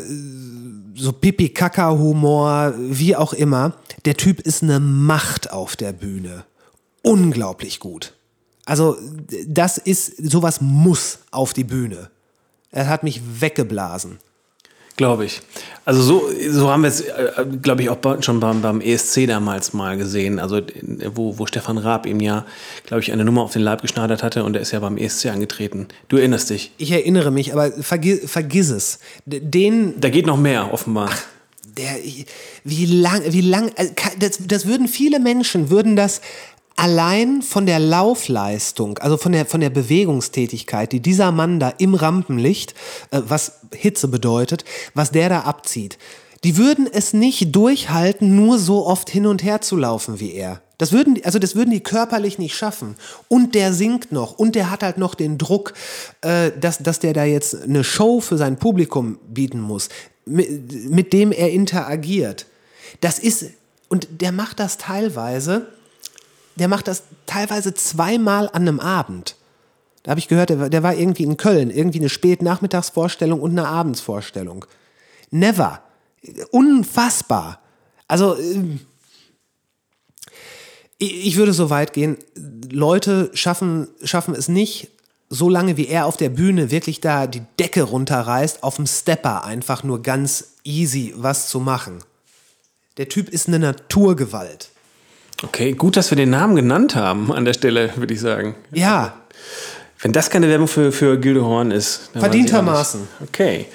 so Pipi-Kaka-Humor, wie auch immer. Der Typ ist eine Macht auf der Bühne. Unglaublich gut. Also, das ist, sowas muss auf die Bühne. Er hat mich weggeblasen. Glaube ich. Also so, so haben wir es, äh, glaube ich, auch schon beim, beim ESC damals mal gesehen. Also wo, wo Stefan Raab ihm ja, glaube ich, eine Nummer auf den Leib geschneidert hatte und er ist ja beim ESC angetreten. Du erinnerst dich? Ich erinnere mich, aber vergiss, vergiss es. Den. Da geht noch mehr, offenbar. Ach, der, wie lang, wie lang, äh, das, das würden viele Menschen, würden das allein von der Laufleistung, also von der, von der Bewegungstätigkeit, die dieser Mann da im Rampenlicht, äh, was Hitze bedeutet, was der da abzieht, die würden es nicht durchhalten, nur so oft hin und her zu laufen wie er. Das würden, also das würden die körperlich nicht schaffen. Und der singt noch. Und der hat halt noch den Druck, äh, dass, dass der da jetzt eine Show für sein Publikum bieten muss, mit, mit dem er interagiert. Das ist, und der macht das teilweise, der macht das teilweise zweimal an einem Abend. Da habe ich gehört, der, der, war irgendwie in Köln, irgendwie eine Spätnachmittagsvorstellung und eine Abendsvorstellung. Never. Unfassbar. Also, ähm, ich würde so weit gehen, Leute schaffen, schaffen es nicht, so lange wie er auf der Bühne wirklich da die Decke runterreißt, auf dem Stepper einfach nur ganz easy was zu machen. Der Typ ist eine Naturgewalt. Okay, gut, dass wir den Namen genannt haben an der Stelle, würde ich sagen. Ja. Wenn das keine Werbung für, für Gilde Horn ist. Verdientermaßen. Okay.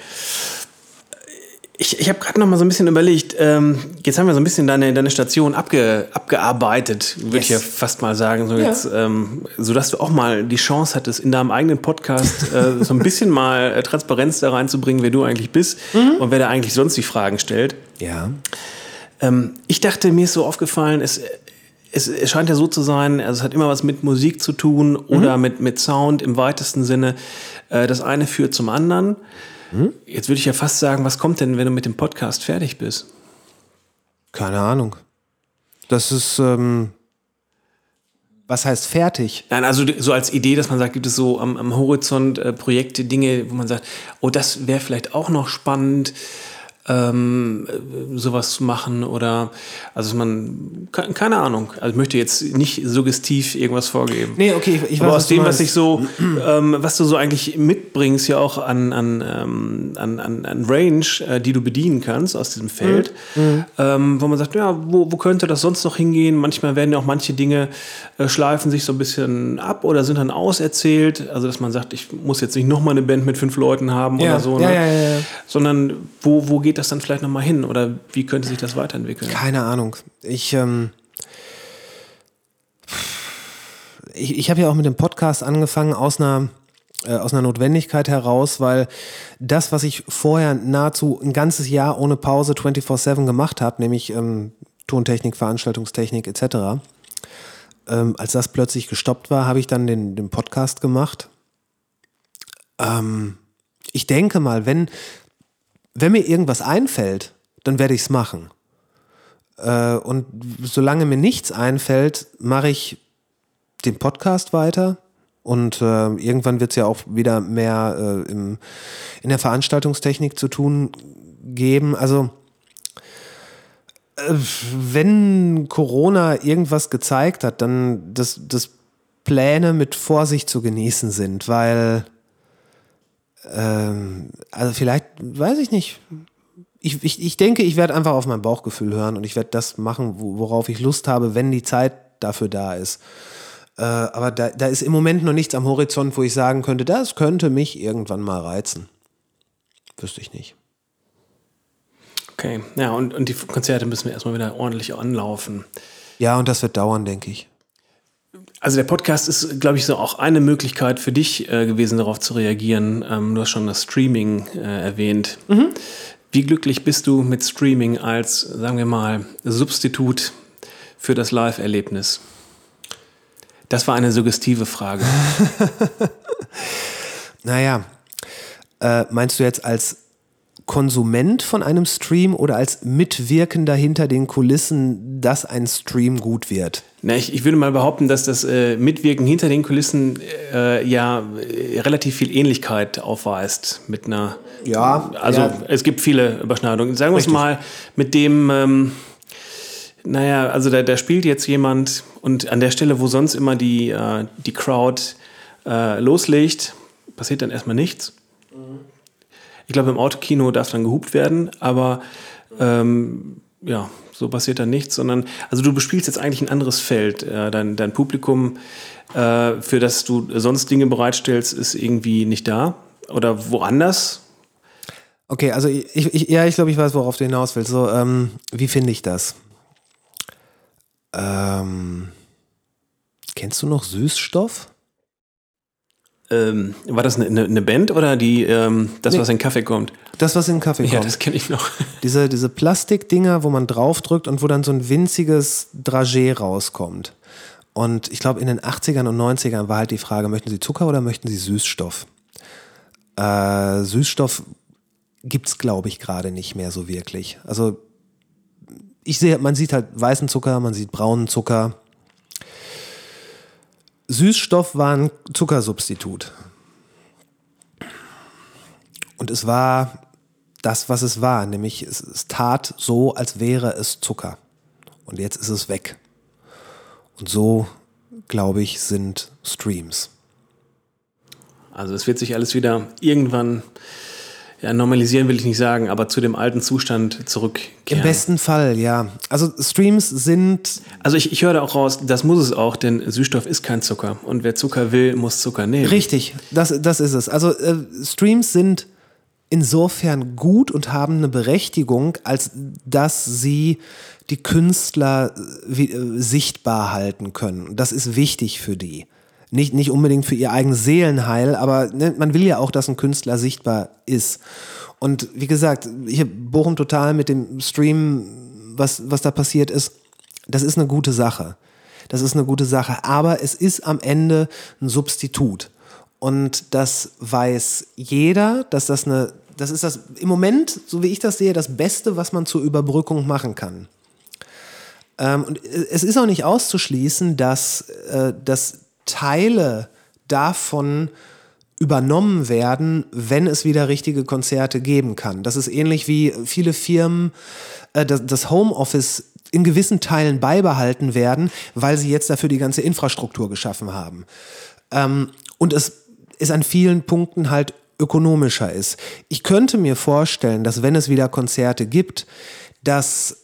Ich, ich habe gerade noch mal so ein bisschen überlegt, ähm, jetzt haben wir so ein bisschen deine, deine Station abge, abgearbeitet, würde yes. ich ja fast mal sagen, so, ja. jetzt, ähm, sodass du auch mal die Chance hattest, in deinem eigenen Podcast äh, so ein bisschen mal äh, Transparenz da reinzubringen, wer du eigentlich bist mhm. und wer da eigentlich sonst die Fragen stellt. Ja. Ähm, ich dachte, mir ist so aufgefallen, es, es, es, scheint ja so zu sein, also es hat immer was mit Musik zu tun oder mhm. mit, mit Sound im weitesten Sinne. Äh, das eine führt zum anderen. Mhm. Jetzt würde ich ja fast sagen, was kommt denn, wenn du mit dem Podcast fertig bist? Keine Ahnung. Das ist, ähm, was heißt fertig? Nein, also so als Idee, dass man sagt, gibt es so am, am Horizont äh, Projekte, Dinge, wo man sagt, oh, das wäre vielleicht auch noch spannend. Ähm, sowas zu machen oder also man keine Ahnung. Also ich möchte jetzt nicht suggestiv irgendwas vorgeben. Nee, okay, ich, ich Aber weiß, aus was dem, was ich so, ähm, was du so eigentlich mitbringst, ja auch an, an, ähm, an, an, an Range, äh, die du bedienen kannst aus diesem Feld, Mhm. ähm, wo man sagt, ja, wo, wo könnte das sonst noch hingehen? Manchmal werden ja auch manche Dinge äh, schleifen sich so ein bisschen ab oder sind dann auserzählt. Also dass man sagt, ich muss jetzt nicht nochmal eine Band mit fünf Leuten haben Ja, oder so, ne? ja, ja. sondern wo, wo geht das dann vielleicht nochmal hin oder wie könnte sich das weiterentwickeln? Keine Ahnung. Ich, ähm, ich, ich habe ja auch mit dem Podcast angefangen aus einer, äh, aus einer Notwendigkeit heraus, weil das, was ich vorher nahezu ein ganzes Jahr ohne Pause 24-7 gemacht habe, nämlich ähm, Tontechnik, Veranstaltungstechnik etc., ähm, als das plötzlich gestoppt war, habe ich dann den, den Podcast gemacht. Ähm, ich denke mal, wenn, wenn mir irgendwas einfällt, dann werde ich es machen. Äh, und solange mir nichts einfällt, mache ich den Podcast weiter. Und äh, irgendwann wird es ja auch wieder mehr äh, im, in der Veranstaltungstechnik zu tun geben. Also äh, wenn Corona irgendwas gezeigt hat, dann dass, dass Pläne mit Vorsicht zu genießen sind, weil ähm, also vielleicht, weiß ich nicht, ich, ich, ich denke, ich werde einfach auf mein Bauchgefühl hören und ich werde das machen, wo- worauf ich Lust habe, wenn die Zeit dafür da ist. Äh, aber da, da ist im Moment noch nichts am Horizont, wo ich sagen könnte, das könnte mich irgendwann mal reizen. Wüsste ich nicht. Okay, ja, und, und die Konzerte müssen wir erstmal wieder ordentlich anlaufen. Ja, und das wird dauern, denke ich. Also der Podcast ist, glaube ich, so auch eine Möglichkeit für dich äh, gewesen, darauf zu reagieren. Ähm, du hast schon das Streaming äh, erwähnt. Wie glücklich bist du mit Streaming als, sagen wir mal, Substitut für das Live-Erlebnis? Das war eine suggestive Frage. Naja, äh, meinst du jetzt als Konsument von einem Stream oder als Mitwirkender hinter den Kulissen, dass ein Stream gut wird? Na, ich, ich würde mal behaupten, dass das äh, Mitwirken hinter den Kulissen äh, ja äh, relativ viel Ähnlichkeit aufweist mit einer. Ja, Also ja. es gibt viele Überschneidungen. Sagen wir es mal mit dem. Ähm, naja, also da, da spielt jetzt jemand und an der Stelle, wo sonst immer die, äh, die Crowd äh, loslegt, passiert dann erstmal nichts. Ich glaube, im Autokino darf dann gehupt werden, aber ähm, ja, so passiert dann nichts, sondern also du bespielst jetzt eigentlich ein anderes Feld. Äh, dein, dein Publikum, äh, für das du sonst Dinge bereitstellst, ist irgendwie nicht da oder woanders. Okay, also ich, ich, ja, ich glaube, ich weiß, worauf du hinaus willst. So, ähm, wie finde ich das? Ähm, kennst du noch Süßstoff? Ähm, war das eine, eine Band oder die, ähm, das, Nee. was in Kaffee kommt? Das, was in den Kaffee Ja, kommt. das kenne ich noch. Diese, diese Plastikdinger, wo man draufdrückt und wo dann so ein winziges Dragé rauskommt. Und ich glaube, in den 80ern und 90ern war halt die Frage, möchten Sie Zucker oder möchten Sie Süßstoff? Äh, Süßstoff gibt es, glaube ich, gerade nicht mehr so wirklich. Also ich sehe, man sieht halt weißen Zucker, man sieht braunen Zucker. Süßstoff war ein Zuckersubstitut. Und es war das, was es war, nämlich es, es tat so, als wäre es Zucker. Und jetzt ist es weg. Und so, glaube ich, sind Streams. Also es wird sich alles wieder irgendwann ja, normalisieren, will ich nicht sagen, aber zu dem alten Zustand Im zurückkehren. besten Fall, ja. Also Streams sind, Also ich, ich höre da auch raus, das muss es auch, denn Süßstoff ist kein Zucker. Und wer Zucker will, muss Zucker nehmen. richtig, das, das ist es. Also äh, Streams sind insofern gut und haben eine Berechtigung, als dass sie die Künstler äh, äh, sichtbar halten können. Das ist wichtig für die. Nicht, nicht unbedingt für ihr eigenes Seelenheil, aber ne, man will ja auch, dass ein Künstler sichtbar ist. Und wie gesagt, hier Bochum Total mit dem Stream, was, was da passiert ist, das ist eine gute Sache. Das ist eine gute Sache. Aber es ist am Ende ein Substitut. Und das weiß jeder, dass das eine, das ist das im Moment, so wie ich das sehe, das Beste, was man zur Überbrückung machen kann. Ähm, und es ist auch nicht auszuschließen, dass, äh, dass Teile davon übernommen werden, wenn es wieder richtige Konzerte geben kann. Das ist ähnlich wie viele Firmen äh, das, Homeoffice in gewissen Teilen beibehalten werden, weil sie jetzt dafür die ganze Infrastruktur geschaffen haben. Ähm, und es ist an vielen Punkten halt ökonomischer ist. Ich könnte mir vorstellen, dass wenn es wieder Konzerte gibt, dass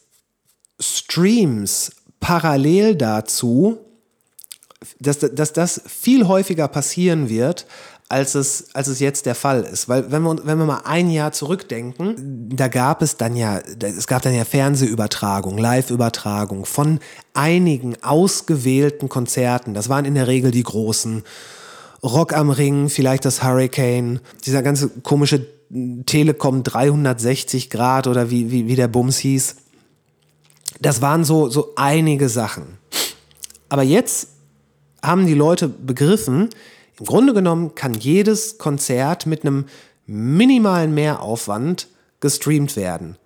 Streams parallel dazu, dass, dass das viel häufiger passieren wird, als es, als es jetzt der Fall ist. Weil wenn wir, wenn wir mal ein Jahr zurückdenken, da gab es dann ja, es gab dann ja Fernsehübertragung, Live-Übertragung von einigen ausgewählten Konzerten. Das waren in der Regel die großen. Rock am Ring, vielleicht das Hurricane, dieser ganze komische Telekom 360 Grad oder wie, wie, wie der Bums hieß. Das waren so, so einige Sachen. Aber jetzt haben die Leute begriffen, im Grunde genommen kann jedes Konzert mit einem minimalen Mehraufwand gestreamt werden.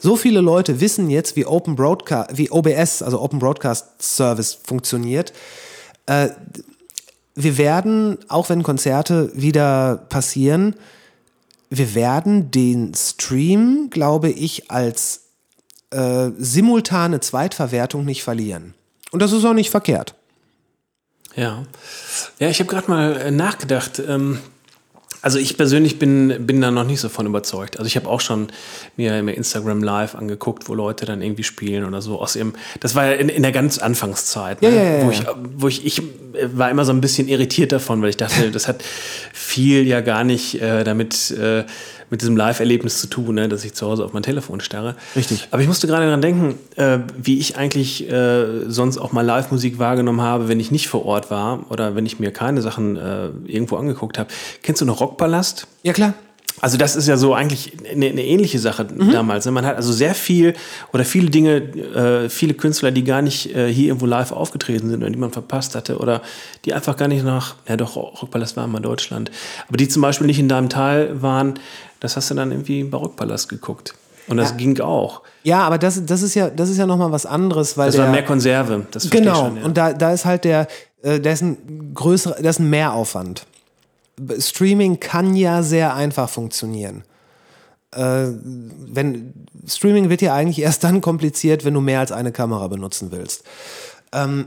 So viele Leute wissen jetzt, wie Open Broadcast, wie OBS, also Open Broadcast Service funktioniert. Äh, wir werden, auch wenn Konzerte wieder passieren, wir werden den Stream, glaube ich, als äh, simultane Zweitverwertung nicht verlieren. Und das ist auch nicht verkehrt. Ja, ja ich habe gerade mal äh, nachgedacht. Ähm also ich persönlich bin, bin da noch nicht so von überzeugt. Also ich habe auch schon mir Instagram Live angeguckt, wo Leute dann irgendwie spielen oder so aus ihrem. Das war ja in, in der ganz Anfangszeit, ne? ja, ja, ja, wo ich, wo ich, ich war immer so ein bisschen irritiert davon, weil ich dachte, das hat viel ja gar nicht äh, damit. Äh, mit diesem Live-Erlebnis zu tun, ne, dass ich zu Hause auf mein Telefon starre. Richtig. Aber ich musste gerade daran denken, äh, wie ich eigentlich äh, sonst auch mal Live-Musik wahrgenommen habe, wenn ich nicht vor Ort war oder wenn ich mir keine Sachen äh, irgendwo angeguckt habe. Kennst du noch Rockpalast? Ja, klar. Also das ist ja so eigentlich eine, eine ähnliche Sache mhm. damals. Ne? Man hat also sehr viel oder viele Dinge, äh, viele Künstler, die gar nicht äh, hier irgendwo live aufgetreten sind oder die man verpasst hatte oder die einfach gar nicht nach, ja doch, Rockpalast war immer Deutschland, aber die zum Beispiel nicht in deinem Teil waren, das hast du dann irgendwie im Barockpalast geguckt. Und das ja. ging auch. Ja, aber das, das ist ja, das ist ja nochmal was anderes, weil. Das der, war mehr Konserve. Das genau. Schon, ja. Und da, da ist halt der, äh, da ist ein größerer, da ist ein Mehraufwand. Streaming kann ja sehr einfach funktionieren. Äh, wenn, Streaming wird ja eigentlich erst dann kompliziert, wenn du mehr als eine Kamera benutzen willst. Ähm,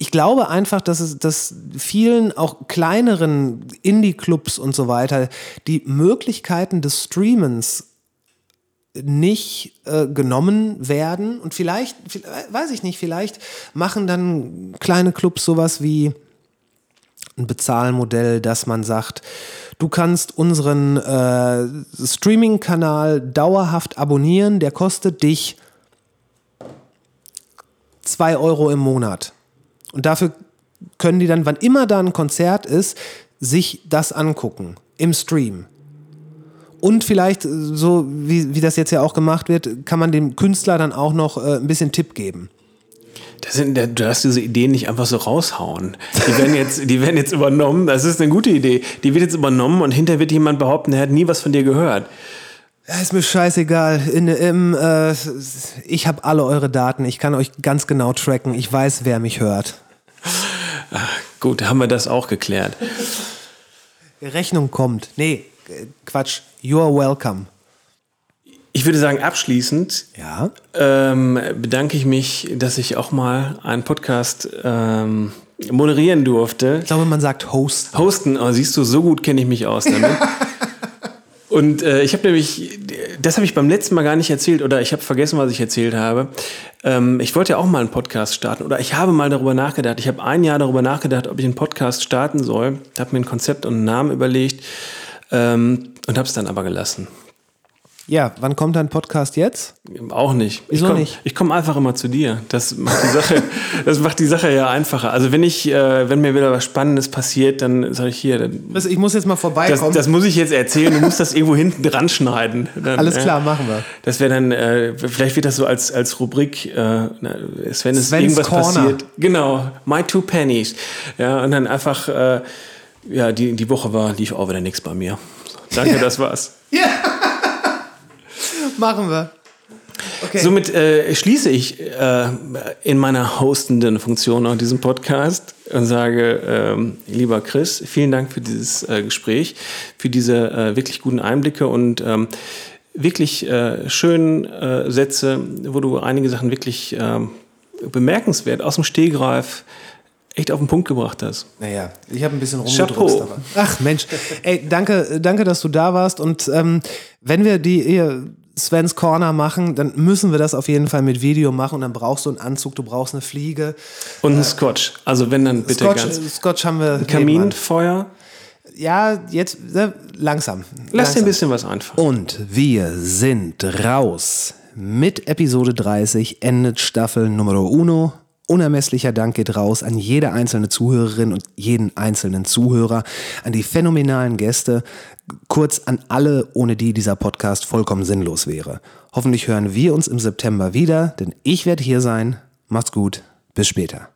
ich glaube einfach, dass es dass vielen auch kleineren Indie-Clubs und so weiter die Möglichkeiten des Streamens nicht äh, genommen werden und vielleicht, vielleicht, weiß ich nicht, vielleicht machen dann kleine Clubs sowas wie ein Bezahlmodell, dass man sagt, du kannst unseren äh, Streaming-Kanal dauerhaft abonnieren, der kostet dich 2 Euro im Monat. Und dafür können die dann, wann immer da ein Konzert ist, sich das angucken im Stream. Und vielleicht, so wie, wie das jetzt ja auch gemacht wird, kann man dem Künstler dann auch noch äh, ein bisschen Tipp geben. Das sind, du hast diese Ideen nicht einfach so raushauen. Die werden jetzt, die werden jetzt übernommen. Das ist eine gute Idee. Die wird jetzt übernommen und hinterher wird jemand behaupten, er hat nie was von dir gehört. Ist mir scheißegal. In, im, äh, ich habe alle eure Daten. Ich kann euch ganz genau tracken. Ich weiß, wer mich hört. Ach, gut, haben wir das auch geklärt. Rechnung kommt. Nee, Quatsch. You're welcome. Ich würde sagen, abschließend ja? ähm, bedanke ich mich, dass ich auch mal einen Podcast ähm, moderieren durfte. Ich glaube, man sagt hosten. Hosten, oh, siehst du, so gut kenne ich mich aus damit. Und äh, ich habe nämlich, das habe ich beim letzten Mal gar nicht erzählt oder ich habe vergessen, was ich erzählt habe. Ähm, ich wollte ja auch mal einen Podcast starten oder ich habe mal darüber nachgedacht. Ich habe ein Jahr darüber nachgedacht, ob ich einen Podcast starten soll. Habe mir ein Konzept und einen Namen überlegt ähm, und habe es dann aber gelassen. Ja, wann kommt dein Podcast jetzt? Auch nicht. Wieso ich komm, nicht? Ich komme einfach immer zu dir. Das macht die Sache, das macht die Sache ja einfacher. Also wenn ich, äh, wenn mir wieder was Spannendes passiert, dann sage ich hier. Dann, ich muss jetzt mal vorbeikommen. Das, das, muss ich jetzt erzählen. Du musst das irgendwo hinten dran schneiden. Dann, Alles klar, äh, machen wir. Das wäre dann, äh, vielleicht wird das so als, als Rubrik, äh, wenn es Sven's irgendwas Corner. passiert. Genau, my two pennies. Ja, und dann einfach, äh, ja, die, die Woche war, lief auch wieder nichts bei mir. Danke, ja. das war's. Ja. Machen wir. Okay. Somit äh, schließe ich äh, in meiner hostenden Funktion auch diesen Podcast und sage, ähm, lieber Chris, vielen Dank für dieses äh, Gespräch, für diese äh, wirklich guten Einblicke und ähm, wirklich äh, schönen äh, Sätze, wo du einige Sachen wirklich ähm, bemerkenswert aus dem Stehgreif echt auf den Punkt gebracht hast. Naja, ich habe ein bisschen rumgedruckst. Ach Mensch, ey, danke, danke, dass du da warst. Und ähm, wenn wir die Svens Corner machen, dann müssen wir das auf jeden Fall mit Video machen. Und dann brauchst du einen Anzug, du brauchst eine Fliege. Und einen äh, Scotch. Also wenn dann bitte Scotch, ganz... Scotch haben wir... Kaminfeuer. Ja, jetzt ne, langsam. Lass langsam. dir ein bisschen was einfallen. Und wir sind raus. Mit Episode 30 endet Staffel Nummer uno unermesslicher Dank geht raus an jede einzelne Zuhörerin und jeden einzelnen Zuhörer, an die phänomenalen Gäste, kurz an alle, ohne die dieser Podcast vollkommen sinnlos wäre. Hoffentlich hören wir uns im September wieder, denn ich werde hier sein. Macht's gut, bis später.